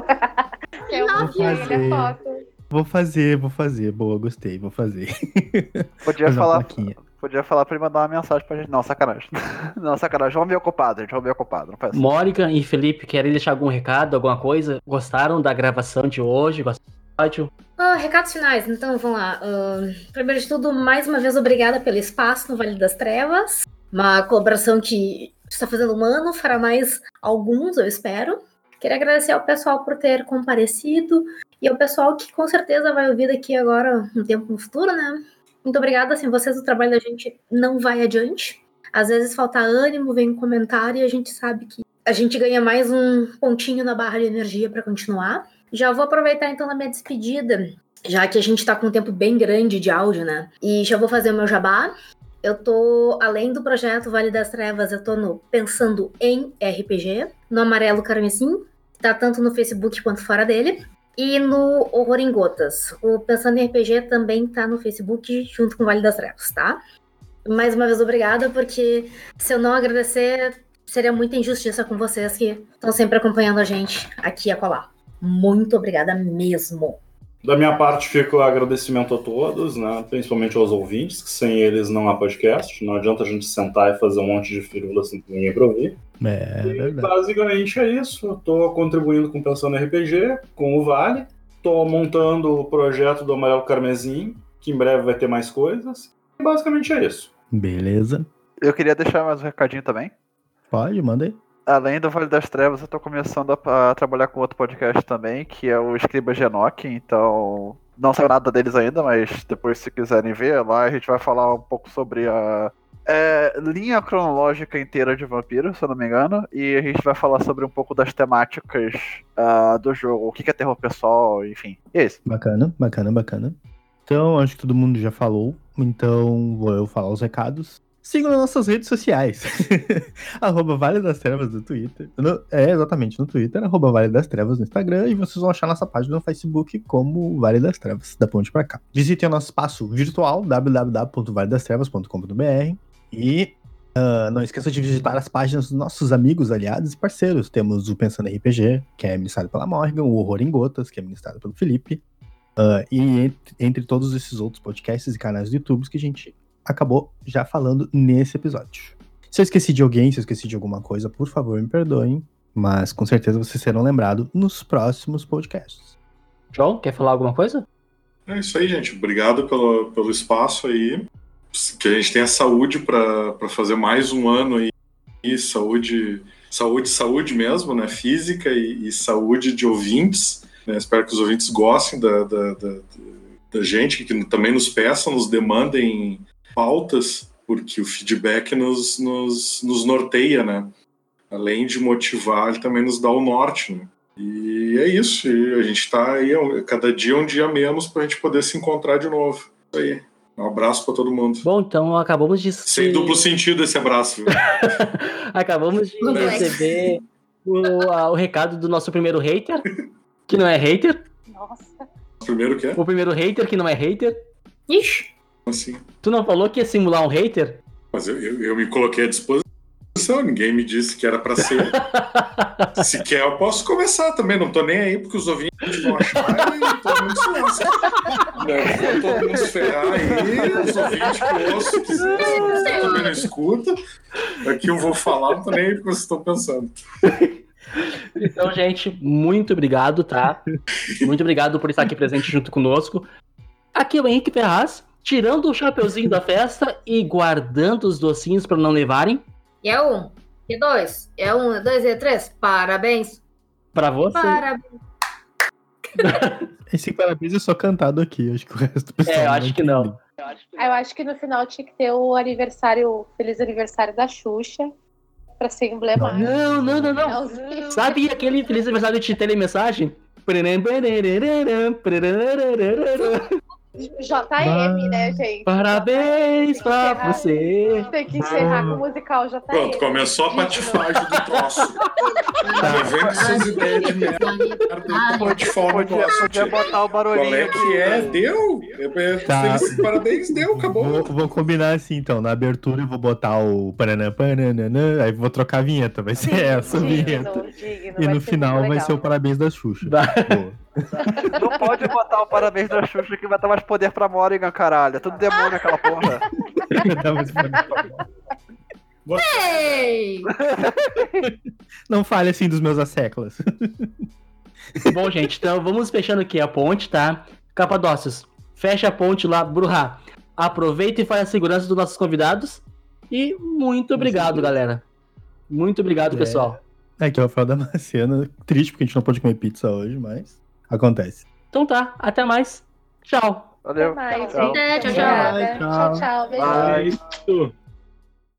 que eu vi ele fazer. a foto. Vou fazer, vou fazer. Boa, gostei, vou fazer. Podia Fazer uma falar, plaquinha. Podia falar pra ele mandar uma mensagem pra gente. Não, sacanagem. Não, sacanagem. Vamos ver ocupado, gente. Vamos ver ocupado. Não faz assim. Mônica e Felipe querem deixar algum recado, alguma coisa? Gostaram da gravação de hoje? Gostaram do áudio? Ah, recados finais, então vamos lá. Ah, primeiro de tudo, mais uma vez, obrigada pelo espaço no Vale das Trevas. Uma colaboração que está fazendo um ano, fará mais alguns, eu espero. Queria agradecer ao pessoal por ter comparecido e ao pessoal que com certeza vai ouvir daqui agora um tempo no futuro, né? Muito obrigada, sem vocês o trabalho da gente não vai adiante. Às vezes falta ânimo, vem um comentário e a gente sabe que a gente ganha mais um pontinho na barra de energia para continuar. Já vou aproveitar então na minha despedida, já que a gente tá com um tempo bem grande de áudio, né? E já vou fazer o meu jabá. Eu tô, além do projeto Vale das Trevas, eu tô no Pensando em RPG, no Amarelo Carmesim, tá tanto no Facebook quanto fora dele, e no Horror em Gotas. O Pensando em RPG também tá no Facebook junto com o Vale das Trevas, tá? Mais uma vez, obrigada, porque se eu não agradecer, seria muita injustiça com vocês que estão sempre acompanhando a gente aqui e acolá. Muito obrigada mesmo. Da minha parte, fica o agradecimento a todos, né? principalmente aos ouvintes, que sem eles não há podcast. Não adianta a gente sentar e fazer um monte de firula sem ninguém pra ouvir. É, E verdade. basicamente é isso. Eu tô contribuindo com Pensando RPG, com o Vale. Tô montando o projeto do Amarelo Carmesim, que em breve vai ter mais coisas. E basicamente é isso. Beleza. Eu queria deixar mais um recadinho também. Pode, manda aí. Além do Vale das Trevas, eu tô começando a, a trabalhar com outro podcast também, que é o Escriba Genoc, então não saiu nada deles ainda, mas depois se quiserem ver, lá a gente vai falar um pouco sobre a é, linha cronológica inteira de Vampiro, se eu não me engano, e a gente vai falar sobre um pouco das temáticas ah, do jogo, o que é terror pessoal, enfim. E é isso. Bacana, bacana, bacana. Então, acho que todo mundo já falou. Então, vou eu falar os recados. Sigam nas nossas redes sociais. arroba Vale das Trevas no Twitter. No- é, exatamente, no Twitter. Arroba Vale das Trevas no Instagram. E vocês vão achar nossa página no Facebook como Vale das Trevas, da ponte pra cá. Visitem o nosso espaço virtual, www.valedastrevas.com.br. E ah, não esqueça de visitar as páginas dos nossos amigos, aliados e parceiros. Temos o Pensando RPG, que é ministrado pela Morgan, o Horror em Gotas, que é ministrado pelo Felipe. Ah, e entre, entre todos esses outros podcasts e canais do YouTube que a gente acabou já falando nesse episódio. Se eu esqueci de alguém, se eu esqueci de alguma coisa, por favor, me perdoem. Mas com certeza vocês serão lembrados nos próximos podcasts. João, quer falar alguma coisa? É isso aí, gente. Obrigado pelo, pelo espaço aí. Que a gente tenha saúde para fazer mais um ano aí. E saúde, saúde, saúde mesmo, né? Física e, e saúde de ouvintes. né? Espero que os ouvintes gostem da, da, da, da gente, que também nos peçam, nos demandem pautas, porque o feedback nos, nos, nos norteia, né? Além de motivar, ele também nos dá o norte, né? E é isso. A gente tá aí, cada dia é um dia menos pra gente poder se encontrar de novo. Isso aí. Um abraço pra todo mundo. Bom, então acabamos de. Sem duplo sentido esse abraço. viu? Acabamos de receber o, a- o recado do nosso primeiro hater, que não é hater. Nossa. Primeiro que é? O primeiro hater que não é hater. Ixi, Assim. Tu não falou que ia simular um hater? Mas eu, eu, eu me coloquei à disposição. Ninguém me disse que era pra ser. Se quer, eu posso começar também. Não tô nem aí, porque os ouvintes vão achar e todo mundo se lasca. Vou todo mundo se ferrar aí, os ouvintes que ouçam, que se também não escuta. Aqui eu vou falar, não tô nem aí o que vocês estão pensando. Então, gente, muito obrigado, tá? Muito obrigado por estar aqui presente junto conosco. Aqui é o Henrique Ferraz, tirando o chapeuzinho da festa e guardando os docinhos para não levarem. Eu? E dois. É um, é dois, é três. Parabéns. Pra você. Parabéns. Esse parabéns é só cantado aqui. Acho que o resto do pessoal. É, eu acho que não. Eu acho que no final tinha que ter o aniversário, o feliz aniversário da Xuxa, pra ser emblemático. Não, não, não, não. Não, Sabe aquele feliz aniversário de telemensagem? JM, né, gente? Parabéns pra encerrar- você. Tem que encerrar com o musical JM. Pronto, começou a patifagem do troço. Já vem com essas ideias de merda. Podia, botar o Qual barulhinho é aqui. que é? Deu? É, é, Tá. Parabéns, deu, Vou, acabou. vou combinar assim, então. Na abertura eu vou botar o pananã, pananã, aí vou trocar a vinheta. Vai ser essa a vinheta. Digno, digno, E no final vai ser o parabéns da Xuxa. Vai. Boa. Não pode botar o parabéns da Xuxa que vai dar mais poder pra Morrigan, caralho. É tudo demônio aquela porra. Ei! Não fale assim dos meus asseclas. Bom, gente, então vamos fechando aqui a ponte, tá? Capadócios, fecha a ponte lá, Bruhá. Aproveita e faz a segurança dos nossos convidados. E muito obrigado, galera. Muito obrigado, É. pessoal. É que é o Rafael Damasceno. Triste porque a gente não pode comer pizza hoje, mas acontece. Então tá, até mais. Tchau. Até Valeu. mais, Tchau. Até, tchau, tchau. Obrigada. Tchau. Tchau, tchau. Beijo.